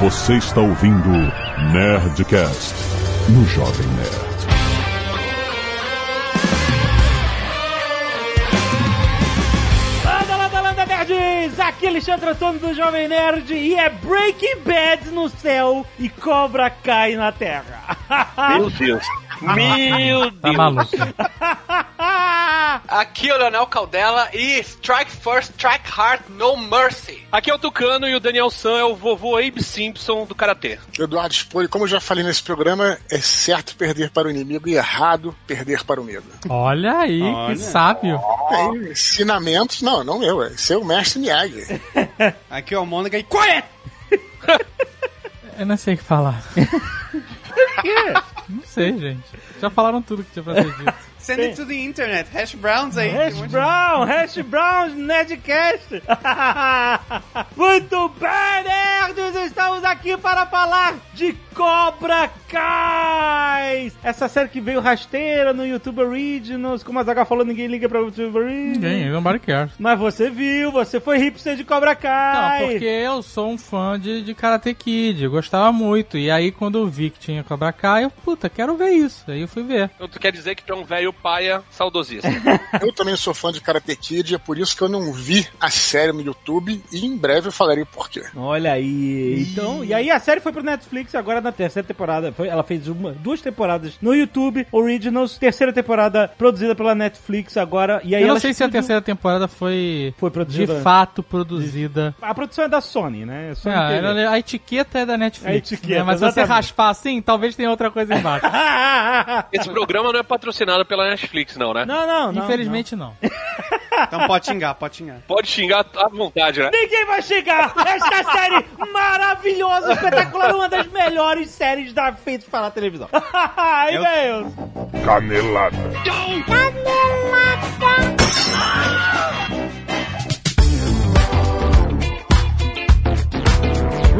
Você está ouvindo Nerdcast no Jovem Nerd. Landa, landa, landa, nerds! Aqui é Alexandre Antônio do Jovem Nerd e é Breaking Bad no céu e Cobra cai na terra. Meu Deus. Meu Tá Deus. Aqui é o Leonel Caldela e Strike First, Strike Hard, No Mercy. Aqui é o Tucano e o Daniel San é o vovô Abe Simpson do Karatê. Eduardo Spori, como eu já falei nesse programa, é certo perder para o inimigo e errado perder para o medo. Olha aí, que sábio. É, ensinamentos, não, não eu, é seu mestre Miyagi. Aqui é o Mônica e quiet! Eu não sei o que falar. Não sei, gente. Já falaram tudo que tinha pra ser dito. Send it to the internet. Hash Browns aí. Hash Brown, Hash Brown, Nerdcast. Muito bem, nerds! Estamos aqui para falar de Cobra Kai! Essa série que veio rasteira no YouTube Originals, como a Zaga falou, ninguém liga pra YouTube Originals. Ninguém, nobody cares. Mas você viu, você foi hipster de Cobra Kai. Não, porque eu sou um fã de, de Karate Kid, eu gostava muito. E aí, quando eu vi que tinha Cobra Kai, eu, puta, quero ver isso. Aí eu fui ver. Então tu quer dizer que tu é um velho paia saudosista. Eu também sou fã de Karate Kid e é por isso que eu não vi a série no YouTube e em breve eu falarei por quê. Olha aí. Então, e aí a série foi pro Netflix agora na terceira temporada. Foi, ela fez uma, duas temporadas no YouTube Originals, terceira temporada produzida pela Netflix agora. E aí eu não sei se a terceira temporada foi, Foi de produzida. fato produzida. A produção é da Sony, né? Sony Ah, ela- a etiqueta é da Netflix. A etiqueta, né? Mas se você raspar assim, talvez tenha outra coisa embaixo. Esse programa não é patrocinado pela Netflix, não, né? Não, não, não. Infelizmente não. Então pode xingar, pode xingar. Pode xingar à vontade, né? não. Ninguém vai chegar! Esta série maravilhosa, espetacular, uma das melhores séries da feitas para a televisão. Aí, Eu- velho. Canelada.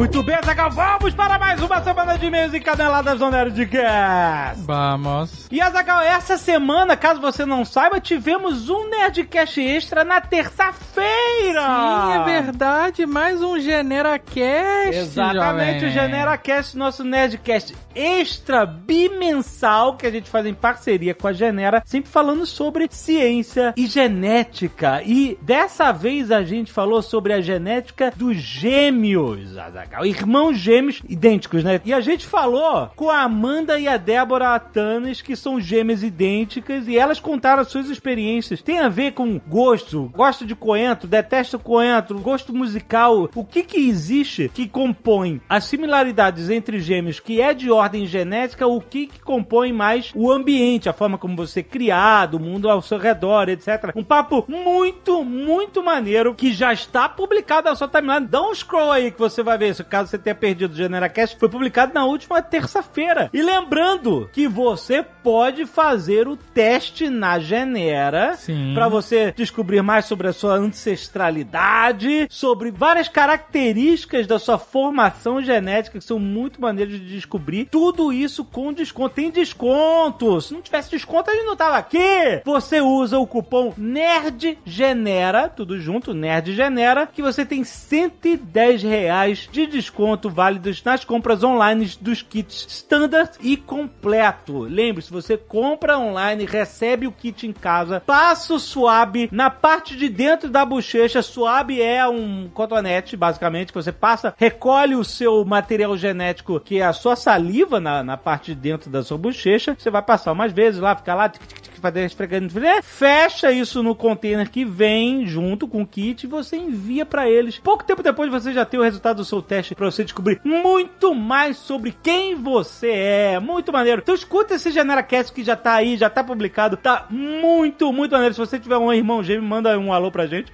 Muito bem, Zagal, vamos para mais uma semana de e-mails e caneladas do Nerdcast. Vamos. E Azagal, essa semana, caso você não saiba, tivemos um Nerdcast extra na terça-feira. Sim, é verdade. Mais um GeneraCast. Exatamente, jovem. o GeneraCast, nosso Nerdcast extra bimensal que a gente faz em parceria com a Genera, sempre falando sobre ciência e genética. E dessa vez a gente falou sobre a genética dos gêmeos, Azagal, irmãos gêmeos idênticos, né? E a gente falou com a Amanda e a Débora Atanes, que são gêmeas idênticas, e elas contaram as suas experiências. Tem a ver com gosto, gosto de coentro, detesto coentro, gosto musical. O que que existe que compõe as similaridades entre gêmeos, que é de ordem genética, o que que compõe mais o ambiente, a forma como você é criado, o mundo ao seu redor, etc. Um papo muito, muito maneiro que já está publicado na sua timeline. Dá um scroll aí que você vai ver, se caso você tenha perdido o GeneraCast, foi publicado na última terça-feira. E lembrando que você pode fazer o teste na Genera para você descobrir mais sobre a sua ancestralidade, sobre várias características da sua formação genética que são muito maneiras de descobrir. Tudo isso com desconto. Tem desconto. Se não tivesse desconto, a gente não tava aqui. Você usa o cupom NERDGENERA, tudo junto, NERDGENERA, que você tem 110 reais de desconto válidos nas compras online dos kits standard e completo. Lembre-se, você compra online, recebe o kit em casa, passa o suave na parte de dentro da bochecha. Suave é um cotonete, basicamente, que você passa, recolhe o seu material genético, que é a sua saliva na, na parte de dentro da sua bochecha. Você vai passar umas vezes lá, ficar lá, tic, tic, tic, fazer esfregando, fecha isso no container que vem junto com o kit e você envia pra eles. Pouco tempo depois você já tem o resultado do seu teste pra você descobrir muito mais sobre quem você é. Muito maneiro. Então escuta esse GeneraCast que já tá aí, já tá publicado. Tá muito, muito maneiro. Se você tiver um irmão gêmeo, manda um alô pra gente.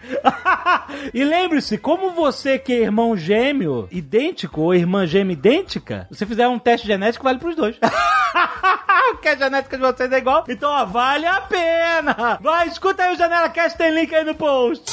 e lembre-se, como você que é irmão gêmeo idêntico ou irmã gêmea idêntica, se fizer um teste genético, vale pros dois. Porque a genética de vocês é igual. Então, ó, vale a pena. Vai, escuta aí o GeneraCast, tem link aí no post.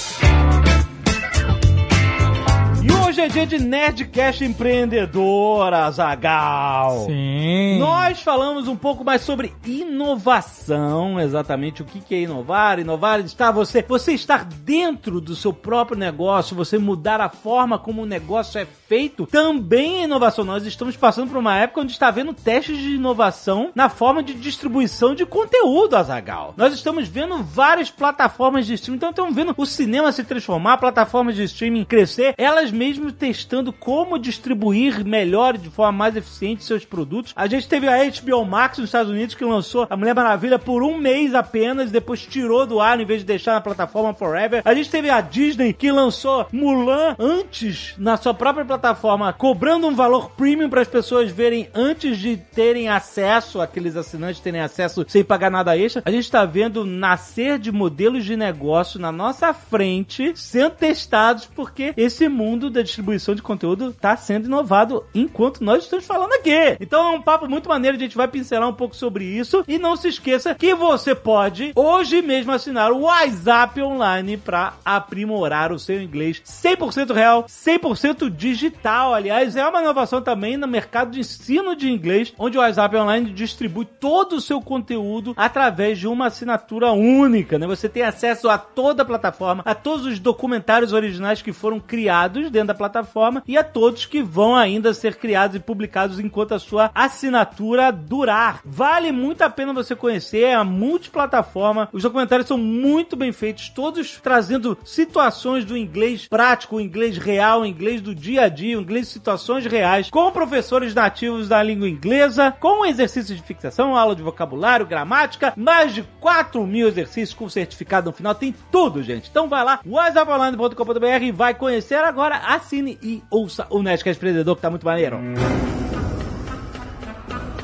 E Hoje é dia de Nerdcast Empreendedor, Azagal. Sim. Nós falamos um pouco mais sobre inovação, exatamente o que é inovar. Inovar está você, você estar dentro do seu próprio negócio, você mudar a forma como o negócio é feito, também é inovação. Nós estamos passando por uma época onde está havendo testes de inovação na forma de distribuição de conteúdo, Azagal. Nós estamos vendo várias plataformas de streaming, então estamos vendo o cinema se transformar, plataformas de streaming crescer, elas mesmo testando como distribuir melhor, de forma mais eficiente seus produtos. A gente teve a HBO Max nos Estados Unidos que lançou a Mulher Maravilha por um mês apenas, depois tirou do ar em vez de deixar na plataforma Forever. A gente teve a Disney que lançou Mulan antes na sua própria plataforma, cobrando um valor premium para as pessoas verem antes de terem acesso, aqueles assinantes terem acesso sem pagar nada extra. A gente está vendo nascer de modelos de negócio na nossa frente, sendo testados, porque esse mundo da distribuição de conteúdo está sendo inovado enquanto nós estamos falando aqui. Então é um papo muito maneiro, a gente vai pincelar um pouco sobre isso. E não se esqueça que você pode hoje mesmo assinar o WhatsApp Online para aprimorar o seu inglês 100% real, 100% digital. Aliás, é uma inovação também no mercado de ensino de inglês, onde o WhatsApp Online distribui todo o seu conteúdo através de uma assinatura única. Né? Você tem acesso a toda a plataforma, a todos os documentários originais que foram criados dentro da plataforma e a todos que vão ainda ser criados e publicados enquanto a sua assinatura durar. Vale muito a pena você conhecer, é a multiplataforma. Os documentários são muito bem feitos, todos trazendo situações do inglês prático, o inglês real, o inglês do dia a dia, o inglês de situações reais, com professores nativos da língua inglesa, com exercícios de fixação, aula de vocabulário, gramática, mais de 4 mil exercícios com certificado no final, tem tudo, gente. Então vai lá, whatsapponline.com.br e vai conhecer agora, assine e ouça o Nerdcast Empreendedor, que tá muito maneiro.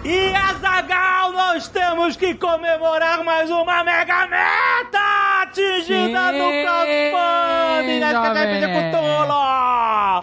E Azagal, nós temos que comemorar mais uma mega meta atingida Sim, no crowdfunding Nerdcast jovem. RPG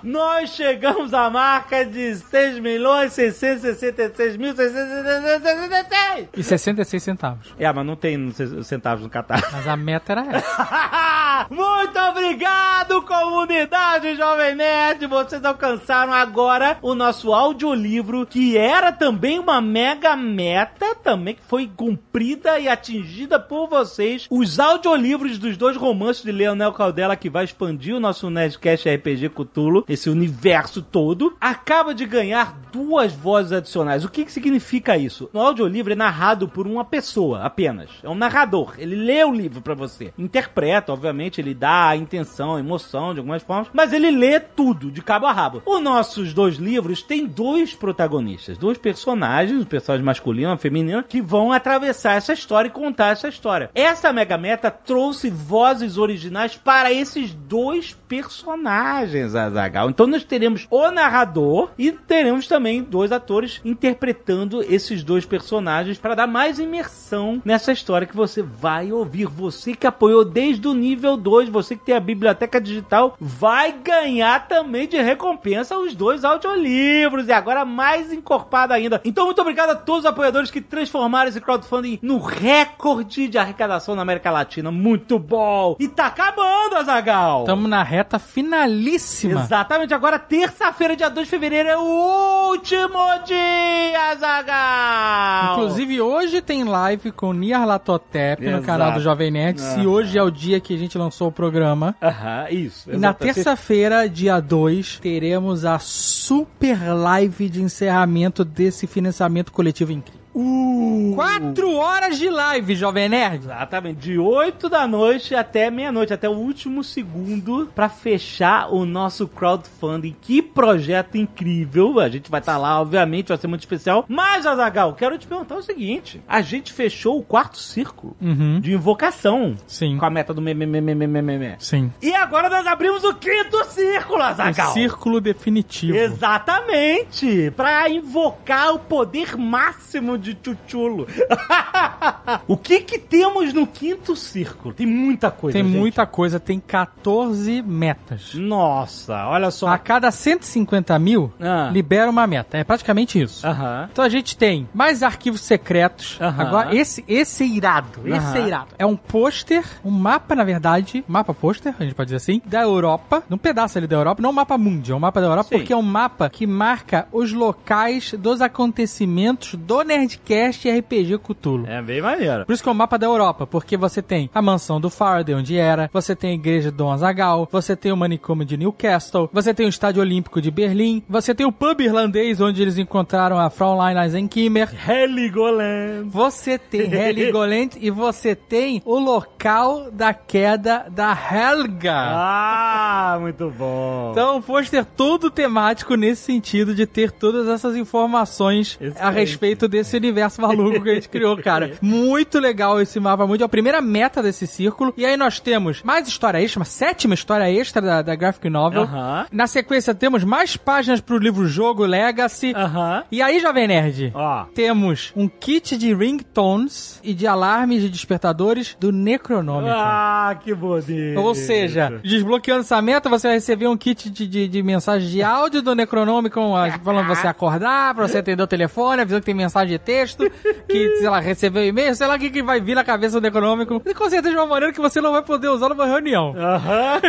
Nós chegamos à marca de 6 milhões 666 mil 666. E 66 centavos. É, mas não tem centavos no Catar. Mas a meta era essa. Muito obrigado, comunidade Jovem Nerd! Vocês alcançaram agora o nosso audiolivro, que era também uma mega meta, também que foi cumprida e atingida por vocês. Os audiolivros dos dois romances de Leonel Caldela, que vai expandir o nosso Nerdcast RPG Cthulhu, esse universo todo, acaba de ganhar duas vozes adicionais. O que, que significa isso? O audiolivro é narrado por uma pessoa apenas. É um narrador. Ele lê o livro pra você. Interpreta, obviamente, ele dá a intenção, a emoção de algumas formas, mas ele lê tudo, de cabo a rabo. Os nossos dois livros têm dois protagonistas, dois personagens, um personagem masculino e feminino, que vão atravessar essa história e contar essa história. Essa Mega Meta trouxe vozes originais para esses dois personagens, Azagal. Então nós teremos o narrador e teremos também dois atores interpretando esses dois personagens para dar mais imersão nessa história que você vai ouvir. Você que apoiou desde o nível 2, você que tem a biblioteca digital, vai ganhar também de recompensa os dois audiolivros e agora mais encorpado ainda. Então muito obrigado a todos os apoiadores que transformaram esse crowdfunding no recorde de arrecadação na América Latina. Muito bom! E tá acabando, Azagal! Estamos na reta finalíssima. Exatamente, agora terça-feira, dia 2 de fevereiro, é o último dia, Zagal! Inclusive, hoje tem live com Niar Latotep no canal do Jovem Nerd. Se Aham. hoje é o dia que a gente lançou o programa. Aham, isso. E na exatamente. terça-feira, dia 2, teremos a super live de encerramento desse financiamento coletivo incrível. Uh, Quatro horas de live, Jovem Nerd. Exatamente, de 8 da noite até meia-noite, até o último segundo, pra fechar o nosso crowdfunding. Que projeto incrível! A gente vai estar lá, obviamente, vai ser muito especial. Mas, Azagal, quero te perguntar o seguinte: a gente fechou o quarto círculo Uhum. de invocação Sim. com a meta do meme, meme, meme, meme, meme. Sim. E agora nós abrimos o quinto círculo, O Azagal. círculo definitivo. Exatamente! Pra invocar o poder máximo de de chuchulo. o que que temos no quinto círculo? Tem muita coisa, Tem gente. muita coisa, tem 14 metas. Nossa, olha só. A cada 150 mil, Ah. libera uma meta. É praticamente isso. Aham. Então a gente tem mais arquivos secretos. Aham. Agora, esse, esse é irado. Esse é irado. É um pôster, um mapa, na verdade, mapa pôster, a gente pode dizer assim, da Europa, num pedaço ali da Europa, não um mapa mundi, é um mapa da Europa, Sim. porque é um mapa que marca os locais dos acontecimentos do Nerdcast RPG Cthulhu. É bem maneiro. Por isso que é o mapa da Europa, porque você tem a mansão do Faraday, onde era, você tem a igreja do Dom Azagal, você tem o manicômio de Newcastle, você tem o estádio olímpico de Berlim, você tem o pub irlandês onde eles encontraram a Fraulein Eisenkimmer, Heligoland. você tem Heligoland e você tem o local da queda da Helga. Ah, muito bom. Então, um pôster todo temático nesse sentido de ter todas essas informações a Excelente. respeito desse universo maluco que a gente criou, cara. Muito legal esse mapa mundo. É a primeira meta desse círculo. E aí nós temos mais história extra, uma sétima história extra da, da Graphic Novel. Na sequência temos mais páginas pro livro Jogo Legacy. Aham. E aí, Jovem Nerd, Ó. temos um kit de ringtones e de alarmes de despertadores do Necronômico. Ah, que bonito. Ou seja, desbloqueando essa meta, você vai receber um kit de, de, de mensagem de áudio do Necronômico ah, falando pra você acordar, pra você atender o telefone, avisando que tem mensagem de texto, que, sei lá, recebeu e-mail, sei lá o que, que vai vir na cabeça do Necronômico. E com certeza de uma maneira que você não vai poder usar numa reunião. Aham.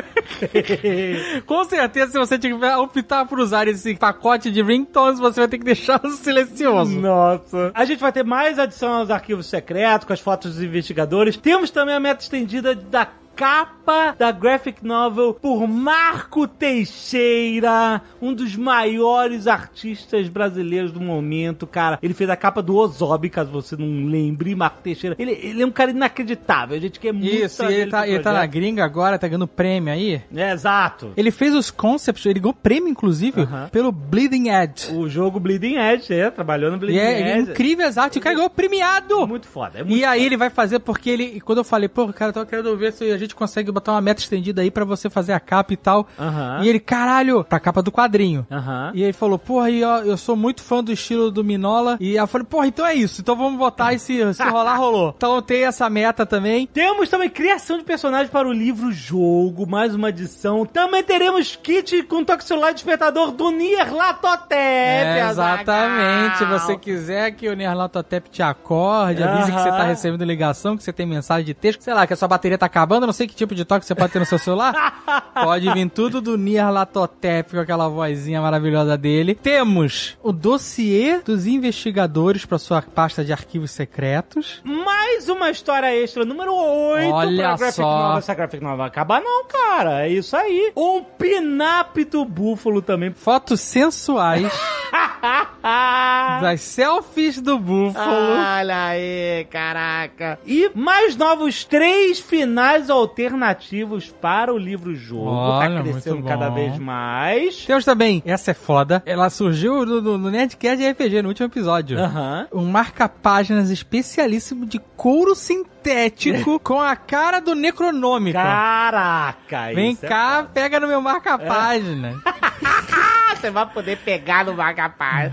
Com certeza, se você tiver optar por usar esse pacote de ringtones, você vai ter que deixá-lo silencioso. Nossa. A gente vai ter mais adição aos arquivos secretos, com as fotos dos investigadores. Temos também a meta estendida da capa da graphic novel por Marco Teixeira, um dos maiores artistas brasileiros do momento, cara. Ele fez a capa do Ozob, caso você não lembre, Marco Teixeira. Ele, ele é um cara inacreditável, a gente quer muito Isso, ele tá, ele tá na gringa agora, tá ganhando prêmio aí. É, exato. Ele fez os concepts, ele ganhou prêmio, inclusive, Aham. pelo Bleeding Edge. O jogo Bleeding Edge, é, trabalhou no Bleeding E é Edge. incrível, exato. O cara ganhou premiado. Muito foda. É muito E aí ele vai fazer porque ele, quando eu falei, pô, cara, eu tava querendo ver se a gente consegue botar uma meta estendida aí pra você fazer a capa e tal. Aham. E ele, caralho, pra capa do quadrinho. Aham. E ele falou, porra, e, ó, eu sou muito fã do estilo do Minola. E eu falei, porra, então é isso. Então vamos botar e se, se rolar, rolou. Então tem essa meta também. Temos também criação de personagens para o livro jogo, mais uma edição. Também teremos kit com toque celular despertador do Nier Latotep. É, exatamente. Se você quiser que o Nerlatotep te acorde, avise que você tá recebendo ligação, que você tem mensagem de texto, sei lá, que a sua bateria tá acabando, não sei que tipo de toque você pode ter no seu celular. pode vir tudo do Nerlatotep com aquela vozinha maravilhosa dele. Temos o dossiê dos investigadores para sua pasta de arquivos secretos. Mais uma história extra, número 8 Olha pra Graphic só. Novel. Essa Graphic Novel vai acabar não, cara. É isso aí. Um pinap do búfalo também. Fotos sensuais das selfies do búfalo. Olha aí, caraca. E mais novos três finais alternativos para o livro-jogo. Tá crescendo cada vez mais. Temos também, essa é foda, ela surgiu no, no, no Nerdcast de RPG, no último episódio. Aham. Um marca-páginas especialíssimo de couro sintético com a cara do Necronômico. Caraca, Vem isso é cá, foda. pega no meu marca-página. Ah, você vai poder pegar no vagapaz.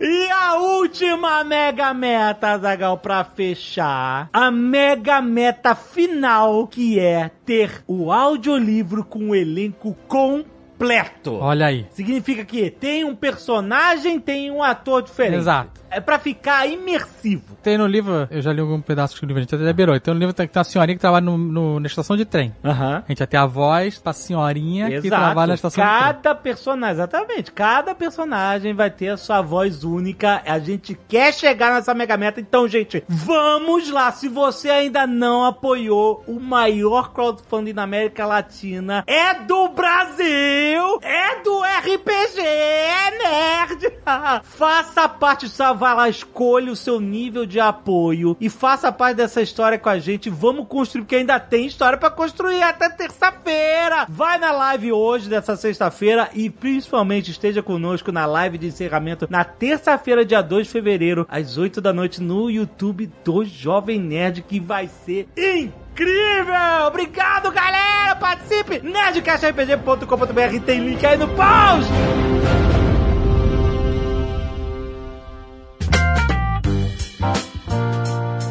e a última mega meta, Zagal, pra fechar. A mega meta final, que é ter o audiolivro com o elenco completo. Olha aí. Significa que tem um personagem, tem um ator diferente. Exato. É pra ficar imersivo. Tem no livro, eu já li algum pedaço do livro, a gente até liberou. Tem no livro tem, tem uma senhorinha que trabalha no, no- na estação de trem. Aham. A gente vai ter a voz pra senhorinha que Exato. trabalha na estação de trem. Cada personagem, exatamente. Cada personagem vai ter a sua voz única. A gente quer chegar nessa mega meta. Então, gente, vamos lá. Se você ainda não apoiou o maior crowdfunding da América Latina, é do Brasil, é do RPG, é nerd. faça parte, só vai lá, escolha o seu nível de apoio e faça parte dessa história com a gente. Vamos construir, porque ainda tem história pra construir até terça-feira. Vai na live hoje, dessa sexta-feira, e principalmente esteja conosco na live de encerramento na terça-feira, dia 2 de fevereiro, às 8 da noite, no YouTube do Jovem Nerd, que vai ser incrível! Obrigado, galera! Participe! nerdcastrpg.com.br tem link aí no post!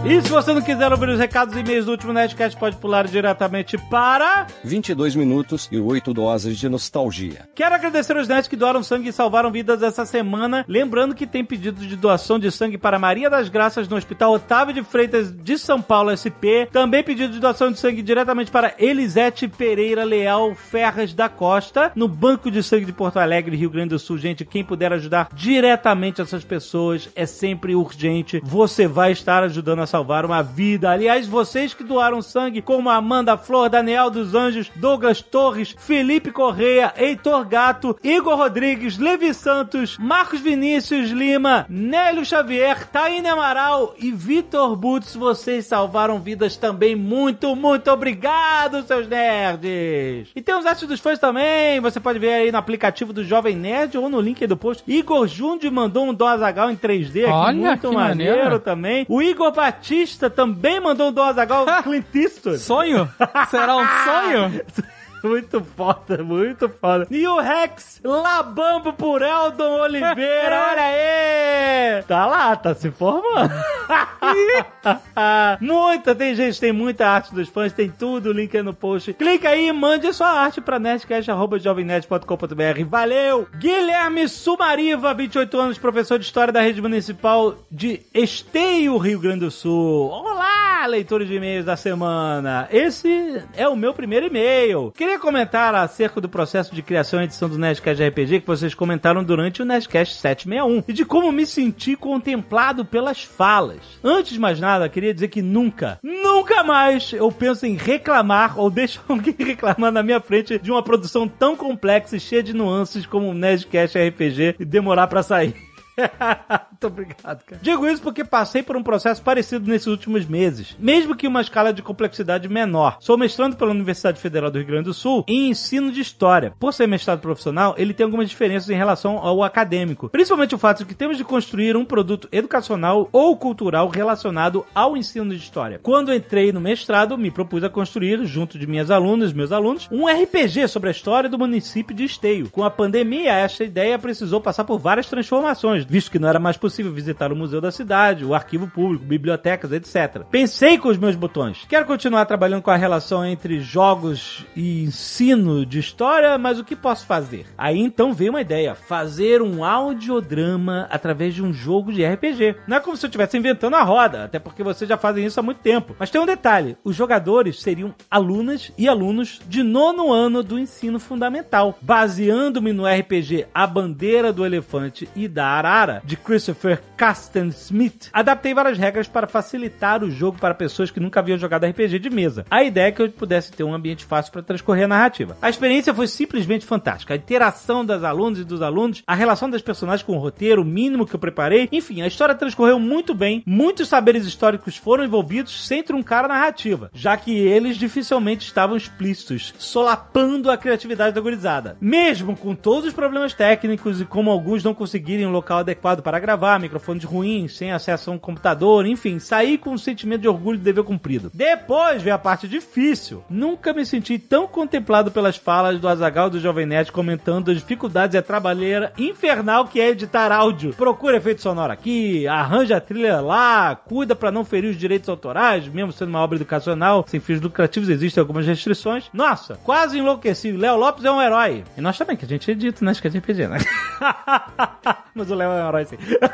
E se você não quiser ouvir os recados e e-mails do último Nerdcast, pode pular diretamente para... 22 minutos e 8 doses de nostalgia. Quero agradecer aos nerds que doaram sangue e salvaram vidas essa semana. Lembrando que tem pedido de doação de sangue para Maria das Graças no Hospital Otávio de Freitas de São Paulo, SP. Também pedido de doação de sangue diretamente para Elisete Pereira Leal Ferras da Costa, no Banco de Sangue de Porto Alegre, Rio Grande do Sul. Gente, quem puder ajudar diretamente essas pessoas é sempre urgente. Você vai estar ajudando a salvar uma vida. Aliás, vocês que doaram sangue, como Amanda Flor, Daniel dos Anjos, Douglas Torres, Felipe Correia, Heitor Gato, Igor Rodrigues, Levi Santos, Marcos Vinícius Lima, Nélio Xavier, Taine Amaral e Vitor Butz, vocês salvaram vidas também. Muito, muito obrigado, seus nerds! E tem os artes dos fãs também, você pode ver aí no aplicativo do Jovem Nerd ou no link aí do post. Igor Jundi mandou um Dozagal em 3D aqui, Olha, muito maneiro, maneiro. também. O Igor Batista também mandou um Dozagal Clint Eastwood. Sonho? Será um sonho? Muito foda, muito foda. E o Rex Labambo por Eldon Oliveira, olha aí! Tá lá, tá se formando. muita, tem gente, tem muita arte dos fãs, tem tudo, o link aí no post. Clica aí e mande a sua arte pra nerdcast.jovemnerd.com.br. Valeu! Guilherme Sumariva, 28 anos, professor de História da Rede Municipal de Esteio, Rio Grande do Sul. Olá, leitores de e-mails da semana. Esse é o meu primeiro e-mail. Queria comentar acerca do processo de criação e edição do Nerdcast RPG que vocês comentaram durante o Nerdcast 761 e de como me senti contemplado pelas falas. Antes de mais nada, queria dizer que nunca, nunca mais eu penso em reclamar ou deixar alguém reclamar na minha frente de uma produção tão complexa e cheia de nuances como o Nerdcast RPG e demorar pra sair. Muito obrigado, cara. Digo isso porque passei por um processo parecido nesses últimos meses, mesmo que uma escala de complexidade menor. Sou mestrando pela Universidade Federal do Rio Grande do Sul em ensino de história. Por ser mestrado profissional, ele tem algumas diferenças em relação ao acadêmico, principalmente o fato de que temos de construir um produto educacional ou cultural relacionado ao ensino de história. Quando entrei no mestrado, me propus a construir, junto de minhas alunas, meus alunos, um RPG sobre a história do município de Esteio. Com a pandemia, esta ideia precisou passar por várias transformações, visto que não era mais possível visitar o museu da cidade, o arquivo público, bibliotecas, etc. Pensei com os meus botões. Quero continuar trabalhando com a relação entre jogos e ensino de história, mas o que posso fazer? Aí então veio uma ideia: fazer um audiodrama através de um jogo de RPG. Não é como se eu estivesse inventando a roda, até porque vocês já fazem isso há muito tempo. Mas tem um detalhe: os jogadores seriam alunas e alunos de nono ano do ensino fundamental, baseando-me no RPG A Bandeira do Elefante e da De Christopher Casten Smith. Adaptei várias regras para facilitar o jogo para pessoas que nunca haviam jogado RPG de mesa. A ideia é que eu pudesse ter um ambiente fácil para transcorrer a narrativa. A experiência foi simplesmente fantástica. A interação das alunas e dos alunos, a relação das personagens com o roteiro, o mínimo que eu preparei, enfim, a história transcorreu muito bem. Muitos saberes históricos foram envolvidos sem truncar a narrativa, já que eles dificilmente estavam explícitos, solapando a criatividade da gurizada. Mesmo com todos os problemas técnicos e como alguns não conseguirem local adequado para gravar, microfones ruins, sem acesso a um computador, enfim, saí com um sentimento de orgulho de dever cumprido. Depois veio a parte difícil. Nunca me senti tão contemplado pelas falas do Azagal do Jovem Nerd comentando as dificuldades e a trabalheira infernal que é editar áudio. Procura efeito sonoro aqui, arranja a trilha lá, cuida para não ferir os direitos autorais, mesmo sendo uma obra educacional, sem fins lucrativos existem algumas restrições. Nossa, quase enlouqueci. Léo Lopes é um herói. E nós também, que a gente edita, né? Acho que a gente né? Mas o Léo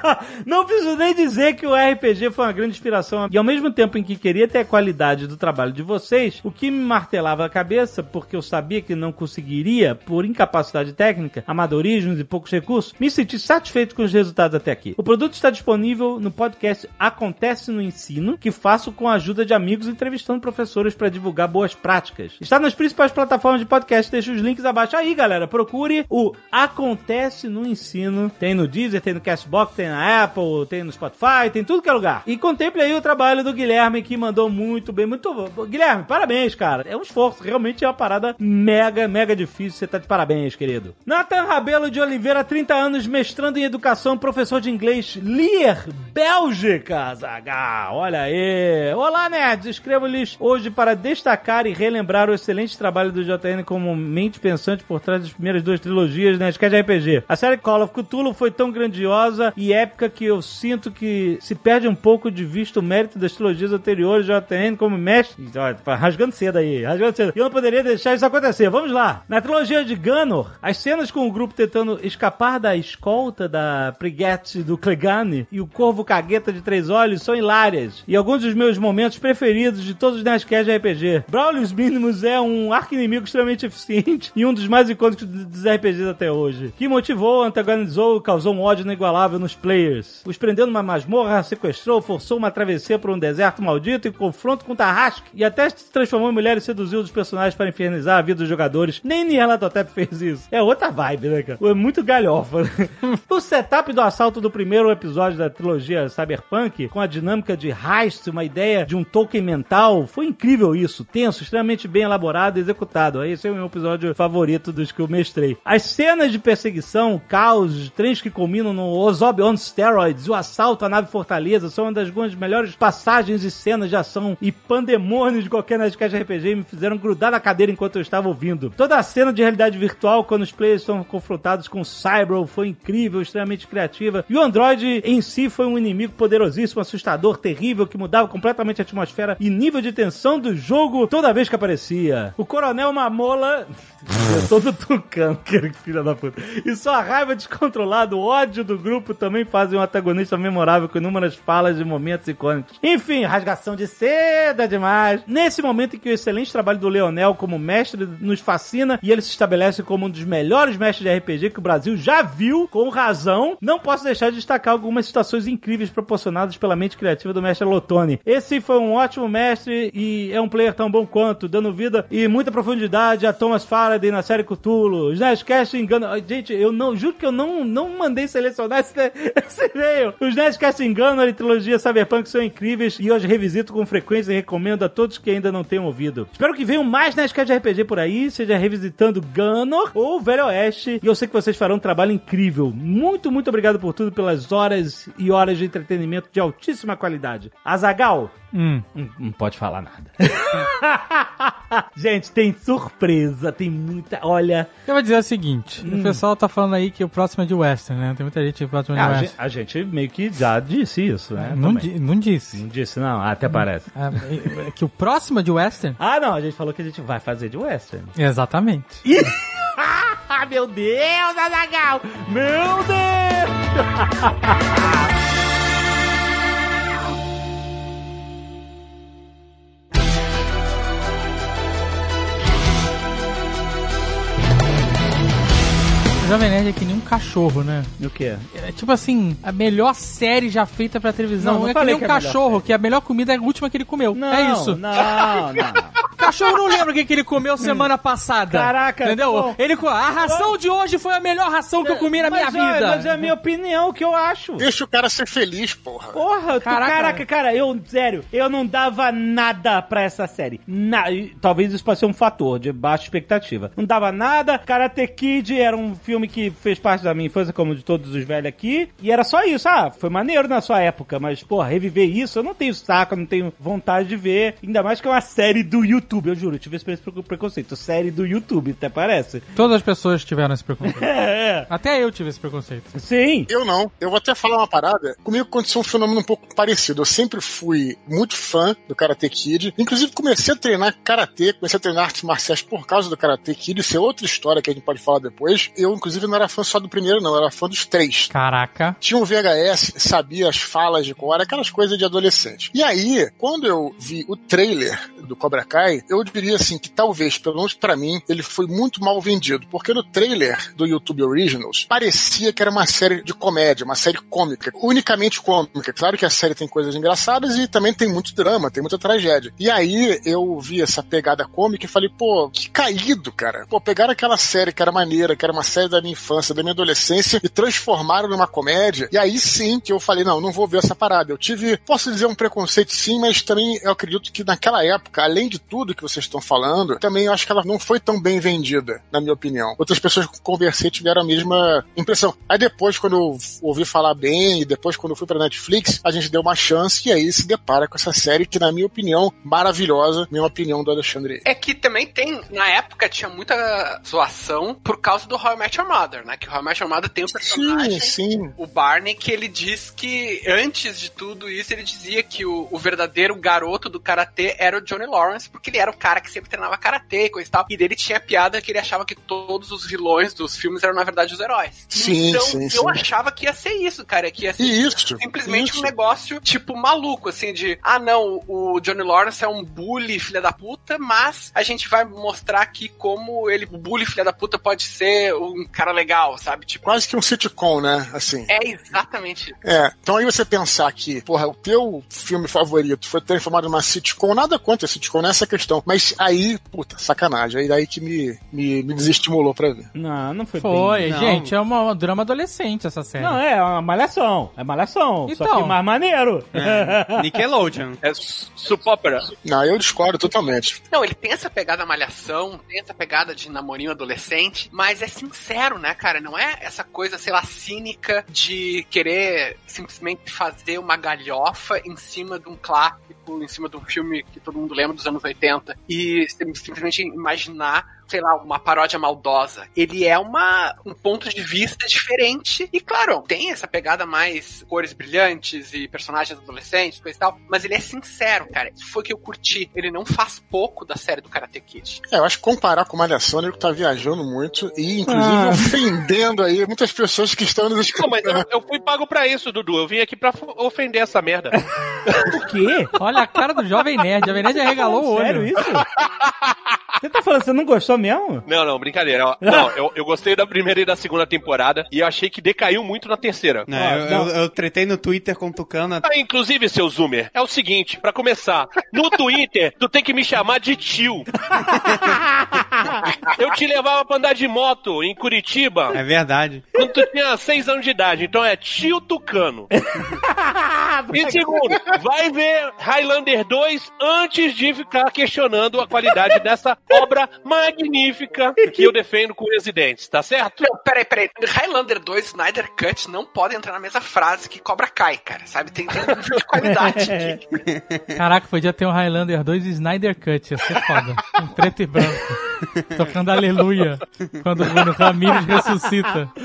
Não preciso nem dizer que o RPG foi uma grande inspiração. E ao mesmo tempo em que queria ter a qualidade do trabalho de vocês, o que me martelava a cabeça, porque eu sabia que não conseguiria, por incapacidade técnica, amadorismos e poucos recursos, me senti satisfeito com os resultados até aqui. O produto está disponível no podcast Acontece no Ensino, que faço com a ajuda de amigos entrevistando professores para divulgar boas práticas. Está nas principais plataformas de podcast, deixo os links abaixo. Aí, galera, procure o Acontece no Ensino. Tem no Deezer, tem no Castbox, tem na Apple, tem no Spotify, tem tudo que é lugar. E contemple aí o trabalho do Guilherme, que mandou muito bem, muito... Guilherme, parabéns, cara. É um esforço, realmente é uma parada mega, mega difícil. Você tá de parabéns, querido. Nathan Rabelo de Oliveira, 30 anos, mestrando em educação, professor de inglês, Lier, Bélgica. Zaga, olha aí. Olá, nerds. Escrevo-lhes hoje para destacar e relembrar o excelente trabalho do JN como mente pensante por trás das primeiras duas trilogias da Nerdcast RPG. A série Call of Cthulhu foi tão grandiosa e épica que eu sinto que se perde um pouco de vista o mérito das trilogias anteriores JN como mestre. Tá rasgando cedo aí, rasgando cedo. E eu não poderia deixar isso acontecer. Vamos lá. Na trilogia de Gunor, as cenas com o grupo tentando escapar da escolta da Brigette do Clegane e o Corvo Cagueta de Três Olhos são hilárias. E alguns dos meus momentos preferidos de todos os Nerdcasts RPG. Brawley os Mínimos é um arco-inimigo extremamente eficiente e um dos mais icônicos dos RPGs até hoje. Que motivou, antagonizou causou um ódio inigualável nos players. Os prendeu numa masmorra, sequestrou, forçou uma travessia por um deserto maldito e confronto com Tarrasque. E até se transformou em mulher e seduziu os personagens para infernizar a vida dos jogadores. Nem Nyarlathotep fez isso. É outra vibe, né, cara? É muito galhofa. né? o setup do assalto do primeiro episódio da trilogia Cyberpunk, com a dinâmica de heist, uma ideia de um token mental, foi incrível isso. Tenso, extremamente bem elaborado e executado. Esse é o meu episódio favorito dos que eu mestrei. As cenas de perseguição, caos, trens que culminam no Ozob on Steroids, o assalto à nave Fortaleza, são uma das melhores passagens e cenas de ação e pandemônio de qualquer Nerdcast RPG e me fizeram grudar na cadeira enquanto eu estava ouvindo. Toda a cena de realidade virtual, quando os players estão confrontados com o Cyber, foi incrível, extremamente criativa. E o Android em si foi um inimigo poderosíssimo, assustador, terrível, que mudava completamente a atmosfera e nível de tensão do jogo toda vez que aparecia. O Coronel Mamola. Eu todo tucano, que filha da puta. E sua raiva descontrolada, o ódio do grupo também fazem um antagonista memorável com inúmeras falas e momentos icônicos. Enfim, rasgação de seda demais. Nesse momento em que o excelente trabalho do Leonel como mestre nos fascina e ele se estabelece como um dos melhores mestres de RPG que o Brasil já viu, com razão, não posso deixar de destacar algumas situações incríveis proporcionadas pela mente criativa do mestre Lotone. Esse foi um ótimo mestre e é um player tão bom quanto, dando vida e muita profundidade a Thomas Faraday na série Cthulhu. Os Nerdcast engano. Gente, eu não juro que eu não, não mandei selecionar esse, esse e-mail. Os Nerdcast engano e trilogia Cyberpunk são incríveis e os revisito com frequência e recomendo a todos que ainda não tenham ouvido. Espero que venham mais Nerdcast de RPG por aí, seja revisitando Gunner ou Velho Oeste. E eu sei que vocês farão um trabalho incrível. Muito, muito obrigado por tudo, pelas horas e horas de entretenimento de altíssima qualidade. Azagal, Hum. não, não pode falar nada. Gente, tem surpresa, tem muita. Olha. Eu vou dizer o seguinte: o pessoal tá falando aí que o próximo é de Western, né? Tem muita gente que próximo é de A gente, Western. a gente meio que já disse isso, né? Não, di- não disse. Não disse, não, até parece. Ah, é- é que o próximo é de Western? Ah, não, a gente falou que a gente vai fazer de western. Exatamente. Ah, meu Deus, Azagal! Meu Deus! O Jovem Nerd é que nem um cachorro, né? O quê? É tipo assim, a melhor série já feita pra televisão. Não, não é que nem um que é cachorro, que a melhor comida é a última que ele comeu. Não, é isso. Não, não. Cachorro não lembra o que, que ele comeu semana passada. Caraca, Entendeu? bom. Ele, a ração de hoje foi a melhor ração que eu comi na minha Mas, vida. Mas é a minha opinião, o que eu acho. Deixa o cara ser feliz, porra. Porra, tu, Caraca. caraca. cara, eu, sério, eu não dava nada pra essa série. Na, talvez isso possa ser um fator de baixa expectativa. Não dava nada. Karate Kid era um filme que fez parte da minha infância, como de todos os velhos aqui. E era só isso. Ah, foi maneiro na sua época, mas, porra, reviver isso, eu não tenho saco, eu não tenho vontade de ver. Ainda mais que é uma série do YouTube, eu juro, eu tive esse pre- preconceito. Série do YouTube, até parece. Todas as pessoas tiveram esse preconceito. É, é. Até eu tive esse preconceito. Sim. Eu não. Eu vou até falar uma parada. Comigo aconteceu um fenômeno um pouco parecido. Eu sempre fui muito fã do Karate Kid. Inclusive, comecei a treinar Karate, comecei a treinar artes marciais por causa do Karate Kid. Isso é outra história que a gente pode falar depois. Eu, inclusive, não era fã só do primeiro, não. Era fã dos três. Caraca. Tinha um VHS, sabia as falas de cor, aquelas coisas de adolescente. E aí, quando eu vi o trailer do Cobra Kai, eu diria assim que talvez, pelo menos pra mim, ele foi muito mal vendido, porque no trailer do YouTube Originals parecia que era uma série de comédia, uma série cômica, unicamente cômica. Claro que a série tem coisas engraçadas e também tem muito drama, tem muita tragédia. E aí eu vi essa pegada cômica e falei, pô, que caído, cara. Pô, pegaram aquela série que era maneira, que era uma série da minha infância, da minha adolescência e transformaram numa comédia. E aí sim que eu falei, não, não vou ver essa parada. Eu tive, posso dizer, um preconceito sim, mas também eu acredito que naquela época além de tudo que vocês estão falando, também eu acho que ela não foi tão bem vendida, na minha opinião. Outras pessoas que conversei tiveram a mesma impressão. Aí depois, quando eu ouvi falar bem, e depois quando eu fui pra Netflix, a gente deu uma chance e aí se depara com essa série que, na minha opinião, maravilhosa, minha opinião do Alexandre. É que também tem, na época, tinha muita zoação por causa do How I Met Your Mother, né? Que o How I Met Your Mother tem um personagem, Sim, sim. o Barney, que ele diz que antes de tudo isso, ele dizia que o, o verdadeiro garoto do karatê era o Johnny Lawrence, porque ele era o cara que sempre treinava karatê e coisa e tal. E dele tinha piada que ele achava que todos os vilões dos filmes eram, na verdade, os heróis. Sim, então, sim, eu sim. achava que ia ser isso, cara. Que ia ser isso. simplesmente isso. um negócio, tipo, maluco, assim, de ah, não, o Johnny Lawrence é um bully, filha da puta, mas a gente vai mostrar aqui como ele, o bully, filha da puta, pode ser um cara legal, sabe? Tipo, Quase que um sitcom, né? Assim. é exatamente isso. É, então aí você pensar que, porra, o teu filme favorito foi transformado numa sitcom, nada contra sitcom nessa questão. Mas aí, puta, sacanagem. Aí daí que me, me, me desestimulou pra ver. Não, não foi, Foi, bem. Não. gente, é uma, um drama adolescente essa série. Não, é uma malhação. É malhação. Só Então. que mais maneiro. É, Nickelodeon. É su- supópera. Não, eu discordo totalmente. Não, ele tem essa pegada malhação, tem essa pegada de namorinho adolescente, mas é sincero, né, cara? Não é essa coisa, sei lá, cínica de querer simplesmente fazer uma galhofa em cima de um clássico, em cima de um filme que todo mundo lembra dos anos 80 e sim- simplesmente imaginar sei lá, uma paródia maldosa. Ele é uma, um ponto de vista diferente. E claro, tem essa pegada mais cores brilhantes e personagens adolescentes, coisa e tal. Mas ele é sincero, cara. Isso foi o que eu curti. Ele não faz pouco da série do Karate Kid. É, eu acho que comparar com Malhação, ele tá viajando muito e, inclusive, Ah. ofendendo aí muitas pessoas que estão nos Não, mas eu, eu fui pago pra isso, Dudu. Eu vim aqui pra ofender essa merda. Por quê? Olha a cara do Jovem Nerd. O Jovem Nerd arregalou o olho. Sério isso? Você tá falando que você não gostou mesmo? Não, não, brincadeira. Não, eu, eu gostei da primeira e da segunda temporada e eu achei que decaiu muito na terceira. Né, Ó, eu, não. eu, eu tretei no Twitter com o Tucano. Ah, inclusive, seu Zoomer, é o seguinte, pra começar, no Twitter, tu tem que me chamar de tio. Eu te levava pra andar de moto em Curitiba É verdade. quando tu tinha seis anos de idade, então é tio Tucano. E segundo, vai ver Highlander 2 antes de ficar questionando a qualidade dessa obra magnífica que eu defendo com residentes, tá certo? Não, peraí, peraí. Highlander 2 Snyder Cut não pode entrar na mesma frase que Cobra Kai, cara. Sabe? Tem, um nível de qualidade aqui. Caraca, podia ter um Highlander 2 e Snyder Cut, ia ser foda. Um preto e branco. Tocando aleluia. Quando o Bruno Ramirez ressuscita.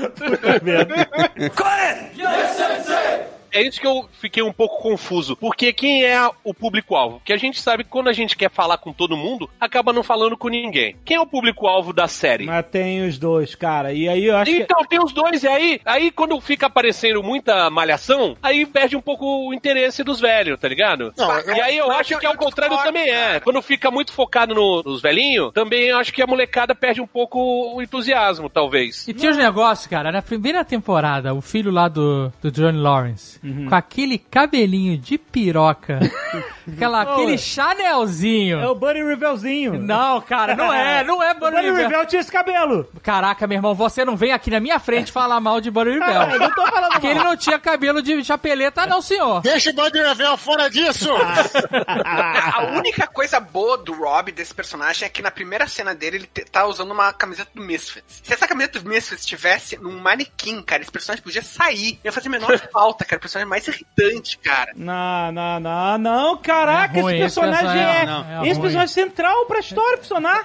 É isso que eu fiquei um pouco confuso. Porque quem é o público-alvo? Porque a gente sabe que quando a gente quer falar com todo mundo, acaba não falando com ninguém. Quem é o público-alvo da série? Mas tem os dois, cara. E aí eu acho que. Então, tem os dois, e aí, aí quando fica aparecendo muita malhação, aí perde um pouco o interesse dos velhos, tá ligado? Não, eu- E aí eu Mas acho eu- que ao eu contrário discordo, também é. cara. Quando fica muito focado no- nos velhinhos, também eu acho que a molecada perde um pouco o entusiasmo, talvez. E tinha os negócios, cara, na primeira temporada, o filho lá do, do Johnny Lawrence, com aquele cabelinho de piroca, aquela, aquele chanelzinho. É o Buddy Rivelzinho. Não, cara, não é, não é O Buddy Buddy Rivel. Rivel tinha esse cabelo. Caraca, meu irmão, você não vem aqui na minha frente falar mal de Buddy Ah, eu Rivel. não tô falando Porque ele mal. não tinha cabelo de chapeleta, não, senhor. Deixa o Buddy Revel fora disso! A única coisa boa do Rob, desse personagem, é que na primeira cena dele, ele tá usando uma camiseta do Misfits. Se essa camiseta do Misfits estivesse num manequim, cara, esse personagem podia sair. Ia fazer a menor falta, cara. O personagem mais irritante, cara. Não, não, não, não, caraca, É ruim, esse personagem é. não, é esse ruim. personagem central pra história funcionar.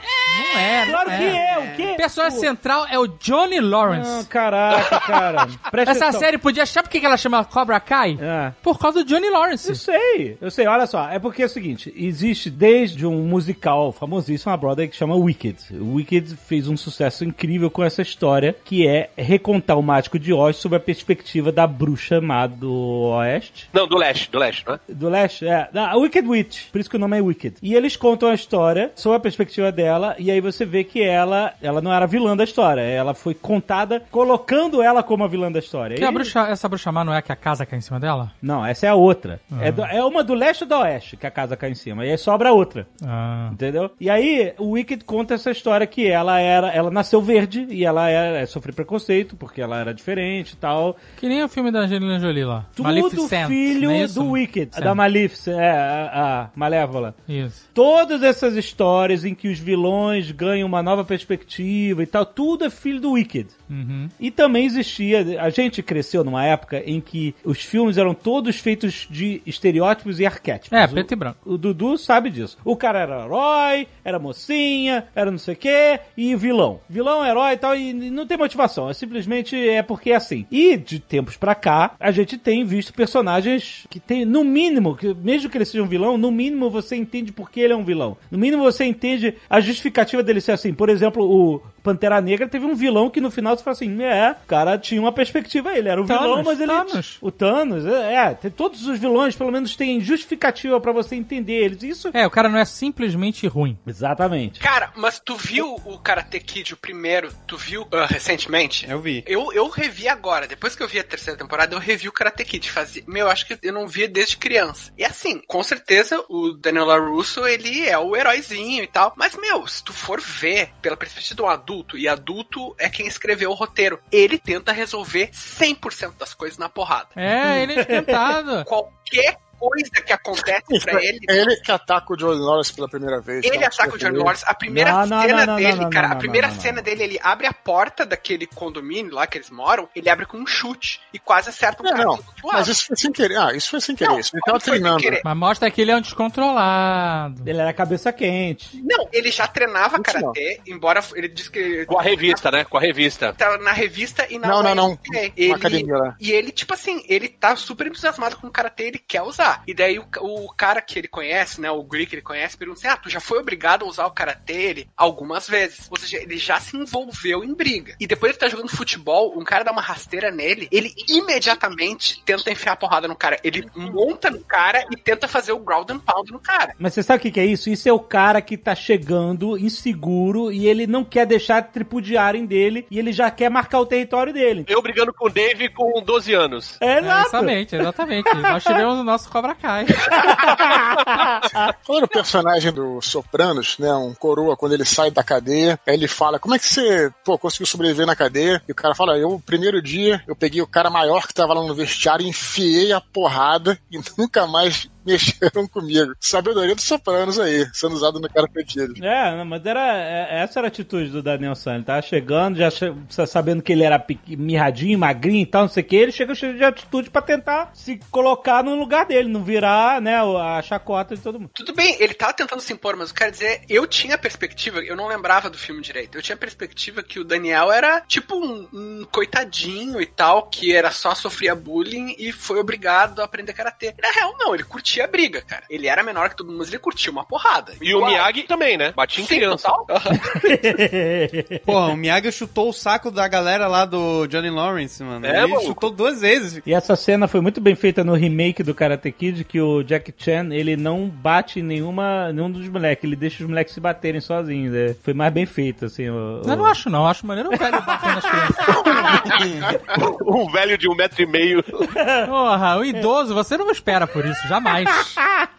Não é, Claro não que é, o quê? O personagem O- central é o Johnny Lawrence. Não, caraca, cara. Presta Essa atenção. série podia. Sabe por que ela chama Cobra Kai? É. Por causa do Johnny Lawrence. Eu sei, eu sei, olha só, é porque é o seguinte, existe desde um musical famosíssimo na Broadway que chama Wicked. O Wicked fez um sucesso incrível com essa história, que é recontar o Mágico de Oz sob a perspectiva da bruxa má do Oeste. Não, do leste, do leste, não é? Do leste, é. A Wicked Witch, por isso que o nome é Wicked. E eles contam a história sob a perspectiva dela, e aí você vê que ela, ela não era vilã da história, ela foi contada colocando ela como a vilã da história. Que a E- bruxa, essa bruxa má não é que a casa cai em cima dela? Não, essa é a outra. É, do- é uma do leste e do oeste que a casa cai em cima, e aí sobra a outra. Ah. Entendeu? E aí, o Wicked conta essa história que ela era. Ela nasceu verde e ela era, é, sofreu preconceito porque ela era diferente e tal. Que nem o filme da Angelina Jolie lá. Tudo Maleficent, filho é do Wicked, Cent. da Maleficent. É, a, a Malévola. Isso. Todas essas histórias em que os vilões ganham uma nova perspectiva e tal, tudo é filho do Wicked. Uhum. E também existia. A gente cresceu numa época em que os filmes eram todos feitos de estereótipos e arquétipos. É, O- preto e branco. O Dudu sabe disso. O cara era herói, era mocinha, era não sei o quê, e vilão. Vilão, herói e tal, e não tem motivação. É simplesmente é porque é assim. E de tempos pra cá, a gente tem visto personagens que tem, no mínimo, que mesmo que ele seja um vilão, no mínimo você entende por que ele é um vilão. No mínimo você entende a justificativa dele ser assim. Por exemplo, o Pantera Negra teve um vilão que no final você fala assim: é, o cara tinha uma perspectiva, ele era um Thanos, vilão, mas ele. Thanos. O Thanos, é, é, todos os vilões pelo menos têm justificativa pra você entender eles. Isso. É, o cara não é simplesmente ruim. Exatamente. Cara, mas tu viu o Karate Kid, o primeiro, tu viu ah, recentemente? Eu vi. Eu, eu revi agora, depois que eu vi a terceira temporada, eu revi o Karate Kid. Fazia, meu, acho que eu não via desde criança. E assim, com certeza o Daniel LaRusso, ele é o heróizinho e tal. Mas, meu, se tu for ver pela perspectiva de um adulto, e adulto é quem escreveu o roteiro, ele tenta resolver 100% das coisas na porrada. É, ele é tentado. Qualquer coisa que acontece pra ele, É ele que ataca o Johnny Lawrence pela primeira vez. Ele tá? ataca o Johnny Lawrence. A primeira Não, não, cena não, não, dele, não, cara, não, a não, primeira não, não, cena não. dele, ele abre a porta daquele condomínio lá que eles moram, ele abre com um chute e quase acerta um Não, cara não. Mas isso foi sem querer. Ah, isso foi sem querer. Não, isso ele tava treinando. querer? Mas mostra que ele é um descontrolado. Ele era cabeça quente. Não, ele já treinava karatê, embora ele disse que Com a revista, né? Com a revista. tá na revista e na Não, não, não. Uma academia lá. E ele, tipo assim, ele tá super entusiasmado com o karatê, ele quer usar. E daí o, o cara que ele conhece, né, o Guri que ele conhece, pergunta assim: "Ah, tu já foi obrigado a usar o karatê ele algumas vezes?". Ou seja, ele já se envolveu em briga. E depois ele tá jogando futebol, um cara dá uma rasteira nele, ele imediatamente tenta enfiar a porrada no cara. Ele monta no cara e tenta fazer o ground and pound no cara. Mas você sabe o que, que é isso? Isso é o cara que tá chegando inseguro e ele não quer deixar tripudiarem dele e ele já quer marcar o território dele. Eu brigando com o Dave com 12 anos. É É, exatamente, exatamente. Nós tivemos o nosso Cobra Kai. Era o personagem do Sopranos, né? Um coroa, quando ele sai da cadeia, ele fala: Como é que você pô, conseguiu sobreviver na cadeia? E o cara fala: Eu, o primeiro dia, eu peguei o cara maior que tava lá no vestiário, enfiei a porrada e nunca mais mexeram comigo. Sabedoria dos Sopranos aí, sendo usado no cara Kid. É, mas era, é- essa era a atitude do Daniel San. Ele tava chegando, já che- sabendo que ele era mirradinho, magrinho e tal, não sei o que. Ele chega cheio de atitude pra tentar se colocar no lugar dele, não virar, né, a chacota de todo mundo. Tudo bem, ele tava tentando se impor, mas eu quero dizer, eu tinha a perspectiva, eu não lembrava do filme direito, eu tinha a perspectiva que o Daniel era tipo um, um coitadinho e tal, que era só sofria bullying e foi obrigado a aprender karatê. Na real, não, ele curtia a briga, cara. Ele era menor que todo mundo, mas ele curtia uma porrada. E o Miyagi também, né? Batia em Sim, criança. Porra, o Miyagi chutou o saco da galera lá do Johnny Lawrence, mano. É, Ele maluco. chutou duas vezes. E essa cena foi muito bem feita no remake do Karate Kid, que o Jack Chan, ele não bate em nenhuma, nenhum dos moleques, ele deixa os moleques se baterem sozinhos. é. Foi mais bem feito, assim. O, Eu não acho, não. Eu acho maneiro o velho batendo nas crianças. um velho de um metro e meio. Porra, o idoso, você não espera por isso, jamais.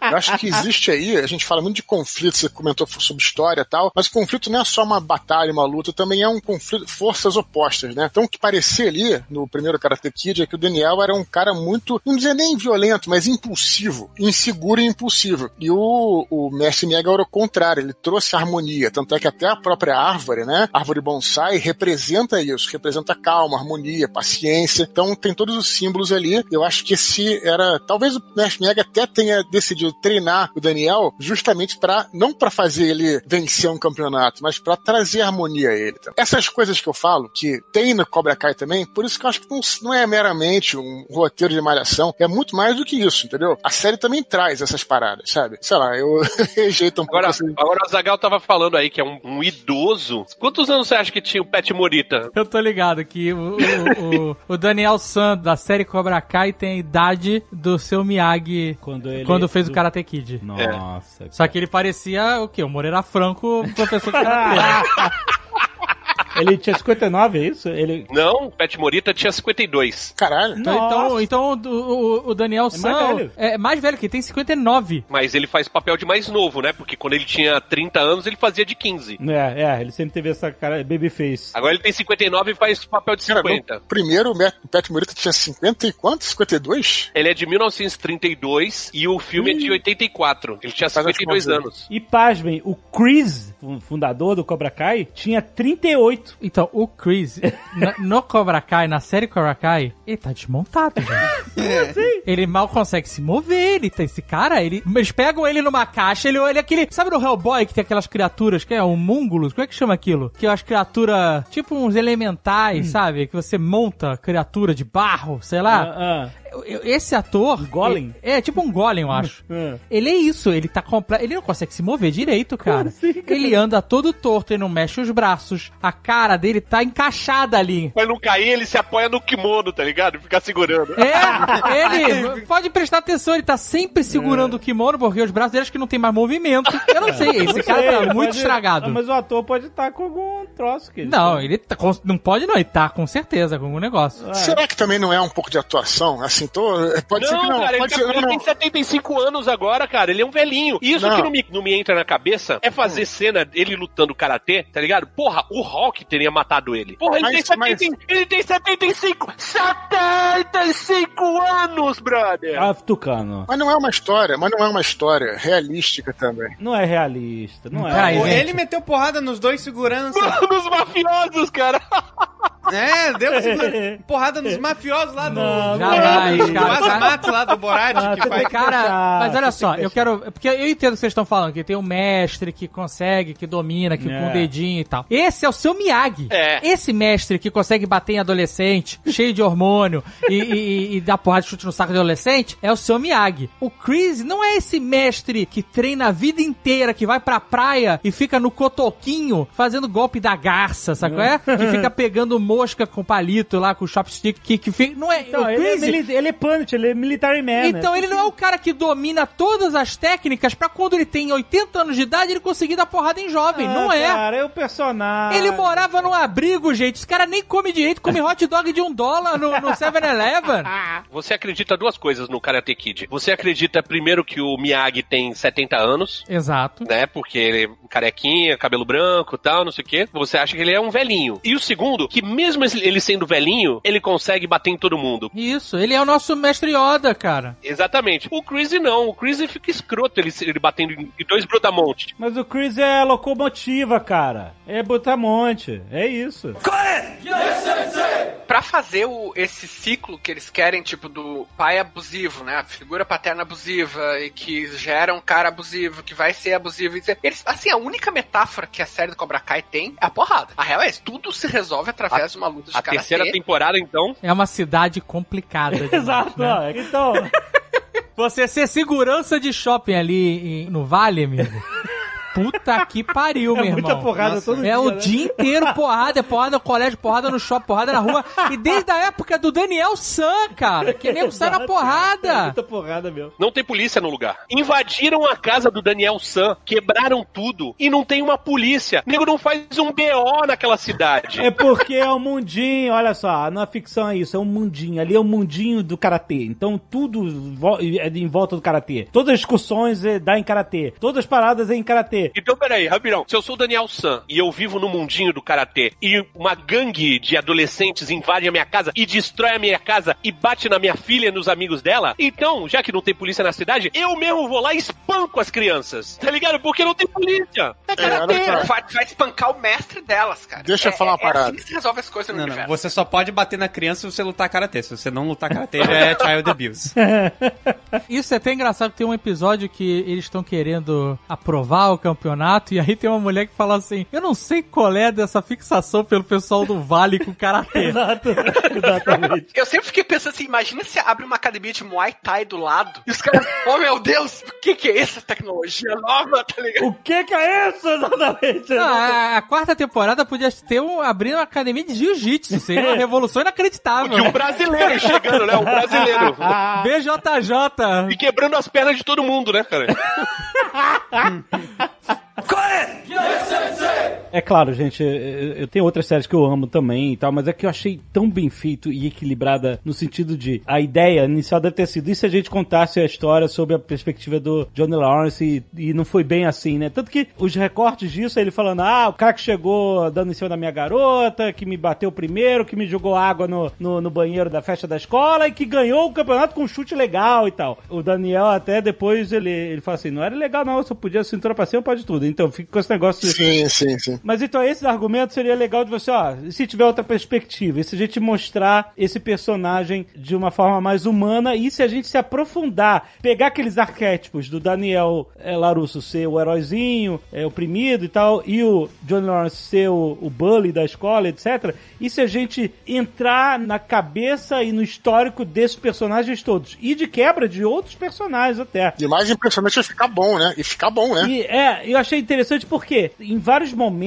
Eu acho que existe aí, a gente fala muito de conflito, você comentou sobre história e tal, mas o conflito não é só uma batalha, uma luta, também é um conflito, forças opostas, né? Então o que parecia ali, no primeiro Karate Kid, é que o Daniel era um cara muito, não dizer nem violento, mas impulsivo, inseguro e impulsivo. E o, o Mestre Miyagi era o contrário, ele trouxe harmonia, tanto é que até a própria árvore, né? A árvore bonsai representa isso, representa calma, harmonia, paciência. Então tem todos os símbolos ali. Eu acho que esse era, talvez o Mestre Miyagi até tenha decidido treinar o Daniel justamente para não para fazer ele vencer um campeonato, mas para trazer harmonia a ele. tá? Essas coisas que eu falo, que tem no Cobra Kai também, por isso que eu acho que não, não é meramente um roteiro de malhação, é muito mais do que isso, entendeu? A série também traz essas paradas, sabe? Sei lá, eu rejeito um pouco Agora, assim. agora o Zagal tava falando aí que é um, um idoso. Quantos anos você acha que tinha o Pet Morita? Eu tô ligado que o, o, o- o Daniel San, da série Cobra Kai, tem a idade do seu Miyagi Quando ele. quando fez o do- Karate Kid. Nossa. Só que ele parecia o quê? O Moreira Franco, professor de Karate. Ele tinha 59, é isso? Ele... Não, o Pet Morita tinha 52. Caralho. Então, então, então o, o- Daniel mais San velho. é mais velho, que tem 59. Mas ele faz papel de mais novo, né? Porque quando ele tinha 30 anos, ele fazia de 15. É, é, ele sempre teve essa cara babyface. Agora ele tem 59 e faz papel de Cara, 50. no primeiro, o Pat Morita tinha 50 e quantos? 52? Ele é de 1932 e o filme é de 84. Ele tinha Faz as 52 contas aí. anos. E pasmem, o Chris, o fundador do Cobra Kai, tinha 38. Então, o Chris, na- no Cobra Kai, na série Cobra Kai, ele tá desmontado, velho. Ele mal consegue se mover, ele tá, esse cara, ele, eles pegam ele numa caixa, ele olha aquele, sabe no Hellboy que tem aquelas criaturas, que é um múngulos, como é que chama aquilo? Que é umas criaturas, tipo uns elementais, sabe? Que você monta criatura de barro, sei lá. Ah, Eu- eu- Esse ator... golem? É, é tipo um golem, eu acho. ah. Ele é isso, ele tá completo. Ele não consegue se mover direito, cara. assim, cara? Ele anda todo torto, ele não mexe os braços. A cara dele tá encaixada ali. Pra não cair, ele se apoia no kimono, tá ligado? Fica segurando. É, ele pode prestar atenção, ele tá sempre segurando o kimono, porque os braços dele acho que não tem mais movimento. Eu não sei, esse Não cara sei, tá muito pode- estragado. Mas o ator pode estar com algum troço que ele Não, ele tá não pode não, ele tá com certeza com algum negócio. Será que também não é um pouco de atuação? Assim, tô. Pode ser que Não, não. cara, ele, pode tá- ser, ele não, tem 75 anos agora, cara. Ele é um velhinho. E isso Não. que não me, não me entra na cabeça é fazer cena dele lutando karatê, tá ligado? Porra, o Hulk teria matado ele. Porra, ele, Mas- tem, 70, ele tem 75! 75 anos, brother! Ah, Tucano. Mas não é uma história, mas não é uma história realística também. Não é realista, não é. Pô, gente. ele meteu porrada nos dois seguranças. Nos mafiosos, cara! É, deu porrada nos mafiosos lá do. Não, do- vai, cara, já- Asmato lá do Borat, Ah, que que Cara, mas olha só, eu quero. Porque eu entendo o que vocês estão falando, que tem um mestre que consegue, que domina, que É. com o dedinho e tal. Esse é o seu Miyagi. É. Esse mestre que consegue bater em adolescente, cheio de hormônio, e, e, e dar porrada de chute no saco de adolescente, é o seu Miyagi. O Chris não é esse mestre que treina a vida inteira, que vai pra praia e fica no cotoquinho fazendo golpe da garça, sabe qual é? Que fica pegando mosca com palito lá, com chopstick, que, que fica. Não é. Então, o ele, é Chris, ele é punch, ele é military man. então né? ele não é o cara que domina todas as técnicas pra quando ele tem 80 anos de idade ele conseguir dar porrada em jovem. Ah, não é. Cara, é o personagem. Ele morava num abrigo, gente. Esse cara nem come direito, come hot dog de um dólar no, no 7-Eleven. Você acredita duas coisas no Karate Kid. Você acredita, primeiro, que o Miyagi tem 70 anos, Exato. né? Porque ele é carequinha, cabelo branco e tal, não sei o quê. Você acha que ele é um velhinho. E o segundo, que mesmo ele sendo velhinho, ele consegue bater em todo mundo. Isso, ele é o nosso mestre Yoda, cara. Exatamente. O Crazy não. O Crazy fica escroto ele, ele batendo em dois brutamontes. Mas o Chris é locomotiva, cara. É Butamonte. É isso. Pra fazer o, esse ciclo que eles querem, tipo, do pai abusivo, né? A figura paterna abusiva e que gera um cara abusivo, que vai ser abusivo. e Eles, assim, a única metáfora que a série do Cobra Kai tem é a porrada. A real é isso, tudo se resolve através de uma luta de A karatê. terceira temporada, então, É uma cidade complicada. demais, Exato. né? Então, Você ser segurança de shopping ali em- no Vale, amigo. Puta que pariu, meu é irmão. muita porrada Nossa. todo dia. É o né? dia inteiro porrada, é porrada no colégio, porrada no shopping, porrada na rua. E desde a época do Daniel San, cara, que nego sai na É porrada. muita porrada mesmo. não tem polícia no lugar. Invadiram a casa do Daniel San, quebraram tudo e não tem uma polícia. O nego não faz um BO naquela cidade. É porque é um mundinho, olha só, na ficção é isso, é um mundinho. Ali é o mundinho do karatê. Então tudo é em volta do karatê. Todas as discussões é dá em karatê. Todas as paradas é em karatê. Então, peraí, rapidão. Se eu sou o Daniel San e eu vivo no mundinho do karatê e uma gangue de adolescentes invade a minha casa e destrói a minha casa e bate na minha filha e nos amigos dela, então, já que não tem polícia na cidade, eu mesmo vou lá e espanco as crianças. Tá ligado? Porque não tem polícia. É É, karatê. só. Vai, vai espancar o mestre delas, cara. Deixa eu É- falar uma é, É parada. assim que se resolve as coisas no Não, não, universo. você só pode bater na criança se você lutar karatê. Se você não lutar karatê, já é child abuse. Isso é até engraçado que tem um episódio que eles estão querendo aprovar o campeonato e aí tem uma mulher que fala assim: Eu não sei qual é dessa fixação pelo pessoal do Vale com karatê. Exato. Exatamente. Eu sempre fiquei pensando assim, imagina se abre uma academia de Muay Thai do lado e os caras, oh meu Deus, o que que é essa tecnologia nova, tá ligado? O que que é isso exatamente? Não, a, a quarta temporada podia ter um, abrir uma academia de jiu-jitsu. Seria uma revolução inacreditável. E um brasileiro chegando, né? Um brasileiro. BJJ. E quebrando as pernas de todo mundo, né, cara? Quiet! Yes. É claro, gente, eu eu tenho outras séries que eu amo também e tal, mas é que eu achei tão bem feito e equilibrada no sentido de a ideia inicial deve ter sido e se a gente contasse a história sob a perspectiva do Johnny Lawrence e, e não foi bem assim, né? Tanto que os recortes disso, ele falando, ah, o cara que chegou dando em cima da minha garota, que me bateu primeiro, que me jogou água no, no, no banheiro da festa da escola e que ganhou o campeonato com um chute legal e tal. O Daniel até depois ele, ele fala assim, não era legal não, só podia cintura pra cima, pode tudo. Então fica com esse negócio de... Sim, sim, sim. Mas então esse argumento seria legal de você, ó, e se tiver outra perspectiva, e se a gente mostrar esse personagem de uma forma mais humana, e se a gente se aprofundar, pegar aqueles arquétipos do Daniel é, Larusso ser o heróizinho, é, oprimido e tal, e o John Lawrence ser o, o bully da escola, etc. E se a gente entrar na cabeça e no histórico desses personagens todos, e de quebra de outros personagens até. E mais impressionante é ficar bom, né? E ficar bom, né? E é, eu achei interessante porque em vários momentos,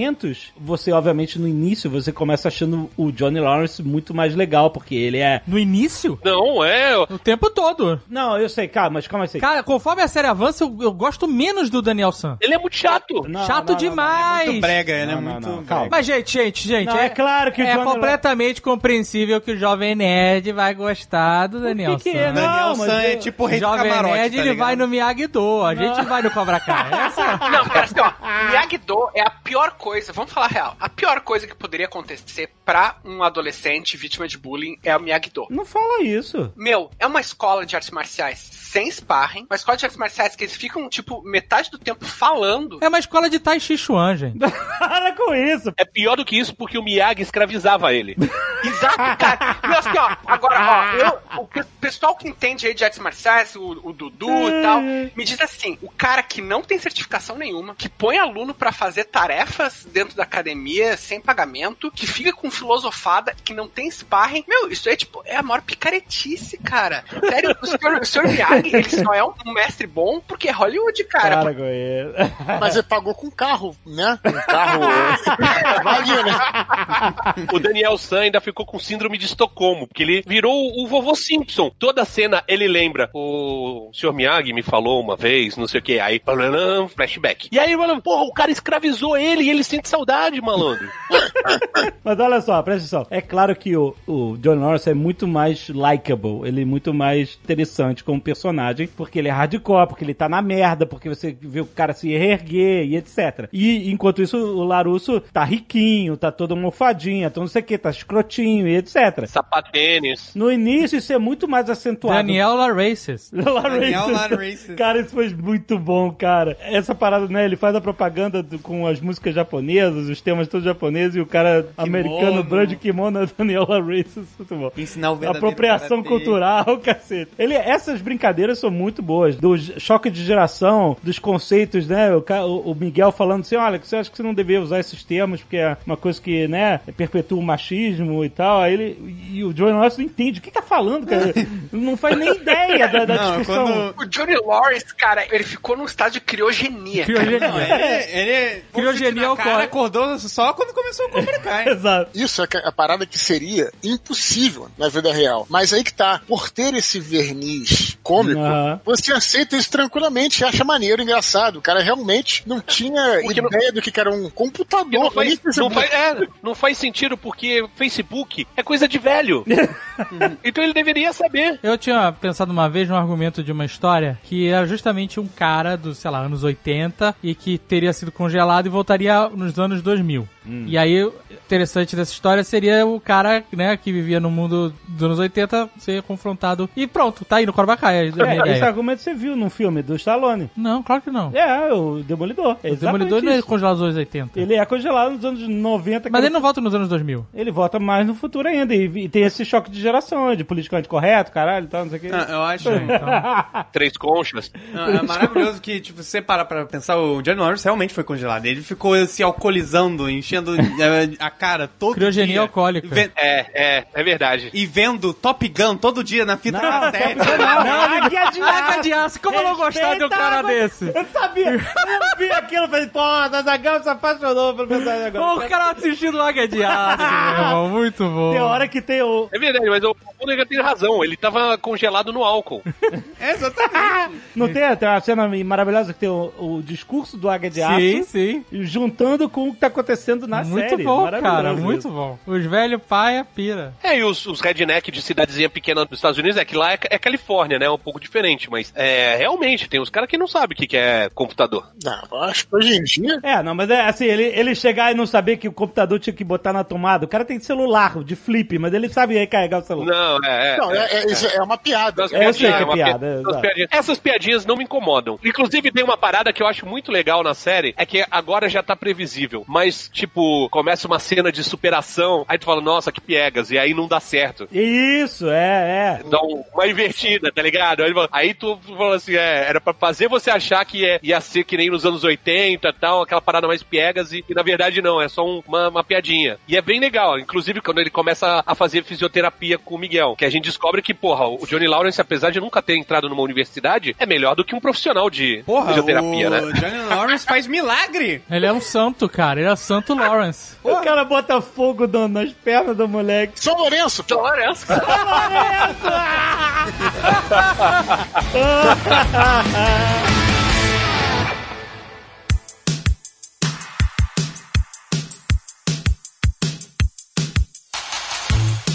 você, obviamente, no início, você começa achando o Johnny Lawrence muito mais legal, porque ele é. No início? Não, é. O tempo todo. Não, eu sei, calma, mas calma aí. Cara, conforme a série avança, eu, eu gosto menos do Daniel San. Ele é muito chato. Não, Chato não, não, demais. Muito brega, ele é muito. não, calma. Mas, gente, gente, gente. Não, é claro que o é Johnny completamente compreensível que o Jovem Nerd vai gostar do Daniel que que San. é? Não, Daniel mas San é tipo o rei do Jovem camarote, Nerd, tá ele vai no Miyagi-Do. A gente vai no Cobra Kai. Essa Não, cara, assim, ó, Miyagi-Do é a pior coisa, vamos falar a real, a pior coisa que poderia acontecer pra um adolescente vítima de bullying é o Miyagi-Do. Não fala isso. Meu, é uma escola de artes marciais sem sparring, uma escola de artes marciais que eles ficam, tipo, metade do tempo falando. é uma escola de Tai Chi Chuan, gente. Para com isso. É pior do que isso porque o Miyagi escravizava ele. Exato, cara. E assim, ó, agora, ó, eu, o pe- pessoal que entende aí de artes marciais, o, o Dudu e tal, me diz assim: o cara que não tem certificação nenhuma, que põe aluno pra fazer tarefas dentro da academia sem pagamento, que fica com filosofada, que não tem sparring, meu, isso é tipo, é a maior picaretice, cara. Sério, o senhor, o senhor Miyagi, ele só é um mestre bom porque é Hollywood, cara. Com isso. Mas ele pagou com carro, né? Um carro. Valia, né? O Daniel San ainda ficou com síndrome de Estocolmo, porque ele virou o vovô Simpson. Toda cena ele lembra. O Sr. Miyagi me falou uma vez, não sei o que, aí, flashback. E aí, mano, porra, o cara escravizou ele e ele sente saudade, malandro. Mas olha só, presta atenção. É claro que o, o John Lawrence é muito mais likable, ele é muito mais interessante como personagem, porque ele é hardcore, porque ele tá na merda, porque você vê o cara se reerguer e etc. E enquanto isso, o Larusso tá riquinho, tá todo mofadinho, então não sei o que, tá escrotinho e etc. Sapatênis. No início isso é muito mais acentuado. Daniel LaRaces. Daniel Laraces. Cara, isso foi muito bom, cara. Essa parada, né? Ele faz a propaganda do- com as músicas japonesas, os temas todos japoneses, e o cara americano, Brand Kimono, Daniel Laraces. Muito bom. Ensinar o Apropriação cultural, cacete. Ele, essas brincadeiras são muito boas. Do choque de geração, dos conceitos, né? O, o o Miguel falando assim: olha, você acha que você não deveria usar esses termos, porque é uma coisa que, né, perpetua o machismo e tal. Aí ele. E o Joey Lawrence não entende. O que tá falando, cara? não faz nem ideia da, da Não, discussão. quando- O Johnny Lawrence, cara, ele ficou num estado de criogenia. cara. Não, Criogenia. ele, ele Criogenia na cara, ocorre. acordou só quando começou o Cobra Kai. Exato. Isso é que- a parada que seria impossível na vida real. Mas aí que tá. Por ter esse verniz cômico, Aham. você aceita isso tranquilamente e acha maneiro, engraçado. O cara realmente não tinha Porque ideia do que que era um computador. Não faz, não, faz, é, não faz sentido porque Facebook é coisa de velho. então ele deveria saber. Eu tinha pensado uma vez num argumento de uma história que era justamente um cara dos, sei lá, anos 80 e que teria sido congelado e voltaria nos anos 2000. E aí, o interessante dessa história seria o cara, né, que vivia no mundo dos anos 80 ser confrontado. E pronto, tá aí no Corva Kai. a minha É, esse argumento você viu num filme do Stallone. Não, claro que não. É, o Demolidor. É O Demolidor exatamente não é isso. congelado nos anos 80. Ele é congelado nos anos 90. que Mas ele não volta nos anos 2000. Ele volta mais no futuro ainda. E, e tem esse choque de geração, de politicamente correto, caralho, e tal, não sei o que. Ah, eu acho. Três conchas. Não, é maravilhoso que, tipo, você para pra pensar, o Johnny Lawrence realmente foi congelado. Ele ficou se alcoolizando, enchendo eh, a cara todo Criogenia dia. alcoólica. E É, é, é verdade. E vendo Top Gun todo dia na fita Não, cassete. Não, não, águia de Água aço. de aço, como eu não gostar de um cara desse? Eu sabia, eu vi aquilo, falei, pô, Zagal se apaixonou pelo personagem agora. o cara assistindo Águia de Aço, meu irmão. Muito bom. Tem hora que tem o... É verdade, mas o Mônica tem razão, ele tava congelado no álcool. É, exatamente. Não tem até uma cena maravilhosa que tem o, o discurso do Águia de Aço Sim, sim. juntando com o que tá acontecendo na muito série. bom, cara, isso. muito bom. Os velhos paia pira. É, e os, os redneck de cidadezinha pequena dos Estados Unidos, é que lá é, é Califórnia, né? É um pouco diferente, mas é, realmente, tem uns caras que não sabem o que, que é computador. Não, acho que hoje em dia. É, não, mas é assim, ele, ele chegar e não saber que o computador tinha que botar na tomada. O cara tem celular de flip, mas ele sabe recarregar o celular. Não, é. é Não, é, é, isso é uma piada. É, eu sei que é uma piada, pi- é, das exato. piadinhas. Essas piadinhas não me incomodam. Inclusive, tem uma parada que eu acho muito legal na série, é que agora já tá previsível. Mas, tipo, começa uma cena de superação, aí tu fala, nossa, que piegas, e aí não dá certo. Isso, é, é. Dá um- uma invertida, tá ligado? Aí, aí tu falou assim, é, era pra fazer você achar que é- ia ser que nem nos anos 80 e tal, aquela parada mais piegas, e, e na verdade não, é só um- uma, uma piadinha. E é bem legal, inclusive quando ele começa a fazer fisioterapia com o Miguel, que a gente descobre que, porra, o Johnny Lawrence, apesar de nunca ter entrado numa universidade, é melhor do que um profissional de Porra, fisioterapia, o né? Johnny Lawrence faz milagre. Ele é um santo, cara. Ele é santo Lawrence. O cara bota fogo no- nas pernas do moleque. São Lourenço, pô. Lourenço.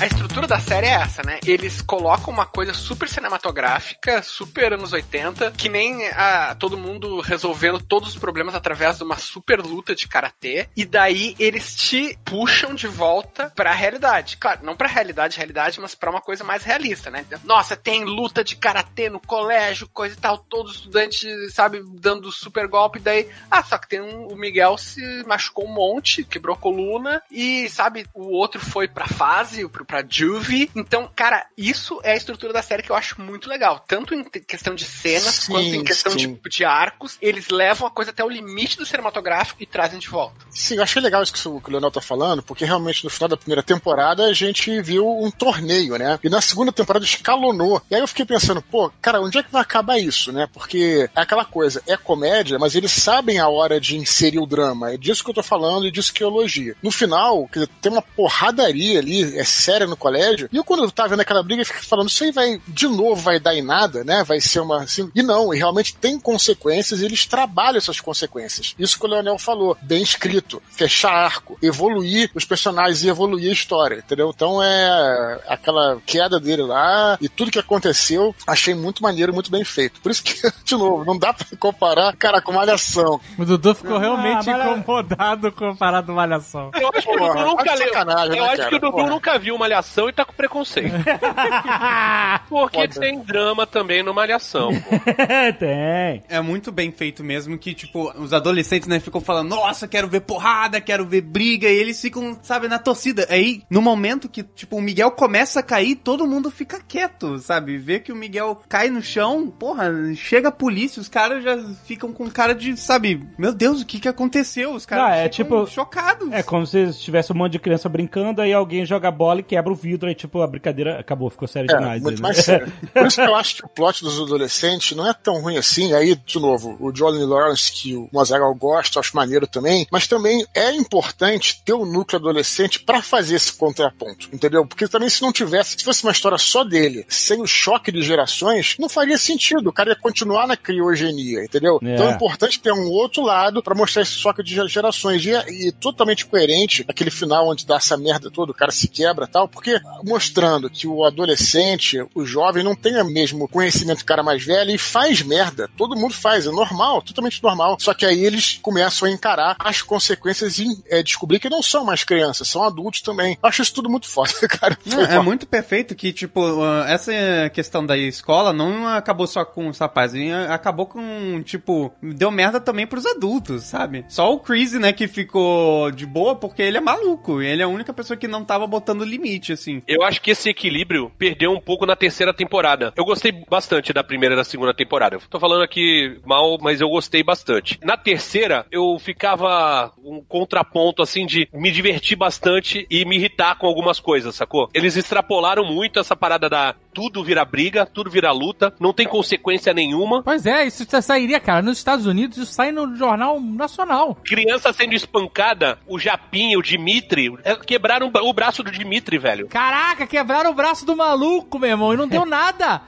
A estrutura da série é essa, né? Eles colocam uma coisa super cinematográfica, super anos 80, que nem a, todo mundo resolvendo todos os problemas através de uma super luta de karatê, e daí eles te puxam de volta pra realidade. Claro, não pra realidade, realidade, mas pra uma coisa mais realista, né? Nossa, tem luta de karatê no colégio, coisa e tal, todo estudante, sabe, dando super golpe, daí, ah, só que tem um, o Miguel se machucou um monte, quebrou a coluna, e, sabe, o outro foi pra fase, pro- pra Juvie. Então, cara, isso é a estrutura da série que eu acho muito legal. Tanto em questão de cenas, Sim, quanto em questão de, de arcos. Eles levam a coisa até o limite do cinematográfico e trazem de volta. Sim, eu achei legal isso que o Leonel tá falando, porque realmente no final da primeira temporada a gente viu um torneio, né? E na segunda temporada escalonou. E aí eu fiquei pensando, pô, cara, onde é que vai acabar isso, né? Porque é aquela coisa, é comédia, mas eles sabem a hora de inserir o drama. É disso que eu tô falando e disso que eu elogio. No final, quer dizer, tem uma porradaria ali, é séria no colégio. E eu, quando eu tava vendo aquela briga, eu fiquei falando, isso aí vai, de novo, vai dar em nada, né? Vai ser uma. Assim... E não, e realmente tem consequências e eles trabalham essas consequências. Isso que o Leonel falou, bem escrito, fechar arco, evoluir os personagens e evoluir a história, entendeu? Então é aquela queda dele lá e tudo que aconteceu, achei muito maneiro, muito bem feito. Por isso que, de novo, não dá pra comparar, cara, com malhação. O Dudu ficou realmente mas- incomodado com a parada do Malhação. Eu acho que o Dudu nunca tá leu. Eu né, acho que o Dudu nunca viu Malhação e tá com preconceito. Porque Foda. tem drama também no Malhação. tem. É muito bem feito mesmo que, tipo, os adolescentes, né, ficam falando, nossa, quero ver porrada, quero ver briga, e eles ficam, sabe, na torcida. Aí, no momento que, tipo, o Miguel começa a cair, todo mundo fica quieto, sabe? Vê que o Miguel cai no chão, porra, chega a polícia, os caras já ficam com cara de, sabe, meu Deus, o que que aconteceu? Os caras Não, é ficam tipo- chocados. É como se tivesse um monte de criança brincando, aí alguém joga bola e quebra o vidro, aí tipo, a brincadeira acabou, ficou sério É, demais. muito aí, mais né? sério. Por isso que eu acho que o plot dos adolescentes não é tão ruim assim. Aí, de novo, o Johnny Lawrence, que o Mozagal gosta, acho maneiro também. Mas também é importante ter o núcleo adolescente pra fazer esse contraponto, entendeu? Porque também se não tivesse, se fosse uma história só dele, sem o choque de gerações, não faria sentido. O cara ia continuar na criogenia, entendeu? É. Então é importante ter um outro lado pra mostrar esse choque de gerações. E, é- e totalmente coerente aquele final onde dá essa merda toda, o cara se quebra e tal, porque mostrando que o adolescente, o jovem, não tem o mesmo conhecimento que o cara mais velho e faz merda. Todo mundo faz, é normal, totalmente normal. Só que aí eles começam a encarar as consequências e é, descobrir que não são mais crianças, são adultos também. Acho isso tudo muito foda, cara. Não, é muito perfeito que, tipo, uh, essa questão da escola não acabou só com os rapazes, acabou com, tipo, deu merda também pros adultos, sabe? Só o Chris, né, que ficou de boa porque ele é maluco, ele é a única pessoa que não tava botando limite, assim. Eu acho que esse equilíbrio perdeu um pouco na terceira temporada. Eu gostei bastante da primeira e da segunda temporada. Eu tô falando aqui mal, mas eu gostei bastante. Na terceira, eu ficava um contraponto, assim, de me divertir bastante e me irritar com algumas coisas, sacou? Eles extrapolaram muito essa parada da tudo vira briga, tudo vira luta, não tem consequência nenhuma. Pois é, isso sairia, cara. Nos Estados Unidos isso sai no jornal nacional. Criança sendo espancada, o Japim, o Dimitri, é, quebraram o braço do Dimitri, velho. Caraca, quebraram o braço do maluco, meu irmão, e não deu nada.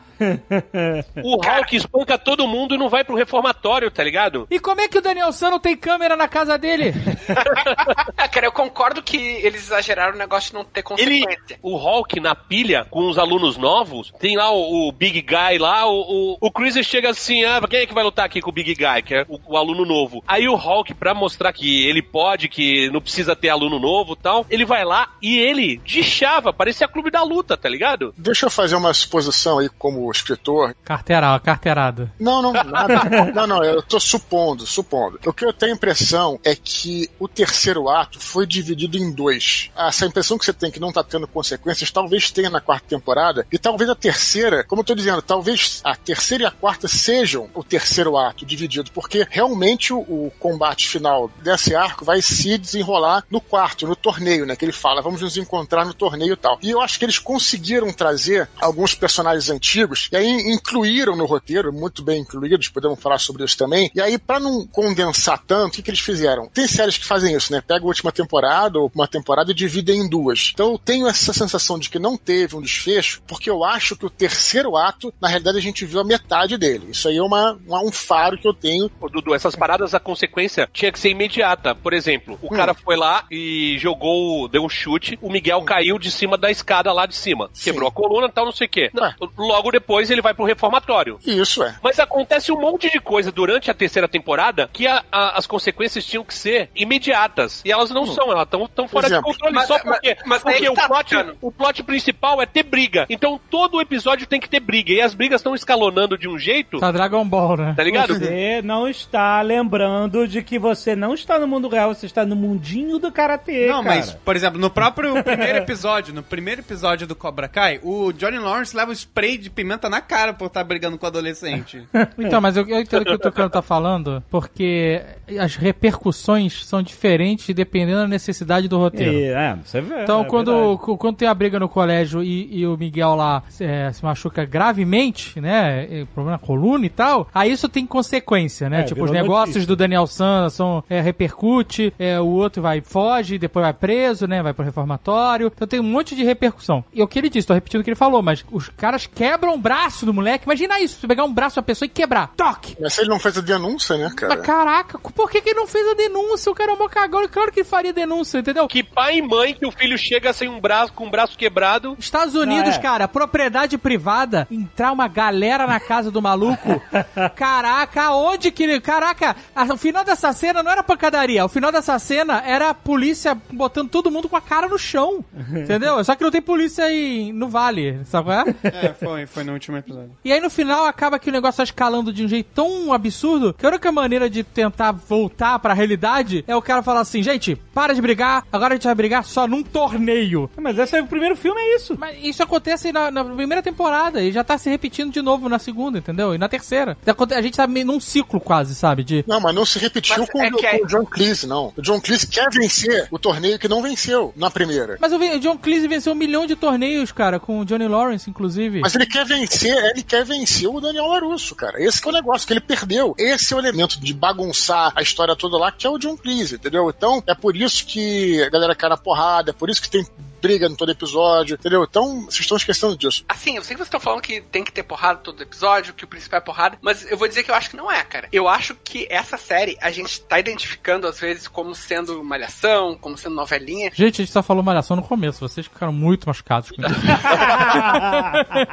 O Hulk espanca todo mundo e não vai pro reformatório, tá ligado? E como é que o Daniel San não tem câmera na casa dele? É, cara, eu concordo que eles exageraram o negócio de não ter Ele, consequência. o Hulk na pilha, com os alunos novos, tem lá o, o Big Guy lá, o, o, o Chris chega assim, ah, quem é que vai lutar aqui com o Big Guy, que é o, o aluno novo? Aí o Hulk, pra mostrar que ele pode, que não precisa ter aluno novo e tal, ele vai lá e ele chava, parecia clube da luta, tá ligado? Deixa eu fazer uma suposição aí como escritor. Carteira, carteirada. Não, não, nada. não, não, eu tô supondo, supondo. O que eu tenho a impressão é que o terceiro ato foi dividido em dois. Essa impressão que você tem que não tá tendo consequências, talvez tenha na quarta temporada, e talvez a terceira, como eu tô dizendo, talvez a terceira e a quarta sejam o terceiro ato dividido, porque realmente o, o combate final desse arco vai se desenrolar no quarto, no torneio, né? Que ele fala, vamos nos encontrar no torneio e tal. E eu acho que eles conseguiram trazer alguns personagens antigos, e aí incluíram no roteiro, muito bem incluídos, podemos falar sobre isso também. E aí, para não condensar tanto, o que, que eles fizeram? Tem séries que fazem isso, né? Pega a última temporada ou uma temporada e dividem em duas. Então eu tenho essa sensação de que não teve um desfecho, porque eu acho que o terceiro ato, na realidade, a gente viu a metade dele. Isso aí é uma, uma- um faro que eu tenho. Ô, Dudu, essas paradas, a consequência tinha que ser imediata. Por exemplo, o cara foi lá e jogou, deu um chute, o Miguel caiu de cima da escada lá de cima. Sim. Quebrou a coluna e tal, não sei o quê. Ué. Logo depois ele vai pro reformatório. Isso é. Mas acontece um monte de coisa durante a terceira temporada que a- a- as consequências tinham que ser imediatas. E elas não são, elas estão tão fora Exemplo. de controle. Mas- só mas- porque, mas porque aí o, tá, plot, o plot principal é ter briga. Então todo episódio tem que ter briga. E as brigas estão escalonando de um jeito, Tá Dragon Ball, né? tá ligado? Você não está lembrando de que você não está no mundo real, você está no mundinho do karatê, Não, cara. mas, por exemplo, no próprio primeiro episódio, no primeiro episódio do Cobra Kai, o Johnny Lawrence leva o spray de pimenta na cara por estar brigando com o adolescente. Então, mas eu, eu entendo o que o Tucano tá falando, porque as repercussões são diferentes dependendo da necessidade do roteiro. E, é, você vê. Então, é quando, verdade. quando tem a briga no colégio e, e o Miguel lá é, se machuca gravemente, né? Problema na coluna e tal, aí isso tem consequência, né? É, tipo, os negócios notícia. do Daniel San são, é, repercute, é, o outro vai foge, depois vai preso, né? Vai pro reformatório. Então tem um monte de repercussão. E o que ele disse, tô repetindo o que ele falou, mas os caras quebram o braço do moleque. Imagina isso, você pegar um braço da pessoa e quebrar. Toque! Mas se ele não fez a denúncia, né, cara? Mas caraca, por que, que ele não fez a denúncia? O cara é um cagão. Claro que ele faria denúncia, entendeu? Que pai e mãe que o filho chega sem um braço, com um braço quebrado. Estados Unidos, Não, é. cara, propriedade privada, entrar uma galera na casa do maluco. Caraca, aonde que ele. Caraca, o final dessa cena não era pancadaria. O final dessa cena era a polícia botando todo mundo com a cara no chão. Entendeu? Só que não tem polícia aí no vale, sabe? qual é? é, foi, foi no último episódio. E aí no final acaba que o negócio tá escalando de um jeito tão absurdo que a única maneira de tentar voltar pra realidade é o cara falar assim: gente, para de brigar, agora a gente vai brigar só num torneio. Mas esse é o primeiro filme, é isso. Mas isso acontece na, na primeira temporada e já tá se repetindo de novo na segunda, entendeu? E na terceira. A gente tá meio num ciclo quase, sabe? De. Não, mas não se repetiu Mas com, é o- que é- com o John Cleese, não. O John Cleese quer vencer o torneio que não venceu na primeira. Mas o John Cleese venceu um milhão de torneios, cara, com o Johnny Lawrence, inclusive. Mas ele quer vencer, ele quer vencer o Daniel Larusso, cara. Esse é o negócio, que ele perdeu. Esse é o elemento de bagunçar a história toda lá, que é o John Cleese, entendeu? Então, é por isso que a galera cai na porrada, é por isso que tem briga no todo episódio, entendeu? Então, vocês estão esquecendo disso. Assim, eu sei que vocês estão falando que tem que ter porrada todo episódio, que o principal é porrada, mas eu vou dizer que eu acho que não é, cara. Eu acho que essa série a gente tá identificando às vezes como sendo malhação, como sendo novelinha. Gente, a gente só falou malhação no começo, vocês ficaram muito machucados com isso.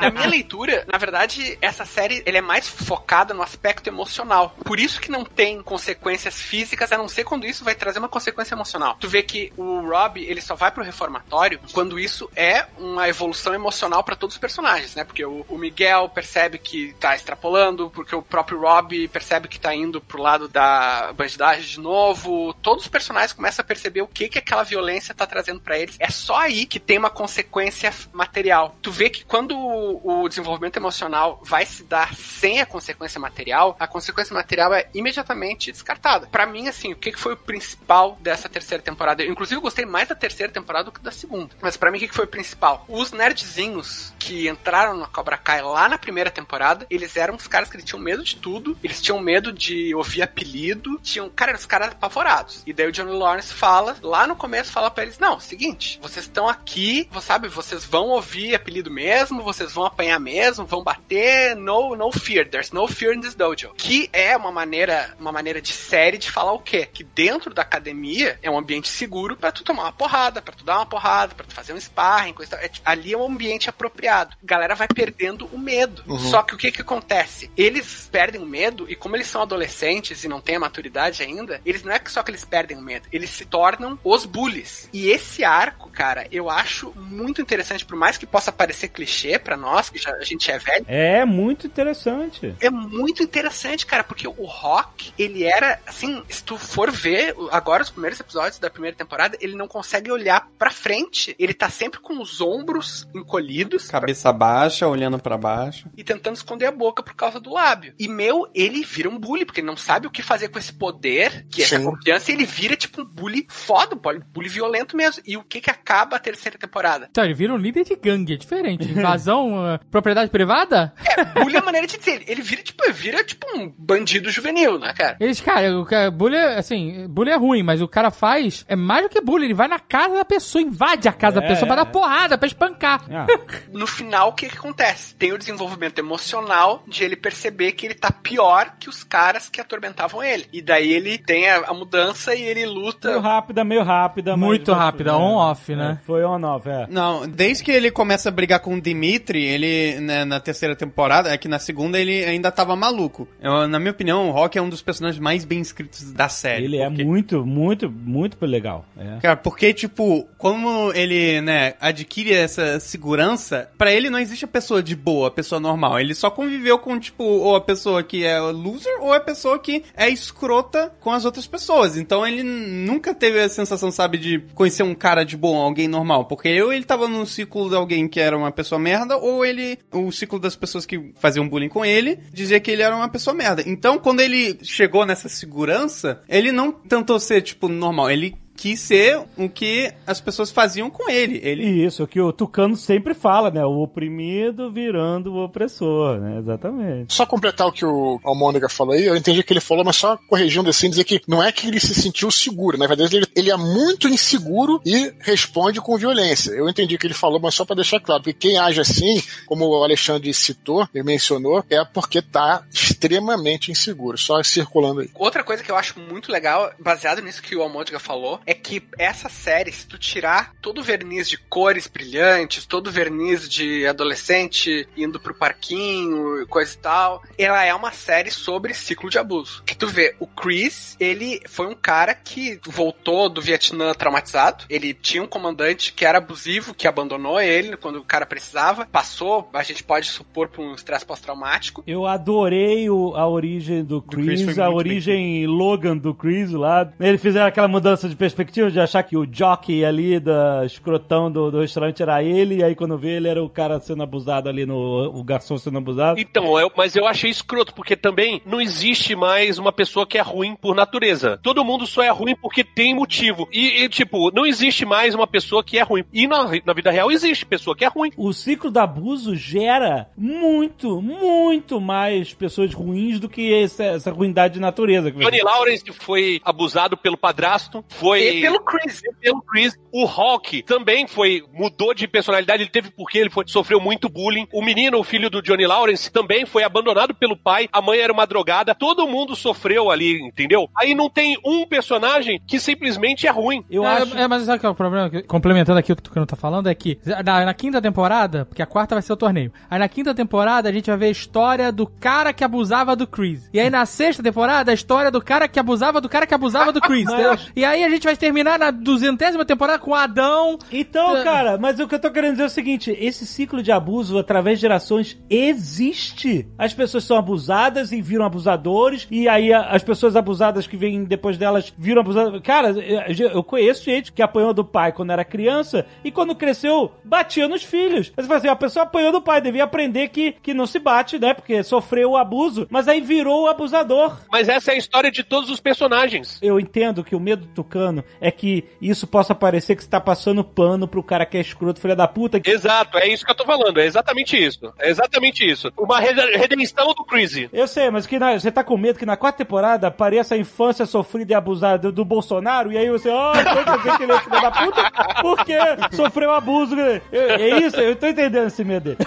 Na minha leitura, na verdade, essa série ele é mais focada no aspecto emocional. Por isso que não tem consequências físicas, a não ser quando isso vai trazer uma consequência emocional. Tu vê que o Rob, ele só vai pro reformatório quando isso é uma evolução emocional pra todos os personagens, né? Porque o, o Miguel percebe que tá extrapolando, porque o próprio Rob percebe que tá indo pro lado da bandidagem de novo. Todos os personagens começam a perceber o que que aquela violência tá trazendo pra eles. É só aí que tem uma consequência material. Tu vê que quando o, o desenvolvimento emocional vai se dar sem a consequência material, a consequência material é imediatamente descartada. Pra mim, assim, o que que foi o principal dessa terceira temporada? Eu, inclusive, eu gostei mais da terceira temporada do que da segunda. Mas pra mim, o que foi o principal? Os nerdzinhos que entraram na Cobra Kai lá na primeira temporada, eles eram os caras que tinham medo de tudo, eles tinham medo de ouvir apelido, tinham, cara, eram os caras apavorados. E daí o Johnny Lawrence fala, lá no começo, fala pra eles: Não, seguinte, vocês estão aqui, sabe, vocês vão ouvir apelido mesmo, vocês vão apanhar mesmo, vão bater, no, no fear, there's no fear in this dojo. Que é uma maneira, uma maneira de série de falar o quê? Que dentro da academia é um ambiente seguro pra tu tomar uma porrada, pra tu dar uma porrada, pra tu fazer um sparring, coisa e tal. É, ali é um ambiente apropriado. A galera vai perdendo o medo. Só que o que que acontece? Eles perdem o medo e como eles são adolescentes e não têm a maturidade ainda, eles não é que só que eles perdem o medo, eles se tornam os bullies. E esse arco, cara, eu acho muito interessante, por mais que possa parecer clichê pra nós, que já, a gente é velho, É muito interessante. é muito interessante, cara, porque o Rock, ele era, assim, se tu for ver agora os primeiros episódios da primeira temporada, ele não consegue olhar pra frente. Ele tá sempre com os ombros encolhidos Cabeça baixa, olhando pra baixo. e tentando esconder a boca por causa do lábio. E, meu, ele vira um bully, porque ele não sabe o que fazer com esse poder, que é essa confiança, e ele vira, tipo, um bully foda, um bully- bully violento mesmo. E o que que acaba a terceira temporada? Então, ele vira um líder de gangue, é diferente. Invasão, eh, propriedade privada? Bully é a maneira de dizer. Ele vira, tipo, ele vira, tipo, um bandido juvenil, né, cara? Eles, cara, o cara, bullying, é, assim, bullying é ruim, mas o cara faz, é mais do que bullying, ele vai na casa da pessoa, invade a casa da É, pessoa pra é. dar porrada, pra espancar. Ah, No final, o que que acontece? Tem o desenvolvimento emocional de ele perceber que ele tá pior que os caras que atormentavam ele. E daí ele tem a, a mudança e ele meio luta. rápida, meio rápida. mas- Muito rápida, on-off, né? É, foi on-off, é. Não, desde que ele começa a brigar com o Dimitri, ele, né, na terceira temporada, é que na segunda ele ainda tava maluco. Eu, na minha opinião, o Rock é um dos personagens mais bem escritos da série. Ele é porque- muito, muito, muito legal. É. Cara, porque, tipo, como ele, né, adquire essa segurança, pra ele não existe a pessoa de boa, a pessoa normal. Ele só conviveu com, tipo, ou a pessoa que é loser, ou a pessoa que é escrota com as outras pessoas. Então ele nunca teve a sensação, sabe, de conhecer um cara de bom, alguém normal. Porque ou ele tava num ciclo de alguém que era uma pessoa merda, ou ele, o ciclo das pessoas que faziam bullying com ele, dizia que ele era uma pessoa merda. Então, quando ele chegou nessa segurança, ele não tentou ser, tipo, normal. Ele quis ser o que as pessoas faziam com ele. Ele isso, que o Tucano sempre fala, né? O oprimido virando o opressor, né? Exatamente. Só completar o que o Almôndega falou aí, eu entendi o que ele falou, mas só corrigindo assim, dizer que não é que ele se sentiu seguro, na verdade ele, ele é muito inseguro e responde com violência. Eu entendi o que ele falou, mas só pra deixar claro, porque quem age assim, como o Alexandre citou e mencionou, é porque tá extremamente inseguro, só circulando aí. Outra coisa que eu acho muito legal, baseado nisso que o Almôndega falou, é que essa série, se tu tirar todo o verniz de cores brilhantes, todo o verniz de adolescente indo pro parquinho e coisa e tal, ela é uma série sobre ciclo de abuso. Que tu vê, o Chris, ele foi um cara que voltou do Vietnã traumatizado, ele tinha um comandante que era abusivo, que abandonou ele quando o cara precisava, passou, a gente pode supor, por um estresse pós-traumático, Eu adorei o- a origem do Chris Chris, foi a origem Logan do Chris lá. Eles fizeram aquela mudança de perspectiva de achar que o jockey ali da escrotão do, do restaurante era ele, e aí quando vê ele era o cara sendo abusado ali no. o garçom sendo abusado. Então, eu- mas eu achei escroto, porque também não existe mais uma pessoa que é ruim por natureza. Todo mundo só é ruim porque tem motivo. E, e, tipo, não existe mais uma pessoa que é ruim. E na, na vida real existe pessoa que é ruim. O ciclo do abuso gera muito, muito mais pessoas ruins do que essa, essa ruindade de natureza. Johnny Lawrence foi abusado pelo padrasto, foi e pelo Chris. e pelo Chris. O Hawk também foi mudou de personalidade, ele teve porque ele foi, sofreu muito bullying. O menino, o filho do Johnny Lawrence, também foi abandonado pelo pai. A mãe era uma drogada. Todo mundo sofreu ali, entendeu? Aí não tem um personagem que simplesmente é ruim. Eu é, acho. é, mas sabe qual é o problema? Que- Complementando aqui o que o Tucano tá falando, é que na, na quinta temporada, porque a quarta vai ser o torneio, aí na quinta temporada a gente vai ver a história do cara que abusava do Chris. E aí na sexta temporada, a história do cara que abusava do cara que abusava do Chris. entendeu? E aí a gente vai vai terminar na duzentésima temporada com Adão. Então, É. cara, mas o que eu tô querendo dizer é o seguinte: esse ciclo de abuso através de gerações existe. As pessoas são abusadas e viram abusadores, e aí as pessoas abusadas que vêm depois delas viram abusadas. Cara, eu eu conheço gente que apanhou do pai quando era criança e quando cresceu batia nos filhos. Mas você fala assim, a pessoa apanhou do pai, devia aprender que, que não se bate, né? Porque sofreu o abuso, mas aí virou o abusador. Mas essa é a história de todos os personagens. Eu entendo que o medo do tucano é que isso possa parecer que você tá passando pano pro cara que é escroto, filho da puta. que- Exato, é isso que eu tô falando, é exatamente isso. É exatamente isso. Uma rede- redenção do Crazy. Eu sei, mas que na- você tá com medo que na quarta temporada apareça a infância sofrida e abusada do Bolsonaro e aí você, ó, dizer que ele é filho da puta porque sofreu abuso. É isso, eu tô entendendo esse medo dele.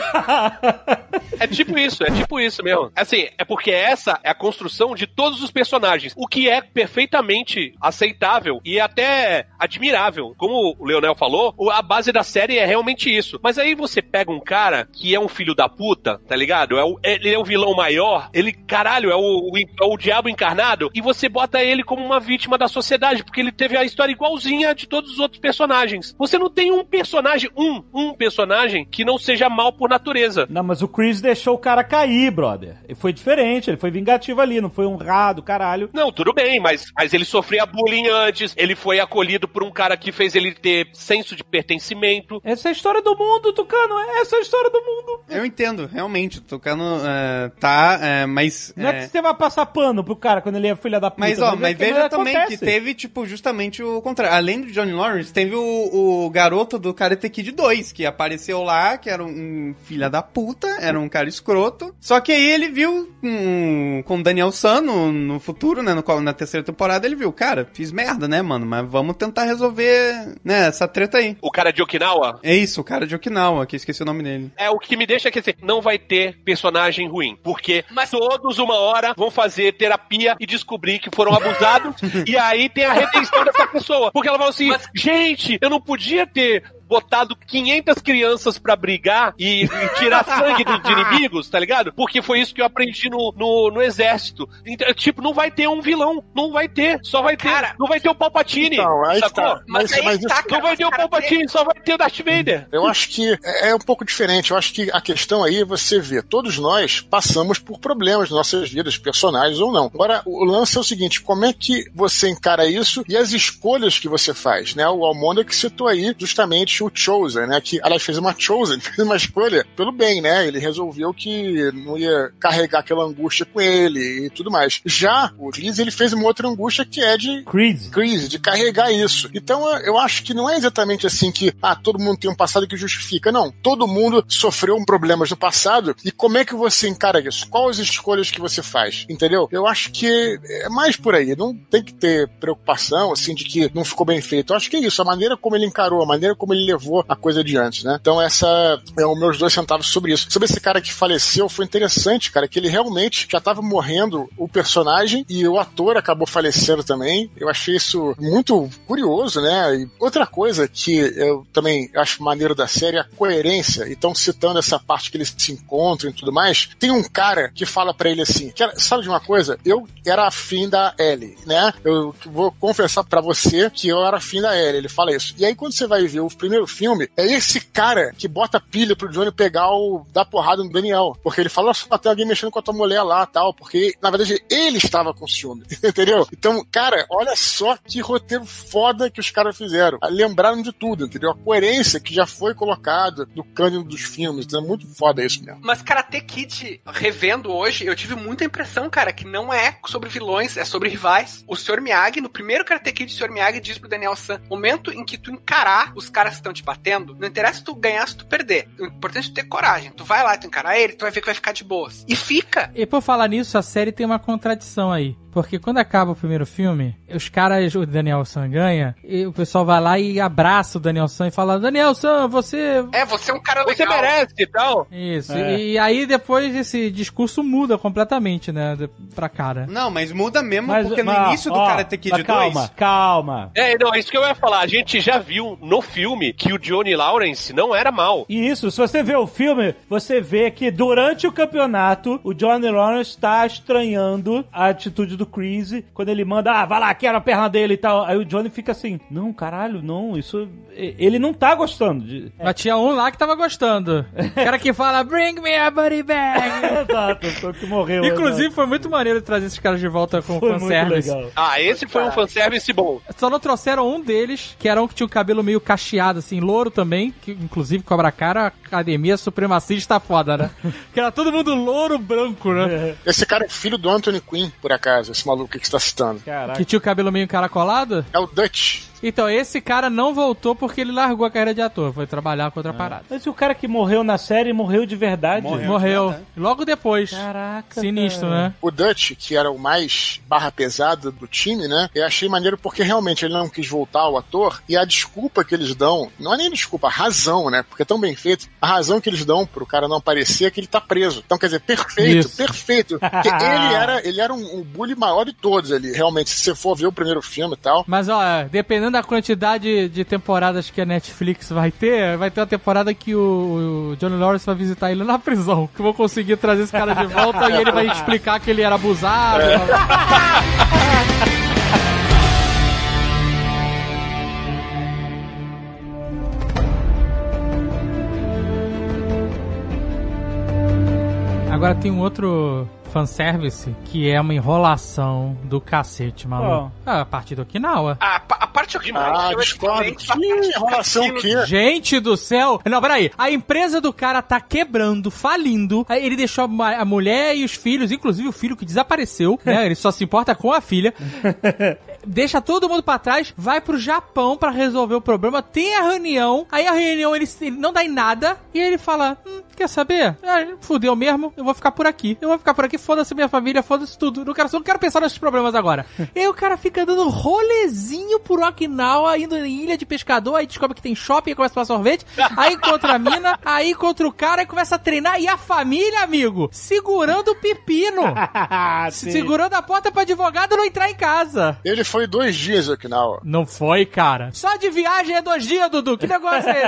É tipo isso, é tipo isso mesmo. Assim, é porque essa é a construção de todos os personagens, o que é perfeitamente aceitável e até admirável. Como o Leonel falou, a base da série é realmente isso. Mas aí você pega um cara que é um filho da puta, tá ligado? É o- ele é o vilão maior, ele, caralho, é o, o, é o diabo encarnado, e você bota ele como uma vítima da sociedade, porque ele teve a história igualzinha de todos os outros personagens. Você não tem um personagem, um, um personagem que não seja mal por natureza. Não, mas o Chris deixou o cara cair, brother. Ele foi diferente, ele foi vingativo ali, não foi honrado, caralho. Não, tudo bem, mas, mas ele sofria bullying antes, ele foi acolhido por um cara que fez ele ter senso de pertencimento. Essa é a história do mundo, Tucano. Essa é a história do mundo. Eu entendo, realmente, o Tucano é, tá, é, mas... Não é que é, você vai passar pano pro cara quando ele é filha da puta. Mas, ó, é mas que veja também acontece. que teve, tipo, justamente o contrário. Além do Johnny Lawrence, teve o, o garoto do Karate Kid 2, que apareceu lá, que era um, um filha da puta, era um cara escroto. Só que aí ele viu um, com o Daniel San no, no futuro, né, no, qual- na terceira temporada, ele viu, cara, fiz merda, né, mano, mas vamos tentar resolver, né, essa treta aí. O cara de Okinawa. É isso, o cara de Okinawa, que esqueci o nome dele. É o que me deixa quer dizer, não vai ter personagem ruim, porque Mas- todos uma hora vão fazer terapia e descobrir que foram abusados e aí tem a redenção dessa pessoa, porque ela fala assim, Mas- gente, eu não podia ter botado 500 crianças pra brigar e, e tirar sangue de, de inimigos, tá ligado? Porque foi isso que eu aprendi no, no, no exército. Então, tipo, não vai ter um vilão, não vai ter, só vai ter, Cara- não vai ter o Palpatine, Então, aí sacou? tá. Mas, Mas, aí mas tá, isso- cara, Não vai ter o Palpatine, só vai ter o Darth Vader. Eu acho que é é um pouco diferente. Eu acho que a questão aí é você ver, todos nós passamos por problemas nas nossas vidas, personagens ou não. Agora, o lance é o seguinte: como é que você encara isso e as escolhas que você faz, né? O Almonda que citou aí justamente o Chosen, né? Que, aliás, fez uma Chosen, fez uma escolha pelo bem, né? Ele resolveu que não ia carregar aquela angústia com ele e tudo mais. Já o Liz, ele fez uma outra angústia que é de Creed. crise, de carregar isso. Então eu- acho que não é exatamente assim que ah, todo mundo tem um passado que justifica. Não, todo mundo sofreu problemas no passado e como é que você encara isso? Quais as escolhas que você faz? Entendeu? Eu acho que é mais por aí. Não tem que ter preocupação assim de que não ficou bem feito. Eu acho que é isso, a maneira como ele encarou, a maneira como ele levou a coisa adiante, né? Então essa é os meus dois centavos sobre isso. Sobre esse cara que faleceu, foi interessante, cara, que ele realmente já tava morrendo o personagem e o ator acabou falecendo também. Eu achei isso muito curioso, né? E outra coisa que eu também acho maneiro da série é a coerência. Então, citando essa parte que eles se encontram e tudo mais, tem um cara que fala pra ele assim: "Cara, sabe de uma coisa? Eu era afim da Ellie, né? Eu vou confessar pra você que eu era afim da Ellie. Ele fala isso. E aí, quando você vai ver o primeiro filme, é esse cara que bota pilha pro Johnny pegar o. dar porrada no Daniel. Porque ele fala, só tem alguém mexendo com a tua mulher lá tal. Porque, na verdade, ele estava com ciúme. Entendeu? Então, cara, olha só que roteiro foda que os caras fizeram. Lembraram de tudo, entendeu? A coerência que já foi colocada no cânone dos filmes. Então, é muito foda isso mesmo. Mas Karate Kid, revendo hoje, eu tive muita impressão, cara, que não é sobre vilões, é sobre rivais. O Sr. Miyagi, no primeiro Karate Kid, o Sr. Miyagi diz pro Daniel San, momento em que tu encarar os caras estão te batendo, não interessa tu ganhar, se tu perder. O importante é tu ter coragem. Tu vai lá, tu encarar ele, tu vai ver que vai ficar de boas. E fica. E por falar nisso, a série tem uma contradição aí. Porque quando acaba o primeiro filme, os caras, o Daniel San ganha, e o pessoal vai lá e abraça o Daniel San e fala: Daniel San, você. É, você é um cara Você legal. merece e tal. Isso. É. E aí depois esse discurso muda completamente, né? de- Pra cara. Não, mas muda mesmo, Mas, porque no mas, início do ó, Karate Kid mas calma, 2... calma. É, não, é isso que eu ia falar. A gente já viu no filme que o Johnny Lawrence não era mal. E isso, se você vê o filme, você vê que durante o campeonato, o Johnny Lawrence está estranhando a atitude do Chris, quando ele manda, ah, vai lá, quero a perna dele e tal. Aí o Johnny fica assim, não, caralho, não, isso. Ele não tá gostando. De... Mas tinha um lá que tava gostando. O cara que fala, bring me a buddy bag. Exato, o que morreu. Inclusive, foi muito maneiro trazer esses caras de volta com foi fanservice. legal. Ah, esse foi um fanservice bom. Só não trouxeram um deles, que era um que tinha o cabelo meio cacheado, assim, louro também, que inclusive Cobra Cara, academia supremacista foda, né? que era todo mundo louro branco, né? Esse cara é filho do Anthony Quinn, por acaso, esse maluco que você tá citando. Caraca. Que tinha o cabelo meio encaracolado. É o Dutch. Então, esse cara não voltou porque ele largou a carreira de ator, foi trabalhar com outra parada. Mas e o cara que morreu na série morreu de verdade? Morreu. Morreu. Logo depois. Caraca. Sinistro, cara. né? O Dutch, que era o mais barra pesada do time, né? Eu achei maneiro porque realmente ele não quis voltar ao ator e a desculpa que eles dão, não é nem desculpa, a razão, né? Porque é tão bem feito. A razão que eles dão pro cara não aparecer é que ele tá preso. Então, quer dizer, perfeito, Isso. perfeito. Porque ele era, ele era um, um bully maior de todos ali, realmente. Se você for ver o primeiro filme e tal. Mas, ó, dependendo da quantidade de temporadas que a Netflix vai ter, vai ter uma temporada que o, o Johnny Lawrence vai visitar ele na prisão. Que vou conseguir trazer esse cara de volta e ele vai explicar que ele era abusado. Agora tem um outro fanservice que é uma enrolação do cacete, maluco. Ah, a partir do Okinawa. A, pa- a parte que mais Ah, discordo. a Que parte enrolação daquilo- que Gente do céu! Não, peraí. A empresa do cara tá quebrando, falindo. Ele deixou a a mulher e os filhos, inclusive o filho que desapareceu, né? Ele só se importa com a filha. Deixa todo mundo pra trás, vai pro Japão pra resolver o problema. Tem a reunião. Aí a reunião ele, ele não dá em nada. E aí ele fala: hum, Quer saber? É, fudeu mesmo. Eu vou ficar por aqui. Eu vou ficar por aqui. Foda-se minha família, foda-se tudo. Não quero, não quero pensar nesses problemas agora. e aí o cara fica dando rolezinho por Okinawa, indo em ilha de pescador. Aí descobre que tem shopping, começa a tomar sorvete. Aí encontra a mina, aí encontra o cara e começa a treinar. E a família, amigo, segurando o pepino. Sim. segurando a porta pro advogado não entrar em casa. ele foi dois dias em Okinawa. Não foi, cara. Só de viagem é dois dias, Dudu. Que negócio é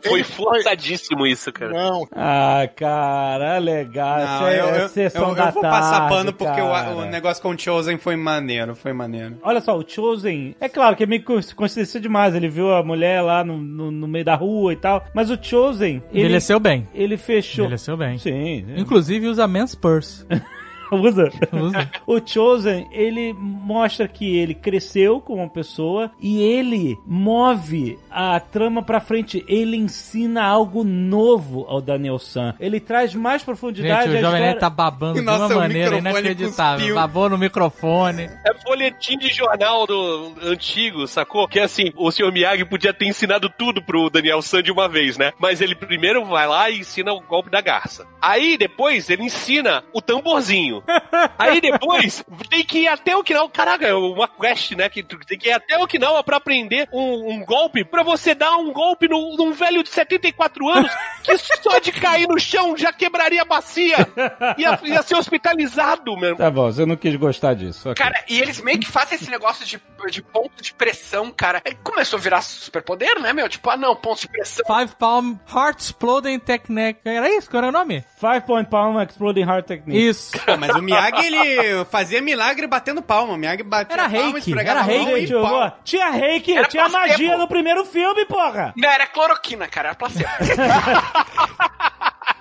esse? Foi forçadíssimo isso, cara. Não, Ah, cara, legal. Não, Isso é, eu, é eu, sessão eu, da eu vou passar tarde, pano porque o, o negócio com o Chosen foi maneiro, foi maneiro. Olha só, o Chosen, é claro que é meio co- coincidência demais. Ele viu a mulher lá no, no, no meio da rua e tal. Mas o Chosen, ele, Envelheceu bem. ele fechou. Envelheceu bem. Sim, Inclusive usa men's purse. usa. Usa. O Chosen, ele mostra que ele cresceu como uma pessoa e ele move a trama pra frente. Ele ensina algo novo ao Daniel San. Ele traz mais profundidade Gente, o Jovem história. tá babando de uma maneira inacreditável. cuspiu. Babou no microfone. É folhetim de jornal do antigo, sacou? Que assim, o Sr. Miyagi podia ter ensinado tudo pro Daniel San de uma vez, né? Mas ele primeiro vai lá e ensina o golpe da garça. Aí depois ele ensina o tamborzinho. Aí depois tem que ir até Okinawa. Caraca, é uma quest, né? Que tu tem que ir até Okinawa pra aprender um, um golpe, pra você dar um golpe no, num velho de 74 anos que só de cair no chão já quebraria a bacia. Ia, ia ser hospitalizado, meu. Tá bom, você não quis gostar disso. ok. Cara, e eles meio que fazem esse negócio de, de ponto de pressão, cara. Aí começou a virar superpoder, né, meu? Tipo, ah não, ponto de pressão. Five Palm Heart Exploding Technique. Era isso? Qual era o nome? Five Point Palm Exploding Heart Technique. Isso. Mas o Miyagi, ele fazia milagre batendo palma. O Miyagi batia Era palma, reiki, esfregava era a mão reiki, e pau. Tinha reiki, Era tinha placebo. magia no primeiro filme, porra! Não, era cloroquina, cara, era placebo.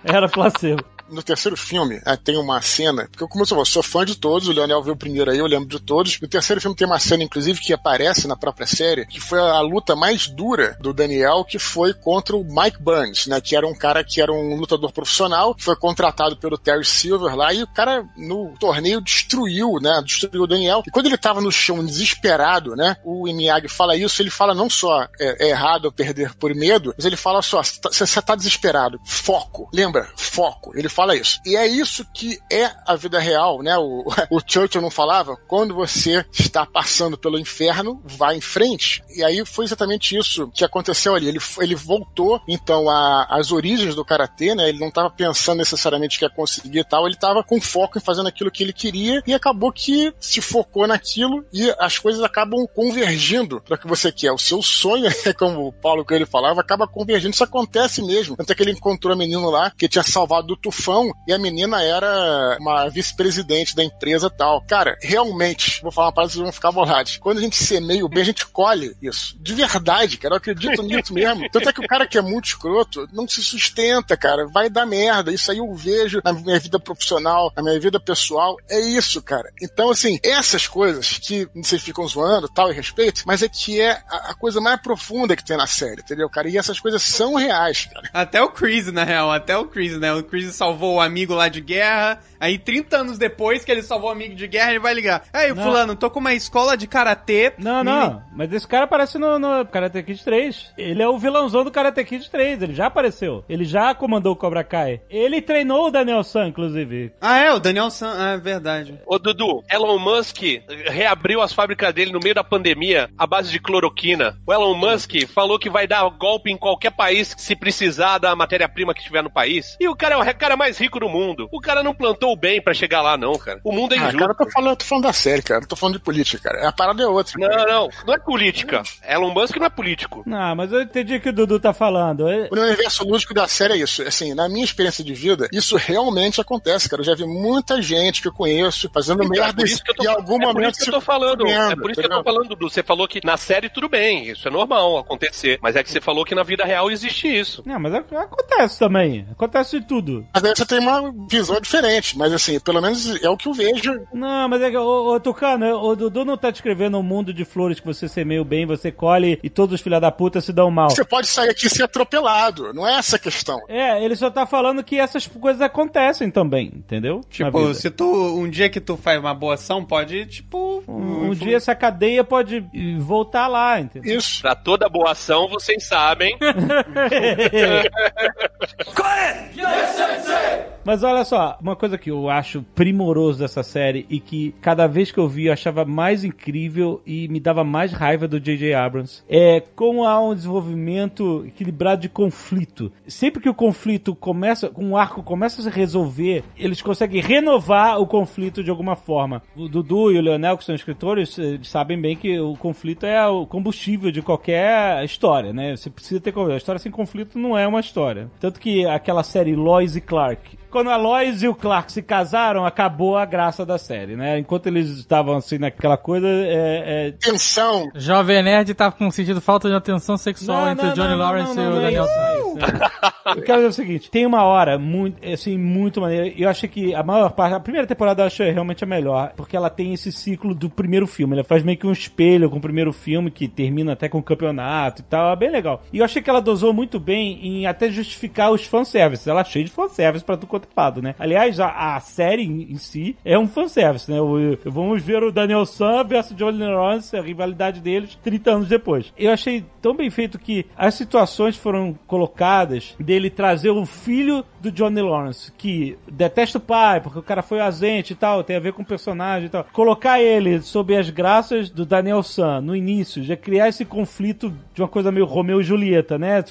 Era placebo. No terceiro filme, ah, tem uma cena, porque eu, como eu sou, fã de todos, o Leonel viu o primeiro aí, eu lembro de todos. No terceiro filme tem uma cena, inclusive, que aparece na própria série, que foi a luta mais dura do Daniel, que foi contra o Mike Burns, né? Que era um cara que era um lutador profissional, que foi contratado pelo Terry Silver lá, e o cara no torneio destruiu, né? Destruiu o Daniel. E quando ele tava no chão desesperado, né? O Miyagi fala isso, ele fala não só é, é errado perder por medo, mas ele fala só, você tá desesperado, foco, lembra? Foco. Ele fala isso. E é isso que é a vida real, né? O, o Churchill não falava? Quando você está passando pelo inferno, vá em frente. E aí foi exatamente isso que aconteceu ali. Ele, ele voltou, então, às origens do Karatê, né? Ele não estava pensando necessariamente que ia conseguir e tal, ele estava com foco em fazendo aquilo que ele queria e acabou que se focou naquilo e as coisas acabam convergindo para o que você quer. O seu sonho, como o Paulo Coelho falava, acaba convergindo. Isso acontece mesmo. Até que ele encontrou a menina lá que tinha salvado do tufão chefão e a menina era uma vice-presidente da empresa e tal. Cara, realmente, vou falar uma parada, vocês vão ficar borrados. Quando a gente semeia o bem, a gente colhe isso. De verdade, cara, eu acredito nisso mesmo. Tanto é que o cara que é muito escroto não se sustenta, cara. Vai dar merda. Isso aí eu vejo na minha vida profissional, na minha vida pessoal. É isso, cara. Então, assim, essas coisas que vocês ficam zoando, tal, e respeito, mas é que é a, a coisa mais profunda que tem na série, entendeu, cara? E essas coisas são reais, cara. Até o Chris, na real, até o Chris, né? O Chris salvou o amigo lá de guerra. Aí, 30 anos depois que ele salvou o amigo de guerra, ele vai ligar. Aí, Não. fulano, tô com uma escola de karatê. Não, não, mas esse cara aparece no, no Karate Kid 3. Ele é o vilãozão do Karate Kid 3, ele já apareceu. Ele já comandou o Cobra Kai. Ele treinou o Daniel San, inclusive. Ah, é, o Daniel San. Ah, é verdade. Ô Dudu, Elon Musk reabriu as fábricas dele no meio da pandemia à base de cloroquina. O Elon Musk falou que vai dar golpe em qualquer país se precisar da matéria-prima que estiver no país. E o cara é o cara mais rico do mundo. O cara não plantou o bem pra chegar lá, não, cara. O mundo é Ah, injusto. cara, eu tô falando, eu tô falando da série, cara. Não tô falando de política, cara. A parada é outra. Não, cara. não, não é política. Elon Musk não é político. Não, mas eu entendi o que o Dudu tá falando. É- O universo lúdico da série é isso. Assim, na minha experiência de vida, isso realmente acontece, cara. Eu já vi muita gente que eu conheço fazendo Então, é merda por isso que eu tô, e em algum é por momento isso que eu tô falando. É fudendo, por isso que eu tô falando, Dudu. Você falou que na série tudo bem, isso é normal acontecer. Mas é que você falou que na vida real existe isso. Não, mas ac- acontece também. Acontece de tudo. Mas aí você tem uma visão diferente, mas assim, pelo menos é o que eu vejo. Não, mas é que, ô, ô Tucano, o Dudu não tá descrevendo um mundo de flores que você semeia o bem, você colhe e todos os filha da puta se dão mal. Você pode sair aqui e ser atropelado, não é essa a questão. É, ele só tá falando que essas coisas acontecem também, entendeu? Tipo, se tu. Um dia que tu faz uma boa ação, pode, tipo. Um, um dia essa cadeia pode voltar lá, entendeu? Isso. Pra toda boa ação, vocês sabem. Mas olha só, uma coisa que eu acho primoroso dessa série e que cada vez que eu vi eu achava mais incrível e me dava mais raiva do J.J. Abrams é como há um desenvolvimento equilibrado de conflito. Sempre que o conflito começa, com um arco começa a se resolver, eles conseguem renovar o conflito de alguma forma. O Dudu e o Leonel, que são escritores, eles sabem bem que o conflito é o combustível de qualquer história, né? Você precisa ter conflito. A história sem conflito não é uma história. Tanto que aquela série Lois e Clark, quando a Lois e o Clark se casaram, acabou a graça da série, né? Enquanto eles estavam assim naquela coisa, é, é... Tensão. Jovem Nerd tá com sentido falta de atenção sexual Não, entre não, o Johnny não, Lawrence não, e o não é Daniel é isso, né? Eu quero dizer o seguinte, tem uma hora muito, assim, muito maneira. Eu achei que a maior parte, a primeira temporada eu achei realmente a melhor, porque ela tem esse ciclo do primeiro filme. Ela faz meio que um espelho com o primeiro filme, que termina até com o campeonato e tal. É bem legal. E eu achei que ela dosou muito bem em até justificar os fanservices. Ela é cheia de fanservice pra tudo lado, né? Aliás, a, a série em, em si é um fanservice, né? O, vamos ver o Daniel San versus Johnny Lawrence, a rivalidade deles 30 anos depois. Eu achei tão bem feito que as situações foram colocadas dele trazer o filho do Johnny Lawrence, que detesta o pai, porque o cara foi ausente e tal, tem a ver com o personagem e tal. Colocar ele sob as graças do Daniel San no início, já criar esse conflito de uma coisa meio Romeu e Julieta, né?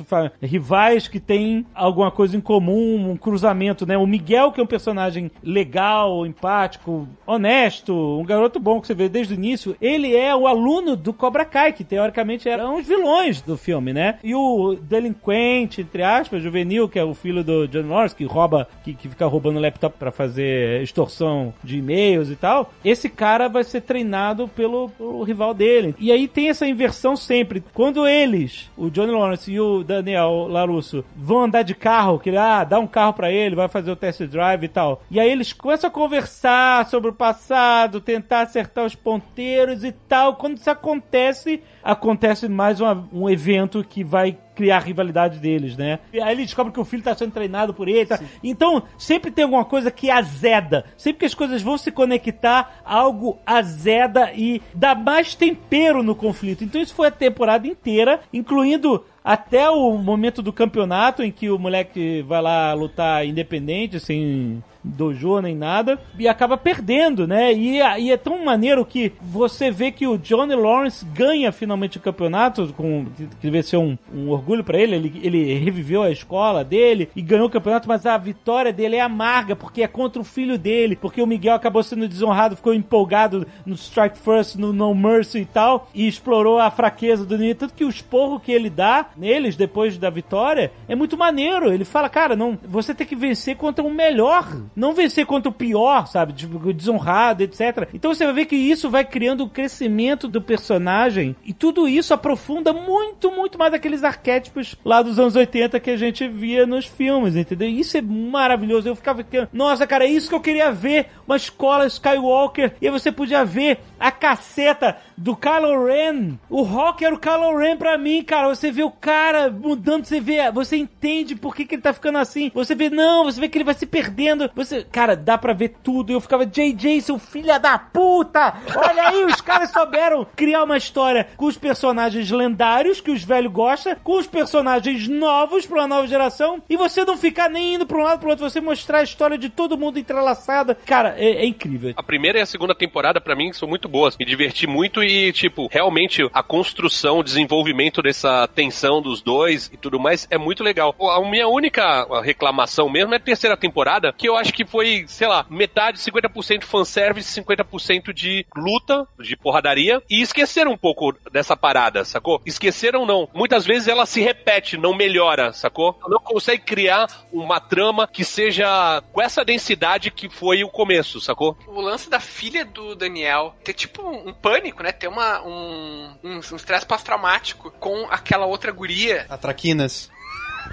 Rivais que têm alguma coisa em comum, um cruzamento, né? O Miguel, que é um personagem legal, empático, honesto, um garoto bom que você vê desde o início, ele é o aluno do Cobra Kai, que teoricamente eram os vilões do filme, né? E o delinquente, entre aspas, juvenil, que é o filho do John Lawrence, que rouba, que, que fica roubando laptop pra fazer extorsão de e-mails e tal, esse cara vai ser treinado pelo, pelo rival dele. E aí tem essa inversão sempre. Quando eles, o Johnny Lawrence e o Daniel Larusso, vão andar de carro, que ele, ah, dá um carro pra ele, vai fazer o test drive e tal. E aí eles começam a conversar sobre o passado, tentar acertar os ponteiros e tal. Quando isso acontece, acontece mais uma- um evento que vai criar rivalidade deles, né? E aí ele descobre que o filho tá sendo treinado por ele. Tá? Então, sempre tem alguma coisa que azeda. Sempre que as coisas vão se conectar, algo azeda e dá mais tempero no conflito. Então, isso foi a temporada inteira, incluindo até o momento do campeonato em que o moleque vai lá lutar independente, sem dojo nem nada, e acaba perdendo, né? E, e é tão maneiro que você vê que o Johnny Lawrence ganha finalmente o campeonato, com, que devia ser um, um orgulho pra ele. ele, ele reviveu a escola dele e ganhou o campeonato, mas a vitória dele é amarga, porque é contra o filho dele, porque o Miguel acabou sendo desonrado, ficou empolgado no Strike First, no No Mercy e tal, e explorou a fraqueza do Nino, tanto que o esporro que ele dá neles depois da vitória é muito maneiro. Ele fala, cara, não, você tem que vencer contra o melhor, não vencer contra o pior, sabe? Tipo, desonrado, etc. Então você vai ver que isso vai criando o crescimento do personagem e tudo isso aprofunda muito, muito mais aqueles arquétipos lá dos anos 80 que a gente via nos filmes, entendeu? Isso é maravilhoso. Eu ficava aqui, nossa, cara, é isso que eu queria ver, uma escola Skywalker, e aí você podia ver a caceta do Kylo Ren. O Rock era o Kylo Ren pra mim, cara. Você vê o cara mudando, você vê, você entende por que, que ele tá ficando assim. Você vê, não, você vê que ele vai se perdendo. Você, cara, dá pra ver tudo. Eu ficava, JJ, seu filho da puta! Olha aí, os caras souberam criar uma história com os personagens lendários que os velhos gostam, com os personagens novos pra uma nova geração, e você não ficar nem indo pra um lado pro outro, você mostrar a história de todo mundo entrelaçada. Cara, é, é incrível. A primeira e a segunda temporada, pra mim, são muito boas. Me diverti muito e, tipo, realmente a construção, o desenvolvimento dessa tensão dos dois e tudo mais é muito legal. A minha única reclamação mesmo é a terceira temporada, que eu acho que foi, sei lá, metade, 50% fanservice, 50% de luta, de porradaria, e esqueceram um pouco dessa parada, sacou? Esqueceram não. Muitas vezes ela se repete, não melhora, sacou? Não consegue criar uma trama que seja com essa densidade que foi o começo, sacou? O lance da filha do Daniel ter tipo um pânico, né? Ter uma, um, um, um estresse pós-traumático com aquela outra guria. A Traquinas.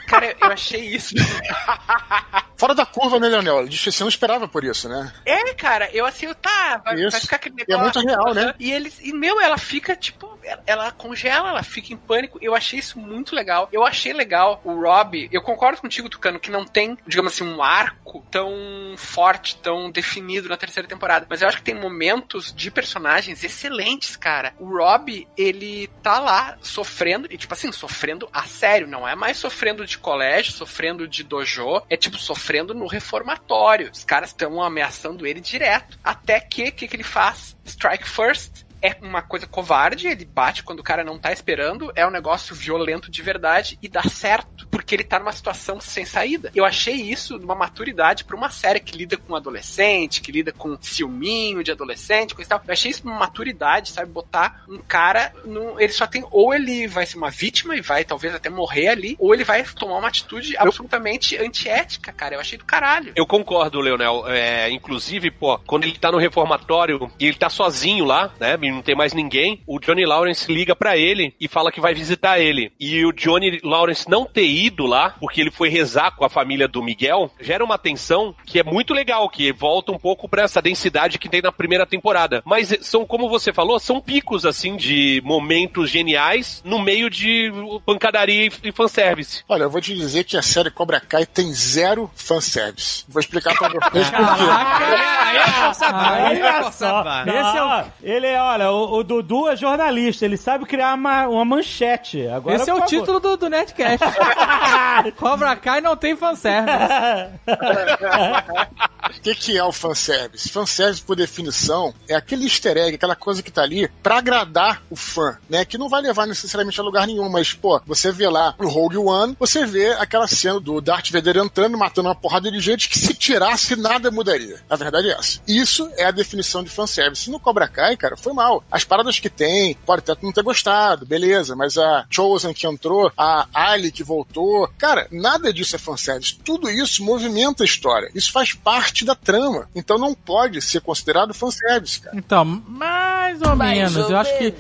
Cara, eu achei isso. Fora da curva, né, Leonel? Você não esperava por isso, né? É, cara, eu assim, eu tá, vai, vai ficar aquele E é muito real, né? E eles, e meu, ela fica tipo, ela, ela congela, ela fica em pânico. Eu achei isso muito legal. Eu achei legal o Rob. Eu concordo contigo, Tucano, que não tem, digamos assim, um arco tão forte, tão definido na terceira temporada. Mas eu acho que tem momentos de personagens excelentes, cara. O Rob, ele tá lá sofrendo, e tipo assim, sofrendo a sério, não é mais sofrendo de colégio, sofrendo de dojo, é tipo sofrendo no reformatório. Os caras estão ameaçando ele direto. Até que, o que, que ele faz? Strike first. É uma coisa covarde, ele bate quando o cara não tá esperando, é um negócio violento de verdade e dá certo, porque ele tá numa situação sem saída. Eu achei isso uma maturidade pra uma série que lida com adolescente, que lida com ciúminho de adolescente, coisa e tal. Eu achei isso uma maturidade, sabe? Botar um cara, no, ele só tem, ou ele vai ser uma vítima e vai talvez até morrer ali, ou ele vai tomar uma atitude absolutamente antiética, cara. Eu achei do caralho. Eu concordo, Leonel. É, inclusive, pô, quando ele tá no reformatório e ele tá sozinho lá, né? E não tem mais ninguém, o Johnny Lawrence liga pra ele e fala que vai visitar ele. E o Johnny Lawrence não ter ido lá, porque ele foi rezar com a família do Miguel, gera uma tensão que é muito legal, que volta um pouco pra essa densidade que tem na primeira temporada. Mas são, como você falou, são picos, assim, de momentos geniais no meio de pancadaria e- e fanservice. Olha, eu vou te dizer que a série Cobra Kai tem zero fanservice. Vou explicar pra vocês por quê. É aí é esse é o, ele é, olha, o, o Dudu é jornalista, ele sabe criar uma, uma manchete. Agora, Esse é o título do, do Netcast. Cobra Kai não tem fanservice. O que, que é o fanservice? Fanservice, por definição, é aquele easter egg, aquela coisa que tá ali pra agradar o fã, né? Que não vai levar necessariamente a lugar nenhum, mas, pô, você vê lá no Rogue One, você vê aquela cena do Darth Vader entrando, matando uma porrada de gente que se tirasse nada mudaria. A verdade é essa. Isso é a definição de fanservice. No Cobra Kai, cara, foi As paradas que tem, pode até não ter gostado, beleza, mas a Chosen que entrou, a Ali que voltou, cara, nada disso é fanservice. Tudo isso movimenta a história. Isso faz parte da trama. Então não pode ser considerado fanservice, cara. Então, mais ou menos. Eu acho que.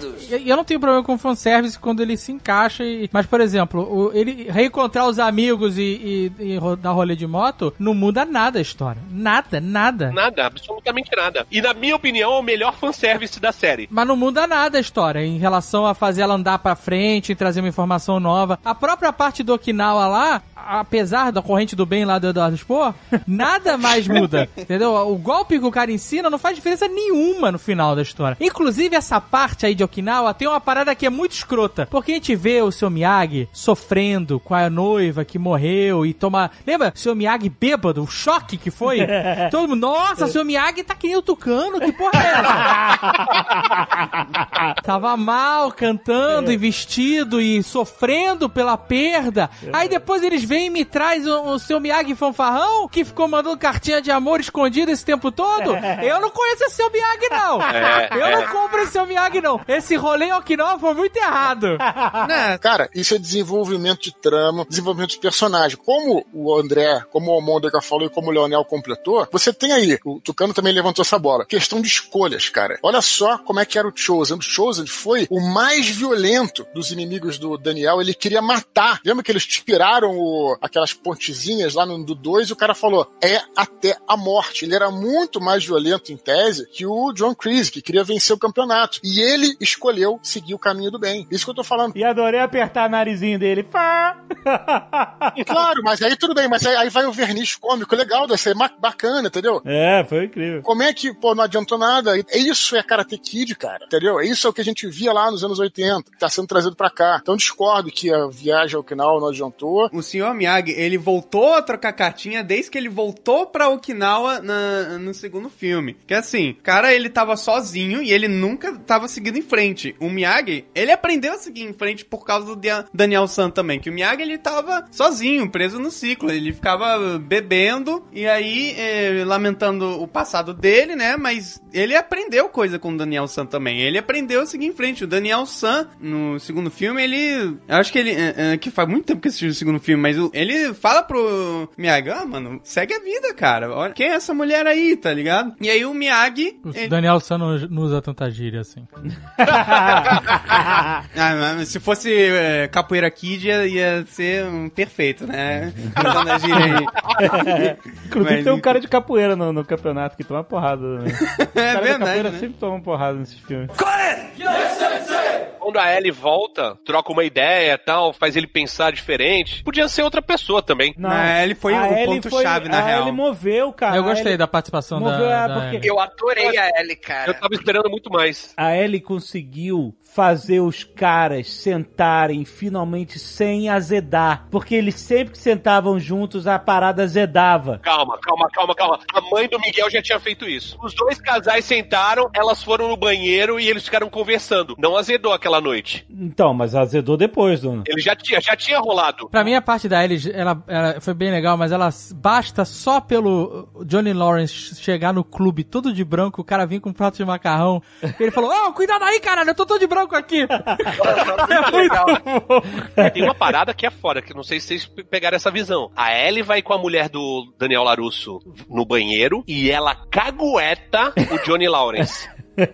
Eu não tenho problema com fanservice quando ele se encaixa. E... Mas, por exemplo, o- ele reencontrar os amigos e, e, e dar rolê de moto não muda nada a história. Nada, nada. Nada, absolutamente nada. E na minha opinião, é o melhor fanservice da série. Mas não muda nada a história em relação a fazer ela andar pra frente e trazer uma informação nova. A própria parte do Okinawa lá, apesar da corrente do bem lá do Eduardo Spohr, nada mais muda. Entendeu? O golpe que o cara ensina não faz diferença nenhuma no final da história. Inclusive, essa parte aí de Okinawa tem uma parada que é muito escrota. Porque a gente vê o seu Miyagi sofrendo com a noiva que morreu e toma. Lembra? Seu Miyagi bêbado, o choque que foi? Todo mundo, nossa, seu Miyagi tá que nem o tucano, que porra é essa? Tava mal cantando e vestido e sofrendo pela perda. Aí depois eles vem e me traz o, o seu Miyagi fanfarrão que ficou mandando cartinha de amor escondida esse tempo todo? Eu não conheço esse seu Miyagi, não. É, Eu é. não compro esse seu Miyagi, não. Esse rolê em Okinawa foi muito errado. Né? Cara, isso é desenvolvimento de trama, desenvolvimento de personagem. Como o André, como o Almôndega falou e como o Leonel completou, você tem aí, o Tucano também levantou essa bola, questão de escolhas, cara. Olha só como é que era o Chosen. O Chosen foi o mais violento dos inimigos do Daniel, ele queria matar. Lembra que eles tiraram o- aquelas pontezinhas lá no do 2 e o cara falou, é até a morte. Ele era muito mais violento em tese que o John Kreese, que queria vencer o campeonato. E ele escolheu seguir o caminho do bem. Isso que eu tô falando. E adorei apertar o narizinho dele. Pá! Claro, mas aí tudo bem, mas aí, aí vai o verniz cômico legal, deve ser bacana, entendeu? É, foi incrível. Como é que, pô, não adiantou nada? É Isso é Karate Kid, cara, entendeu? É Isso é o que a gente via lá nos anos 80, que tá sendo trazido pra cá. Então discordo que a viagem ao Okinawa não adiantou. O senhor Miyagi, ele voltou a trocar cartinha desde que ele voltou pra Okinawa na- no segundo filme. Que assim, o cara, ele tava sozinho e ele nunca tava seguindo em frente. O Miyagi, ele aprendeu a seguir em frente por causa do Daniel San também. Que o Miyagi, ele tava sozinho, preso no ciclo. Ele ficava bebendo e aí eh, lamentando o passado dele, né? Mas ele aprendeu coisa com o Daniel San também. Ele aprendeu a seguir em frente. O Daniel San, no segundo filme, ele... Eu acho que ele... é, é, que faz muito tempo que assisti o segundo filme, mas ele fala pro Miyagi, ah, mano, segue a vida, cara. Olha, quem é essa mulher aí, tá ligado? E aí o Miyagi... O ele- Daniel San não usa tanta gíria assim. Ah, se fosse é, Capoeira Kid, ia, ia ser um perfeito, né? Usando a gíria aí. Inclusive Mas- tem um cara de capoeira no, no campeonato que toma porrada. Né? É verdade, capoeira né? sempre toma porrada nesses filmes. Quando a Ellie volta, troca uma ideia e tal, faz ele pensar diferente. Podia ser outra pessoa também. Não, Ah, ele foi a o Ellie ponto-chave, na a real. Ellie moveu, cara. eu A gostei Ellie- da participação da, Moveu, é, da porque- Ellie. Eu adorei a Ellie, cara. Eu tava esperando muito mais. A Ellie conseguiu fazer os caras sentarem finalmente sem azedar. Porque eles sempre que sentavam juntos, a parada azedava. Calma, calma, calma, calma. A mãe do Miguel já tinha feito isso. Os dois casais sentaram, elas foram no banheiro e eles ficaram conversando. Não azedou aquela noite. Então, mas azedou depois, dona. Ele já tinha, já tinha rolado. Pra mim, a parte da Ellie, ela, ela foi bem legal, mas ela basta só pelo Johnny Lawrence chegar no clube todo de branco, o cara vir com um prato de macarrão, e ele falou, ô, cuidado aí, caralho, eu tô todo de branco aqui. Muito legal. Tem uma parada que é foda, que não sei se vocês pe- pegaram essa visão. A Ellie vai com a mulher do Daniel Larusso no banheiro e ela cagueta o Johnny Lawrence.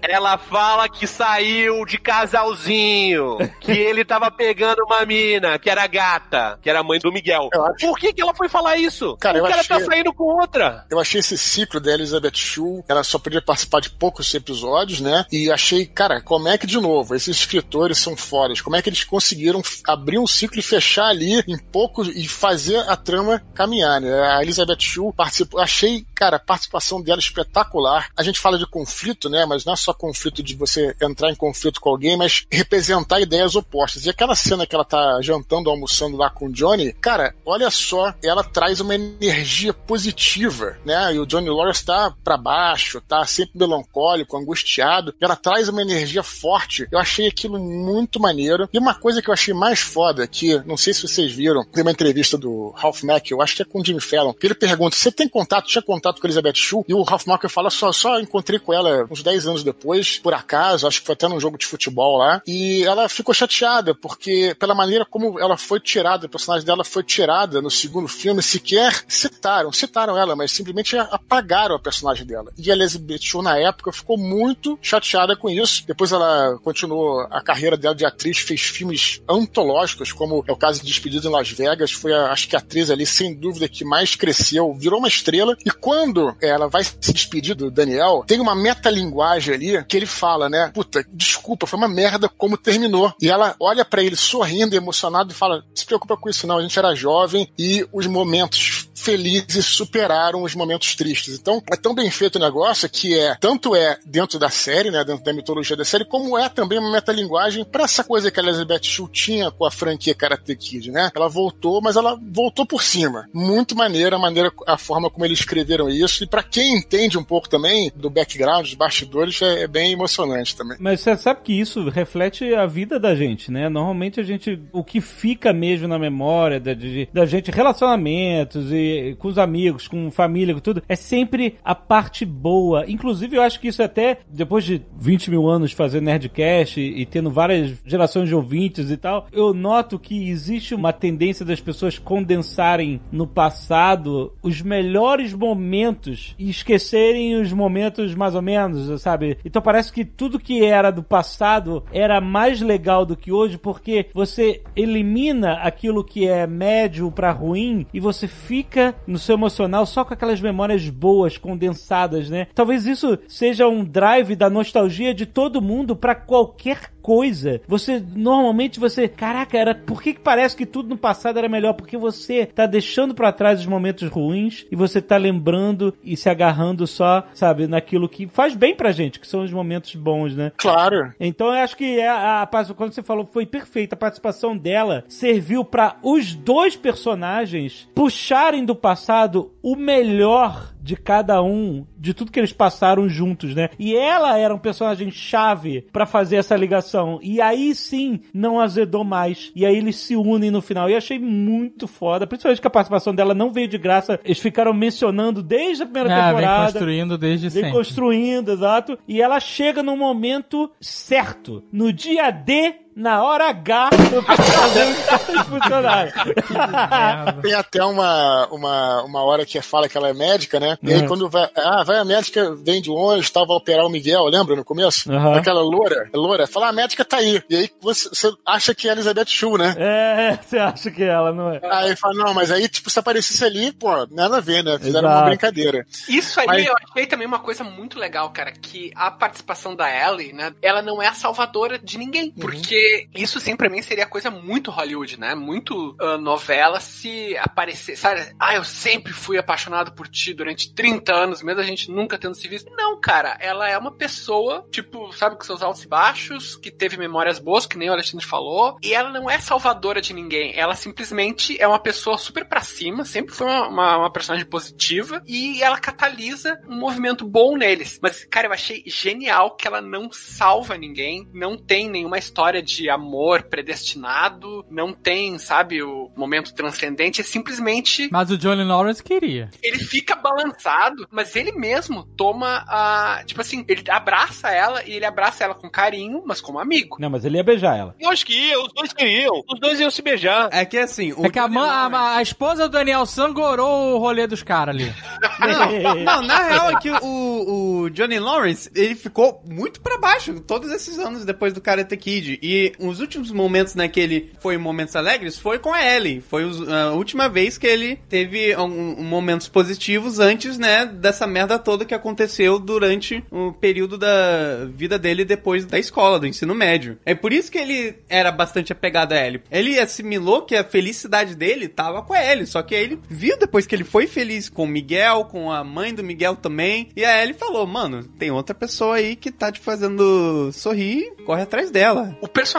Ela fala que saiu de casalzinho, que ele tava pegando uma mina, que era gata, que era a mãe do Miguel. Acho- Por que, que ela foi falar isso? Cara, o cara tá achei- saindo com outra. Eu achei esse ciclo da Elizabeth Shue, ela só podia participar de poucos episódios, né? E achei, cara, como é que, de novo, esses escritores são fodas, como é que eles conseguiram abrir um ciclo e fechar ali em poucos e fazer a trama caminhar, né? A Elizabeth Shue participou, achei, cara, a participação dela espetacular. A gente fala de conflito, né? Mas não é só conflito de você entrar em conflito com alguém, mas representar ideias opostas. E aquela cena que ela tá jantando, almoçando lá com o Johnny, cara, olha só, ela traz uma energia positiva, né? E o Johnny Lawrence tá pra baixo, tá sempre melancólico, angustiado. Ela traz uma energia forte. Eu achei aquilo muito maneiro. E uma coisa que eu achei mais foda, que não sei se vocês viram, tem uma entrevista do Ralph Macchio, eu acho que é com o Jimmy Fallon, que ele pergunta: você tem contato, tinha contato com a Elizabeth Shue? E o Ralph Macchio fala: só, só encontrei com ela uns 10 anos depois, por acaso, acho que foi até num jogo de futebol lá. E ela ficou chateada, porque pela maneira como ela foi tirada, o personagem dela foi tirada no segundo filme, sequer citaram, citaram ela, mas simplesmente apagaram a personagem dela. E a Elizabeth na época, ficou muito chateada com isso. Depois ela continuou a carreira dela de atriz, fez filmes antológicos, como é o caso de Despedido em Las Vegas, foi a, acho que a atriz ali, sem dúvida, que mais cresceu, virou uma estrela. E quando ela vai se despedir do Daniel, tem uma metalinguagem ali que ele fala, né? Puta, desculpa, foi uma merda como terminou. E ela olha pra ele sorrindo, emocionado e fala: se preocupa com isso não, a gente era jovem e os momentos felizes superaram os momentos tristes. Então, é tão bem feito o negócio que é, tanto é dentro da série, né, dentro da mitologia da série, como é também uma metalinguagem para essa coisa que a Elizabeth Shue tinha com a franquia Karate Kid, né? Ela voltou, mas ela voltou por cima. Muito maneira a maneira, a forma como eles escreveram isso. E para quem entende um pouco também do background, dos bastidores, é, é bem emocionante também. Mas você sabe que isso reflete a vida da gente, né? Normalmente a gente, o que fica mesmo na memória da, de- da gente, relacionamentos e com os amigos, com família, com tudo, é sempre a parte boa. Inclusive, eu acho que isso até, depois de 20 mil anos fazendo Nerdcast e, e tendo várias gerações de ouvintes e tal, eu noto que existe uma tendência das pessoas condensarem no passado os melhores momentos e esquecerem os momentos mais ou menos, sabe? Então parece que tudo que era do passado era mais legal do que hoje porque você elimina aquilo que é médio pra ruim e você fica no seu emocional só com aquelas memórias boas, condensadas, né? Talvez isso seja um drive da nostalgia de todo mundo pra qualquer coisa. Você normalmente você, caraca, era por que, que parece que tudo no passado era melhor? Porque você tá deixando pra trás os momentos ruins e você tá lembrando e se agarrando só, sabe, naquilo que faz bem pra gente, que são os momentos bons, né? Claro. Então eu acho que a, a, participação- quando você falou foi perfeita, a participação dela serviu pra os dois personagens puxarem do passado o melhor de cada um, de tudo que eles passaram juntos, né? E ela era um personagem chave pra fazer essa ligação. E aí sim não azedou mais. E aí eles se unem no final. E achei muito foda, principalmente que a participação dela não veio de graça. Eles ficaram mencionando desde a primeira Ah, vem temporada. construindo desde Vem sempre. construindo, exato. E ela chega no momento certo. No dia D, na hora H, eu os funcionários. Merda. Tem até uma, uma, uma hora que fala que ela é médica, né? E aí Uhum. quando vai. Ah, vai a médica, vem de longe, tal, vai operar o Miguel, lembra no começo? Uhum. Aquela loura, loura, fala, ah, a médica tá aí. E aí você, você acha que é a Elizabeth Shue, né? É, você acha que ela não é? Aí fala, não, mas aí, tipo, se aparecesse ali, pô, nada a ver, né? Fizeram Exato. uma brincadeira. Isso aí Mas- eu achei também uma coisa muito legal, cara, que a participação da Ellie, né, ela não é a salvadora de ninguém, porque isso sim pra mim seria coisa muito Hollywood, né, muito ah, novela se aparecer, sabe, ah, eu sempre fui apaixonado por ti durante 30 anos, mesmo a gente nunca tendo se visto. Não, cara, ela é uma pessoa, tipo, sabe, com seus altos e baixos, que teve memórias boas, que nem o Alexandre falou, e ela não é salvadora de ninguém, ela simplesmente é uma pessoa super pra cima, sempre foi uma, uma, uma personagem positiva, e ela catalisa um movimento bom neles. Mas, cara, eu achei genial que ela não salva ninguém, não tem nenhuma história de amor predestinado, não tem, sabe, o momento transcendente, é simplesmente Mas o Johnny Lawrence queria. ele fica balançado, mas ele mesmo toma a. Tipo assim, ele abraça ela e ele abraça ela com carinho, mas como amigo. Não, mas ele ia beijar ela. Eu acho que ia, os dois queriam. Os dois iam se beijar. É que assim, o É que a, mãe- a- a esposa do Daniel sangorou o rolê dos caras ali. Não, não, na real é que o, o Johnny Lawrence, ele ficou muito pra baixo todos esses anos depois do Karate Kid. E os últimos momentos, né, que ele foi momentos alegres, foi com a Ellie. Foi a última vez que ele teve um- momentos positivos antes, né, dessa merda toda que aconteceu durante o período da vida dele depois da escola, do ensino médio. É por isso que ele era bastante apegado a Ellie. Ele assimilou que a felicidade dele tava com a Ellie, só que ele viu depois que ele foi feliz com o Miguel, com a mãe do Miguel também, e a Ellie falou, mano, tem outra pessoa aí que tá te fazendo sorrir, corre atrás dela. O personagem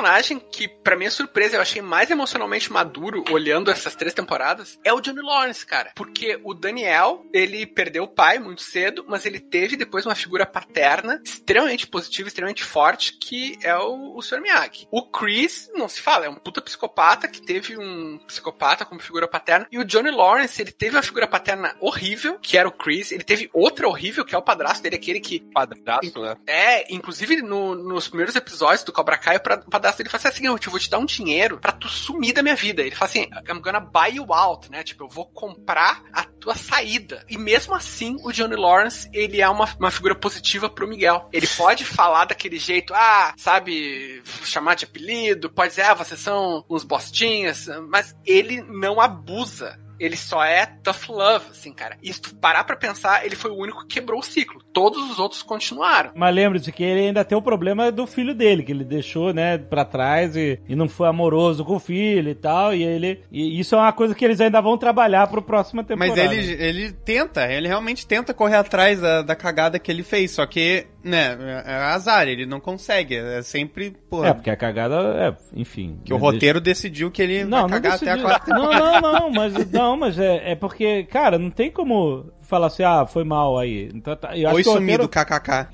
que, pra minha surpresa, eu achei mais emocionalmente maduro olhando essas três temporadas é o Johnny Lawrence, cara. Porque o Daniel, ele perdeu o pai muito cedo, mas ele teve depois uma figura paterna extremamente positiva, extremamente forte, que é o, o Sr. Miyagi. O Chris, não se fala, é um puta psicopata que teve um psicopata como figura paterna. E o Johnny Lawrence, ele teve uma figura paterna horrível, que era o Chris. Ele teve outra horrível, que é o padrasto dele, aquele que Padrasto, né? é, inclusive no- nos primeiros episódios do Cobra Kai, o pra- dele fala assim: eu te vou te dar um dinheiro pra tu sumir da minha vida. Ele fala assim: I'm gonna buy you out, né? Tipo, eu vou comprar a tua saída. E mesmo assim, o Johnny Lawrence, ele é uma, uma figura positiva pro Miguel. Ele pode falar daquele jeito, ah, sabe, chamar de apelido, pode dizer, ah, vocês são uns bostinhas, mas ele não abusa Ele só é tough love, assim, cara. E se tu parar pra pensar, ele foi o único que quebrou o ciclo. Todos os outros continuaram. Mas lembre-se que ele ainda tem o problema do filho dele, que ele deixou, né, pra trás e, e não foi amoroso com o filho e tal. E ele. E isso é uma coisa que eles ainda vão trabalhar pro próxima temporada. Mas ele, ele tenta, ele realmente tenta correr atrás da, da cagada que ele fez, só que, né, é azar, ele não consegue, é sempre, porra, É, porque a cagada é, enfim. que o roteiro decidiu que ele Não, vai não cagar até a decidiu. quarta Não, não, não, mas, não, mas é, é porque, cara, não tem como falar assim, ah, foi mal aí. Então, tá- eu acho Oi que sumido, roteiro, kkk.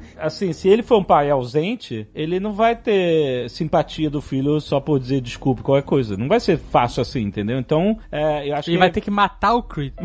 assim, se ele for um pai ausente, ele não vai ter simpatia do filho só por dizer desculpe qualquer coisa. Não vai ser fácil assim, entendeu? Então, é, eu acho Ele que... vai ter que matar o Creed.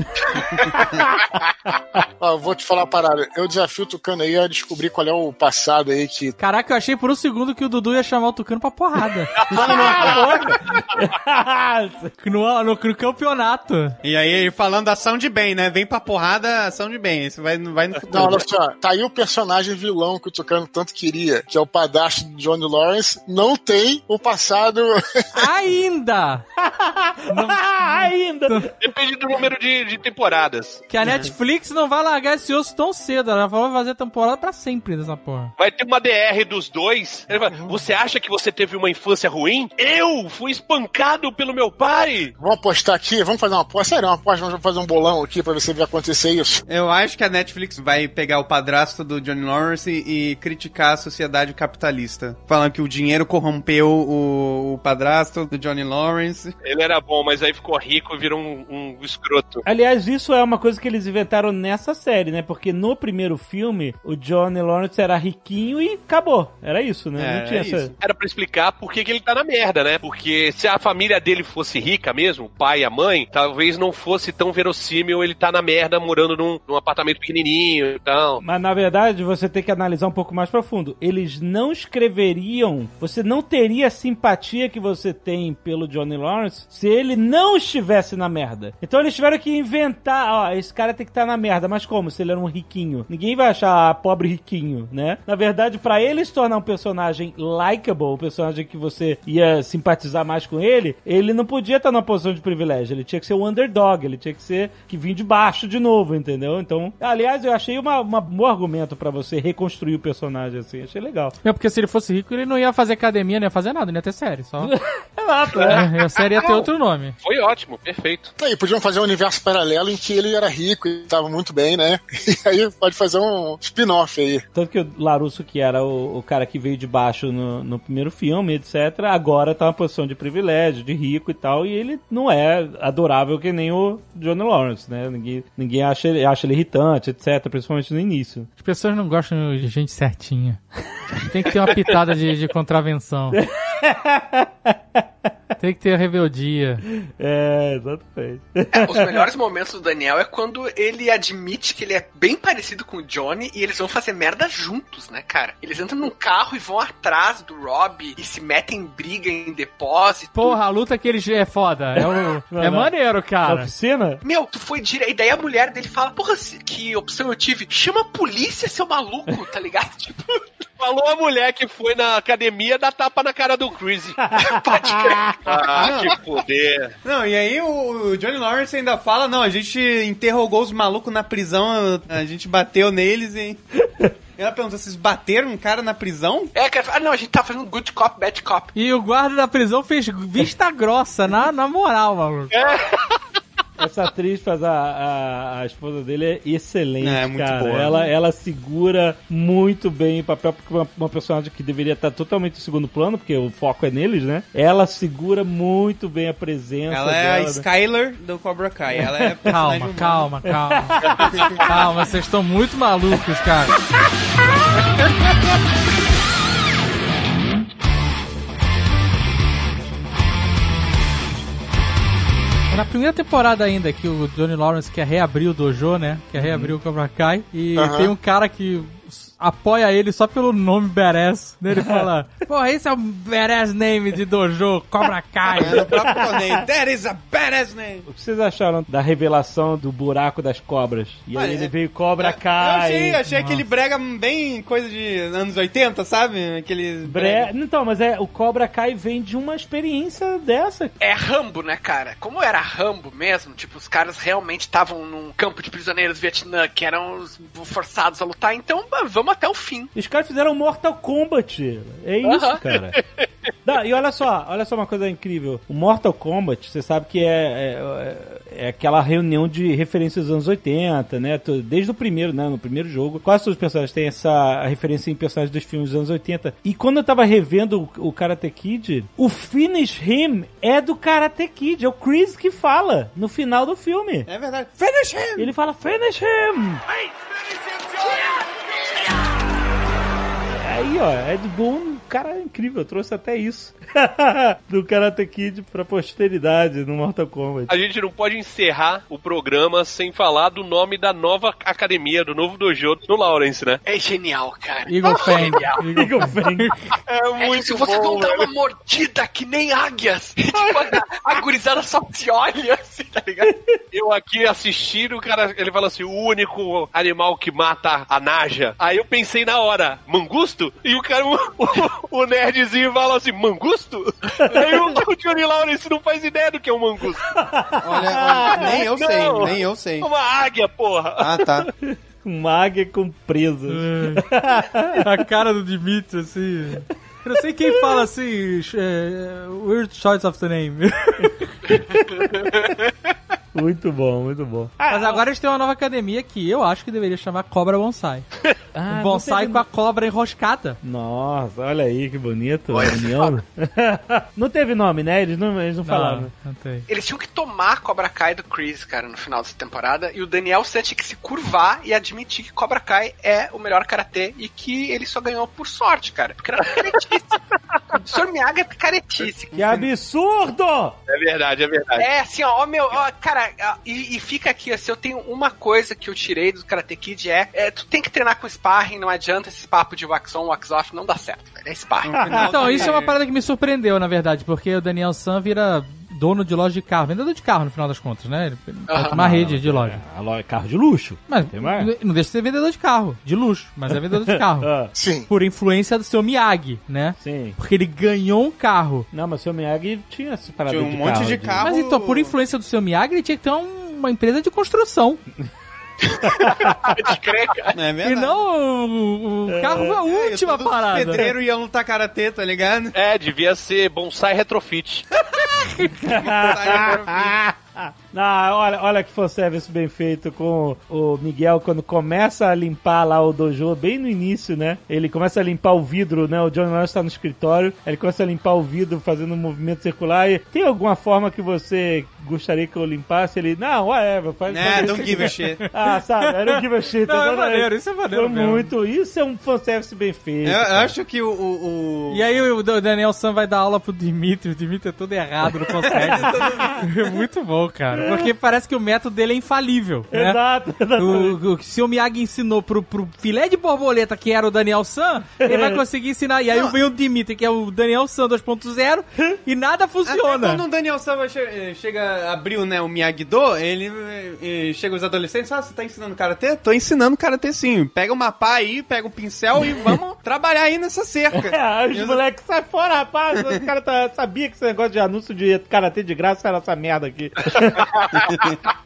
Ó, eu vou te falar uma parada. Eu desafio o Tucano aí a descobrir qual é o passado aí que. Caraca, eu achei por um segundo que o Dudu ia chamar o Tucano pra porrada. no, no, no campeonato. E aí ele falando ação de bem, né? Vem pra porrada, ação de bem. Isso vai, vai no futuro. Não, olha só, tá aí o personagem vilão que o Tucano tanto queria, que é o padrasto de Johnny Lawrence, não tem o passado. Ainda! Ainda! Depende do número de, de temporadas. Que a Netflix não vai largar esse osso tão cedo. Ela vai fazer temporada pra sempre dessa porra. Vai ter uma DR dos dois. Ele fala, você acha que você teve uma infância ruim? Eu fui espancado pelo meu pai. Vamos apostar aqui, vamos fazer uma aposta. Sério, uma aposta, vamos fazer um bolão aqui pra ver se vai acontecer isso. Eu acho que a Netflix vai pegar o padrasto do Johnny Lawrence e, e criticar a sociedade capitalista. Falando que o dinheiro corrompeu o, o padrasto do Johnny Lawrence. Ele era bom, mas aí ficou rico e virou um, um escroto. Aliás, isso é uma coisa que eles inventaram nessa série, né? Porque no primeiro filme, o Johnny Lawrence era riquinho e acabou. Era isso, né? É, não tinha é essa... isso. Era pra explicar por que, que ele tá na merda, né? Porque se a família dele fosse rica mesmo, o pai e a mãe, talvez não fosse tão verossímil ele tá na merda morando num, num apartamento pequenininho e tal. Mas na verdade, você tem que analisar um pouco mais profundo. Eles não escreveriam, você não teria a simpatia que você tem pelo Johnny Lawrence se ele não estivesse na merda. Então eles tiveram que inventar, ó, esse cara tem que estar na merda, mas como? Se ele era um riquinho. Ninguém vai achar ah, pobre riquinho, né? Na verdade, pra ele se tornar um personagem likable, um personagem que você ia simpatizar mais com ele, ele não podia estar numa posição de privilégio. Ele tinha que ser o underdog, ele tinha que ser que vir de baixo de novo, entendeu? Então, aliás, eu achei uma, uma um bom argumento pra você reconstruir o personagem assim. Achei legal. É porque se ele fosse rico, ele não ia fazer academia, não ia fazer nada, não ia ter série. Só. Exato, né? É, a série ia ter outro nome. Foi ótimo, perfeito. Aí, podiam fazer um universo paralelo em que ele era rico e tava muito bem, né? E aí pode fazer um spin-off aí. Tanto que o Larusso, que era o, o cara que veio de baixo no, no primeiro filme, etc., agora tá numa posição de privilégio, de rico e tal, e ele não é adorável que nem o Johnny Lawrence, né? Ninguém, ninguém acha, ele- acha ele irritante, etc., principalmente no início. As pessoas não gostam de gente certinha. Tem que ter uma pitada de, de contravenção. Tem que ter rebeldia. É, exatamente. É, os melhores momentos do Daniel é quando ele admite que ele é bem parecido com o Johnny e eles vão fazer merda juntos, né, cara? Eles entram num carro e vão atrás do Rob e se metem em briga em depósito. Porra, a luta que eles é foda. É, o, Não, é não. maneiro, Na cara. oficina? Meu, tu foi direito. E daí a mulher dele fala: Porra, se- que opção eu tive? Chama a polícia, seu maluco, tá ligado? Tipo, Falou a mulher que foi na academia dar tapa na cara do Chris. pode crer. Ah, que poder. Não, e aí o Johnny Lawrence ainda fala, não, a gente interrogou os malucos na prisão, a gente bateu neles e... Ela pergunta, vocês bateram um cara na prisão? É, cara, ah, não, a gente tá fazendo good cop, bad cop. E o guarda da prisão fez vista grossa, na, na moral, maluco. Essa atriz faz a, a, a esposa dele é excelente, É, muito cara. boa. Ela, ela segura muito bem o papel, porque uma, uma personagem que deveria estar totalmente em segundo plano, porque o foco é neles, né? Ela segura muito bem a presença Ela é dela. a né? Skyler do Cobra Kai, ela é Calma, humana. calma, calma. calma, vocês estão muito malucos, cara. Na primeira temporada ainda, que o Johnny Lawrence quer reabrir o dojo, né? Quer reabrir o Cobra Kai. E Aham. tem um cara que apoia ele só pelo nome Badass. Né? Ele fala, porra, esse é o Badass name de Dojo, Cobra Kai. É, no próprio is a badass name. O que vocês acharam da revelação do buraco das cobras? E aí Olha, ele veio Cobra Eu Kai. achei, achei aquele brega bem coisa de anos 80, sabe? Aquele Bre... Então, mas é, o Cobra Kai vem de uma experiência dessa. É Rambo, né, cara? Como era Rambo mesmo, tipo, os caras realmente estavam num campo de prisioneiros Vietnã, que eram os forçados a lutar, então bah, vamos até o fim. Os caras fizeram Mortal Kombat. É isso, Aham. cara. Não, e olha só, olha só uma coisa incrível. O Mortal Kombat, você sabe que é, é, é aquela reunião de referências dos anos 80, né? Desde o primeiro, né? No primeiro jogo. Quase todos os personagens têm essa referência em personagens dos filmes dos anos 80. E quando eu tava revendo o, o Karate Kid, o Finish Him é do Karate Kid. É o Chris que fala no final do filme. É verdade. Finish him! Ele fala Finish him! Aí, ó, Ed Boon, cara incrível, trouxe até isso do Karate Kid pra posteridade no Mortal Kombat. A gente não pode encerrar o programa sem falar do nome da nova academia, do novo dojo do Lawrence, né? É genial, cara. Eagle Fang. Eagle Fang. É É, se você não dá uma mordida que nem águias, tipo, a, a gurizada só se olha assim, tá ligado? Eu aqui assistindo, o cara, ele fala assim, o único animal que mata a Naja. Aí eu pensei na hora, mangusto? E o cara, o, o, o nerdzinho fala assim, mangusto? Aí o, o Johnny Lawrence não faz ideia do que é um mangusto. Olha, olha, nem eu Não. sei, nem eu sei. É uma águia, porra. Ah, tá. Uma águia com presas. A cara do Dimitri, assim. Eu não sei quem fala assim, é, weird choice of the name. Muito bom, muito bom. Mas agora a gente tem uma nova academia que eu acho que deveria chamar Cobra Bonsai. Ah, um bonsai não com a cobra enroscada. Nossa, olha aí que bonito. Olha união. não teve nome, né? Eles não, eles não falaram. Não, não tem. Eles tinham que tomar Cobra Kai do Chris, cara, no final dessa temporada, e o Daniel San tinha que se curvar e admitir que Cobra Kai é o melhor karatê e que ele só ganhou por sorte, cara. Porque era caretice. o Sr. Miyagi é caretice. Que absurdo! É verdade, é verdade. É, assim, ó, ó, meu, ó, cara, e, e fica aqui, ó, se eu tenho uma coisa que eu tirei do Karate Kid é, é, tu tem que treinar com sparring, não adianta esse papo de wax on, wax off, não dá certo, velho, é sparring. Então, isso é uma parada que me surpreendeu, na verdade, porque o Daniel San vira dono de loja de carro, vendedor de carro no final das contas, né? Ele ele faz uma rede de loja. A loja, carro de luxo. Mas Tem mais? não deixa de ser vendedor de carro, de luxo, mas é vendedor de carro. Ah, Sim. Por influência do seu Miyagi, né? sim. Porque ele ganhou um carro. Não, mas o seu Miyagi tinha essa parada Tinha um de monte carro, de carro. Mas então, por influência do seu Miyagi, ele tinha que ter um- uma empresa de construção. de crer, cara. É E não o, o carro foi a É, última parada. pedreiros iam lutar karatê, tá ligado? É, devia ser bonsai retrofit. Não, olha, olha que fanservice bem feito com o Miguel quando começa a limpar lá o dojo, bem no início, né? Ele começa a limpar o vidro, né? O John Lawrence tá no escritório, ele começa a limpar o vidro fazendo um movimento circular e tem alguma forma que você gostaria que eu limpasse? Ele, não, whatever, faz faz- don't give a shit. Ah, sabe, era um give a shit. Não, é maneiro, isso é maneiro Foi mesmo. muito, isso é um fanservice bem feito. Eu, eu acho que o. o, o- E aí o Daniel Sam vai dar aula pro Dimitri, o Dimitri é todo errado, não consegue. é muito bom, cara. Porque parece que o método dele é infalível, né? Exato, exatamente. O, o que se o Miyagi ensinou pro, pro filé de borboleta, que era o Daniel San, ele vai conseguir ensinar. E aí vem o Dimitri, que é o Daniel San 2.0, e nada Até funciona. quando o Daniel Sama che- eh, chega, abriu, né, o Miyagi-Do, ele eh, eh, chega os adolescentes, ah, você tá ensinando karatê? Tô ensinando karatê sim. Pega uma pá aí, pega um pincel e vamos trabalhar aí nessa cerca. É, os moleques saem fora, rapaz. Os cara tá, sabia que esse negócio de anúncio de karatê de graça era essa merda aqui.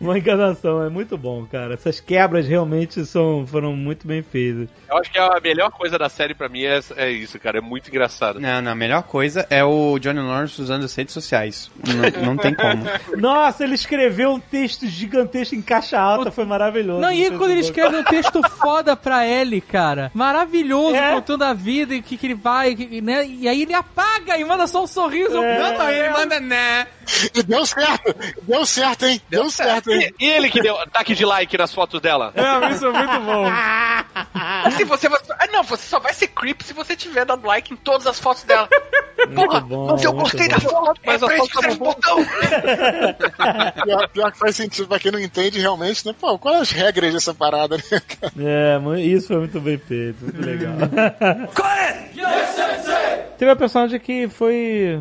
Uma enganação, é muito bom, cara. Essas quebras realmente são, foram muito bem feitas. Eu acho que a melhor coisa da série pra mim é, é isso, cara. É muito engraçado. Não, não, a melhor coisa é o Johnny Lawrence usando as redes sociais. Não, não tem como. Nossa, ele escreveu um texto gigantesco em caixa alta, foi maravilhoso. Não, e quando ele escreve um texto foda pra Ellie, cara, maravilhoso, É. contando a vida e o que, que ele vai, que- né? E aí ele apaga e manda só um sorriso. É. Não, não, ele manda, né? Deu certo, deu certo. hein? Deu, certo, hein? E, ele que deu ataque de like nas fotos dela? É, isso é muito bom. Se você, você- ah, não, você só vai ser creep se você tiver dado like em todas as fotos dela. Porra, bom, mas eu gostei bom. da foto, Mas a é pra foto isso que serve o tava botão. Pior, pior que faz sentido pra quem não entende realmente, né? Pô, quais as regras dessa parada, né? É, isso foi muito bem feito, muito legal. Teve uma personagem que foi.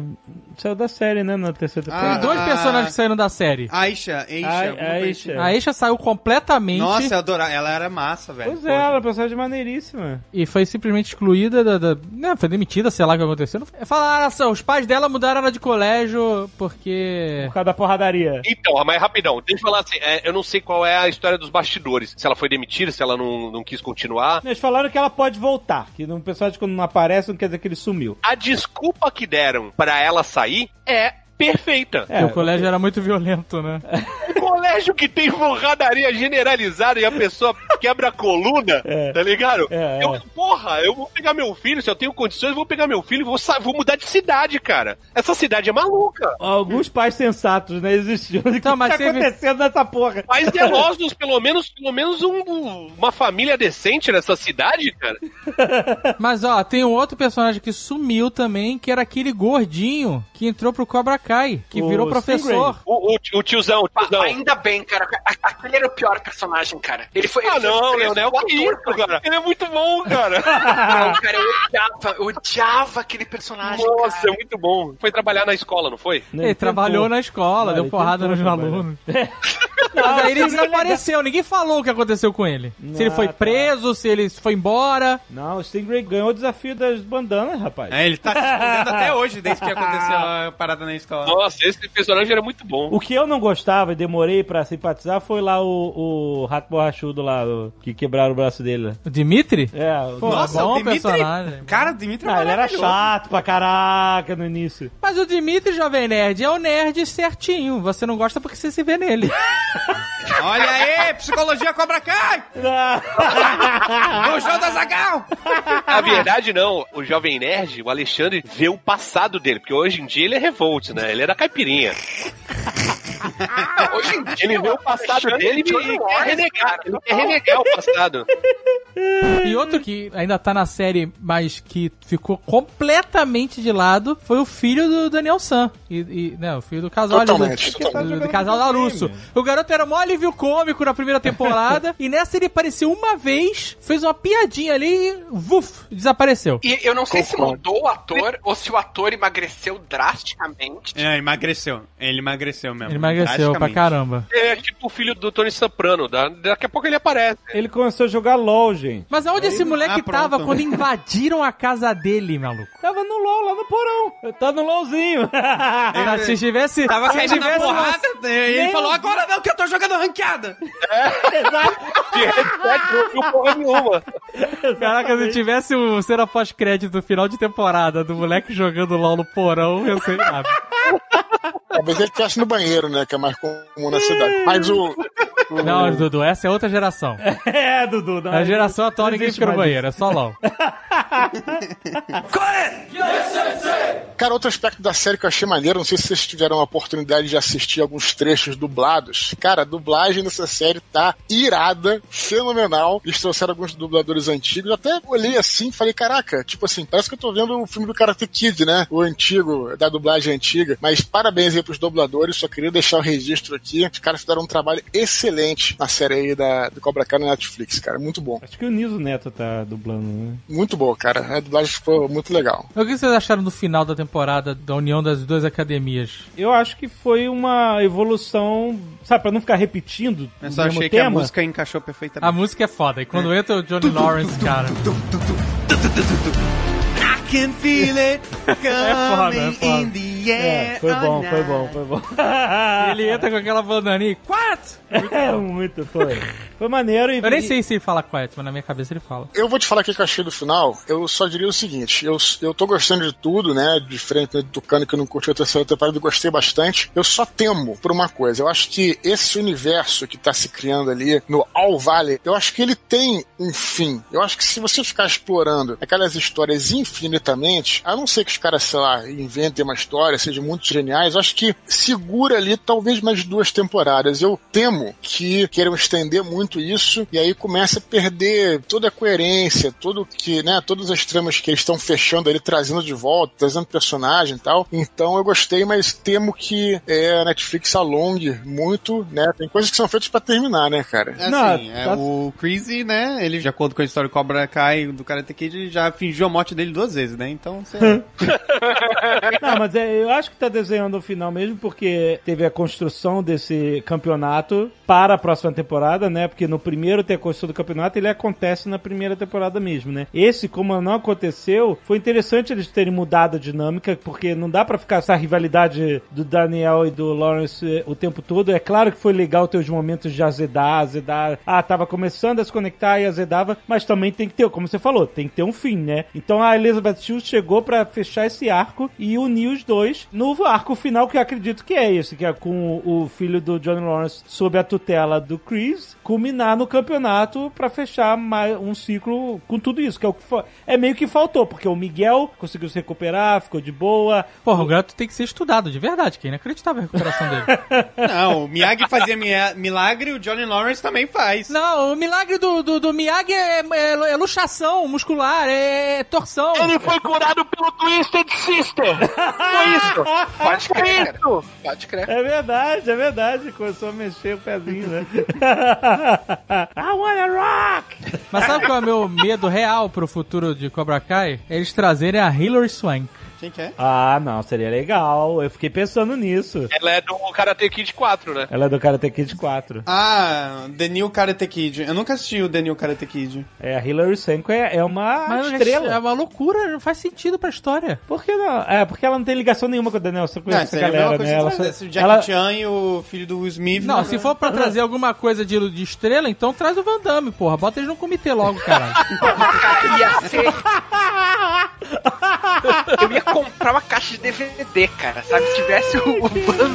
Saiu da série, né? Na terceira Ah, Tem temporada. dois Ah. personagens que saíram da série. Aisha, Aisha. Aisha. assim. A Aisha saiu completamente Nossa, eu adorava. Ela era massa, velho. Pois é, ela é uma personagem maneiríssima. e foi simplesmente excluída da, da- né, foi demitida, sei lá o que aconteceu. Falaram assim, os pais dela mudaram ela de colégio porque... Por causa da porradaria. Então, mas rapidão, deixa eu falar assim, é, eu não sei qual é a história dos bastidores. Se ela foi demitida, se ela não, não quis continuar. Eles falaram que ela pode voltar, que um personagem quando não aparece não quer dizer que ele sumiu. A desculpa que deram pra ela sair é perfeita. É, o colégio era muito violento, né? Um colégio que tem porradaria generalizada e a pessoa quebra a coluna, É. tá ligado? É, é. Eu, porra, eu vou pegar meu filho, se eu tenho condições, eu vou pegar meu filho e vou, vou mudar de cidade, cara. Essa cidade é maluca. Alguns pais sensatos, né, existiam. O que Então, mas tá teve- acontecendo nessa porra? Pais zelosos, pelo menos, pelo menos um- uma família decente nessa cidade, cara. Mas ó, tem um outro personagem que sumiu também, que era aquele gordinho que entrou pro Cobra Kai, que O virou professor. O, o, o tiozão, o tiozão. Ainda bem, cara. Aquele era o pior personagem, cara. Ele foi. Ah, ele foi não, preso, Leonel, o que isso, cara? Ele é muito bom, cara. Não, cara, eu odiava, eu odiava aquele personagem. Nossa, cara. é muito bom. Foi trabalhar na escola, não foi? Ele trabalhou na escola, Não, deu ele porrada nos alunos. Mas aí ele desapareceu, ninguém falou o que aconteceu com ele. se ele foi Ah, tá. preso, se ele foi embora. Não, o Stingray ganhou o desafio das bandanas, rapaz. É, ele tá se escondendo até hoje, desde que aconteceu a parada na escola. Nossa, esse personagem era muito bom. O que eu não gostava e demorei pra simpatizar foi lá o, o rato borrachudo lá, o- que quebraram o braço dele. né? O Dimitri? É, o- Pô, Nossa, bom o Dimitri... personagem. Cara, o Dimitri é Ah, ele era chato pra caraca no início. Mas o Dimitri, Jovem Nerd, é o nerd certinho. Você não gosta porque você se vê nele. Olha aí, psicologia Cobra Kai! O show da Zagal! Na verdade, não. O Jovem Nerd, o Alexandre, vê o passado dele, porque hoje em dia ele é revolt, né? Ele era caipirinha. Hoje em dia, Ele vê o passado dele e quer renegar. Ele quer renegar o passado. E outro que ainda tá na série, mas que ficou completamente de lado, foi o filho do Daniel San. E, e né, o filho do casal Totalmente, do, totalmente. do, do casal da Russo. O garoto era mó alívio cômico na primeira temporada, e nessa ele apareceu uma vez, fez uma piadinha ali e, vuf, desapareceu. E eu não sei se Concordo. mudou o ator ou se o ator emagreceu drasticamente. É, emagreceu. Ele emagreceu mesmo. Ele emagreceu pra drasticamente. caramba. É tipo o filho do Tony Soprano. da- Daqui a pouco ele aparece. Ele começou a jogar LOL, gente. Mas aonde esse moleque Ah, pronto. tava quando invadiram a casa dele, maluco? Tava no LOL, lá no porão. Tá no LOLzinho. Ah, se tivesse. Tava se caindo na tivesse uma- porrada, e ele Nem- falou, agora não, que eu tô jogando ranqueada. De headset não viu porra nenhuma. Caraca, se tivesse o cena pós-crédito do final de temporada do moleque jogando LOL no porão, eu sei nada. Talvez ele estivesse no banheiro, né? Que é mais comum na cidade. Mas o. o- Não, Dudu, essa é outra geração. é, Dudu. Não, A geração atual ninguém fica no banheiro, é só LOL. Cara, outro aspecto da série que eu achei maneiro, não sei se vocês tiveram a oportunidade de assistir alguns trechos dublados. Cara, a dublagem dessa série tá irada, fenomenal. Eles trouxeram alguns dubladores antigos. Eu até olhei assim e falei, caraca, tipo assim, parece que eu tô vendo o filme do Karate Kid, né? O antigo, da dublagem antiga. Mas parabéns aí pros dubladores, só queria deixar o registro aqui. Os caras fizeram um trabalho excelente na série aí da, do Cobra Kai na Netflix, cara. Muito bom. Acho que o Niso Neto tá dublando, né? Muito bom, cara. A dublagem ficou muito legal. O que vocês acharam do final da temporada da união das duas academias? Eu acho que foi uma evolução, sabe, pra não ficar repetindo Eu só achei que a tema. música encaixou A perfeitamente. música é foda, e quando entra o Johnny Lawrence, cara. Can feel it foda, é foda. in the É, foi bom, foi bom, foi bom. Ele entra com aquela bandaninha. What? É muito, foi. Foi Foi maneiro e. Eu nem sei se ele fala quiet, mas na minha cabeça ele fala. Eu vou te falar o que eu achei do final. Eu só diria o seguinte: eu, eu tô gostando de tudo, né? Diferente do Tucano que não curtiu a terceira temporada, eu gostei bastante. Eu só temo por uma coisa. Eu acho que esse universo que tá se criando ali no All Valley, eu acho que ele tem um fim. Eu acho que se você ficar explorando aquelas histórias infinitamente, a não ser que os caras, sei lá, inventem uma história, sejam muito geniais, eu acho que segura ali talvez mais duas temporadas. Eu temo que queiram estender muito isso e aí começa a perder toda a coerência, tudo que, né, todas as tramas que eles estão fechando ali, trazendo de volta, trazendo personagem e tal. Então eu gostei, mas temo que é, a Netflix alongue muito, né? Tem coisas que são feitas pra terminar, né, cara? Assim, Não, é, tá- o Crazy, né, ele, de acordo com a história do Cobra Kai do Karate Kid, já fingiu a morte dele duas vezes, né? Então. Não, mas é, eu acho que tá desenhando o final mesmo, porque teve a construção desse campeonato para a próxima temporada, né? Porque no primeiro tem a construção do campeonato, ele acontece na primeira temporada mesmo, né? Esse, como não aconteceu, foi interessante eles terem mudado a dinâmica, porque não dá pra ficar essa rivalidade do Daniel e do Lawrence o tempo todo. É claro que foi legal ter os momentos de azedar, azedar. Ah, tava começando a se conectar e azedava, mas também tem que ter, como você falou, tem que ter um fim, né? Então a Elizabeth Shue chegou pra fechar esse arco e unir os dois no arco final, que eu acredito que é esse, que é com o filho do Johnny Lawrence sob a tutela do Chris, culminar no campeonato pra fechar mais um ciclo com tudo isso, que é o que é meio que faltou, porque o Miguel conseguiu se recuperar, ficou de boa. Porra, o gato tem que ser estudado, de verdade, que é inacreditável a recuperação dele. Não, o Miyagi fazia milagre o Johnny Lawrence também faz. Não, o milagre do, do, do Miyagi é, é, é luxação muscular, é torção. Ele foi curado pelo Twisted Sister. Foi isso. Pode crer, cara. Isso. Pode crer. É verdade, é verdade. Começou a mexer o pezinho, né? I wanna rock! Mas sabe qual é o meu medo real pro futuro de Cobra Kai? É eles trazerem a Hilary Swank. Quem que é? Ah, não, seria legal. Eu fiquei pensando nisso. Ela é do Karate Kid 4, né? Ela é do Karate Kid 4. Ah, The New Karate Kid. Eu nunca assisti o The New Karate Kid. É, a Hilary Swank é, é uma Mas estrela. é uma loucura, não faz sentido pra história. Por que não? É, porque ela não tem ligação nenhuma com o Daniel. Você Não, conhece essa seria a mesma galera, né? Ela, só- o Jackie ela- Chan e o filho do Will Smith. Não, né? se for pra trazer alguma coisa de, de estrela, então traz o Van Damme, porra. Bota eles no comitê logo, caralho. Cara, ia ser. Eu ia comprar uma caixa de DVD, cara, sabe? Se tivesse o, o Van.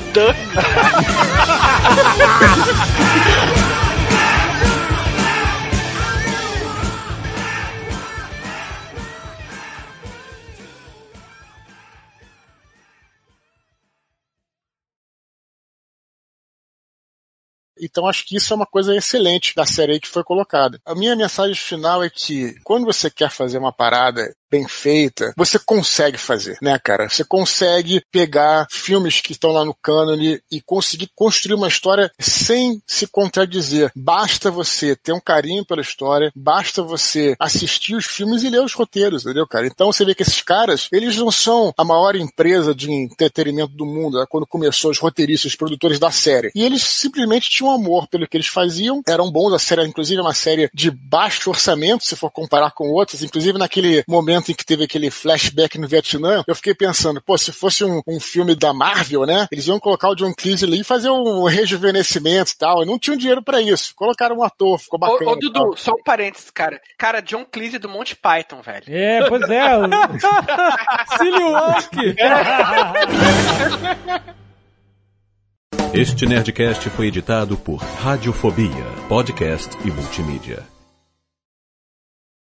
Então acho que isso é uma coisa excelente da série aí que foi colocada. A minha mensagem final é que quando você quer fazer uma parada bem feita, você consegue fazer, né, cara? Você consegue pegar filmes que estão lá no cânone e conseguir construir uma história sem se contradizer. Basta você ter um carinho pela história, basta você assistir os filmes e ler os roteiros, entendeu, cara? Então você vê que esses caras, eles não são a maior empresa de entretenimento do mundo, né, quando começou os roteiristas, os produtores da série. E eles simplesmente tinham amor pelo que eles faziam, eram bons, a série, inclusive, é uma série de baixo orçamento, se for comparar com outras, inclusive naquele momento em que teve aquele flashback no Vietnã, eu fiquei pensando, pô, se fosse um, um filme da Marvel, né, eles iam colocar o John Cleese ali e fazer um rejuvenescimento e tal, e não tinham dinheiro pra isso. Colocaram um ator, ficou bacana. Ô, ô tal. Dudu, só um parênteses, cara. Cara, John Cleese do Monty Python, velho. É, pois é. Silly Walk! Este Nerdcast foi editado por Radiofobia, podcast e multimídia.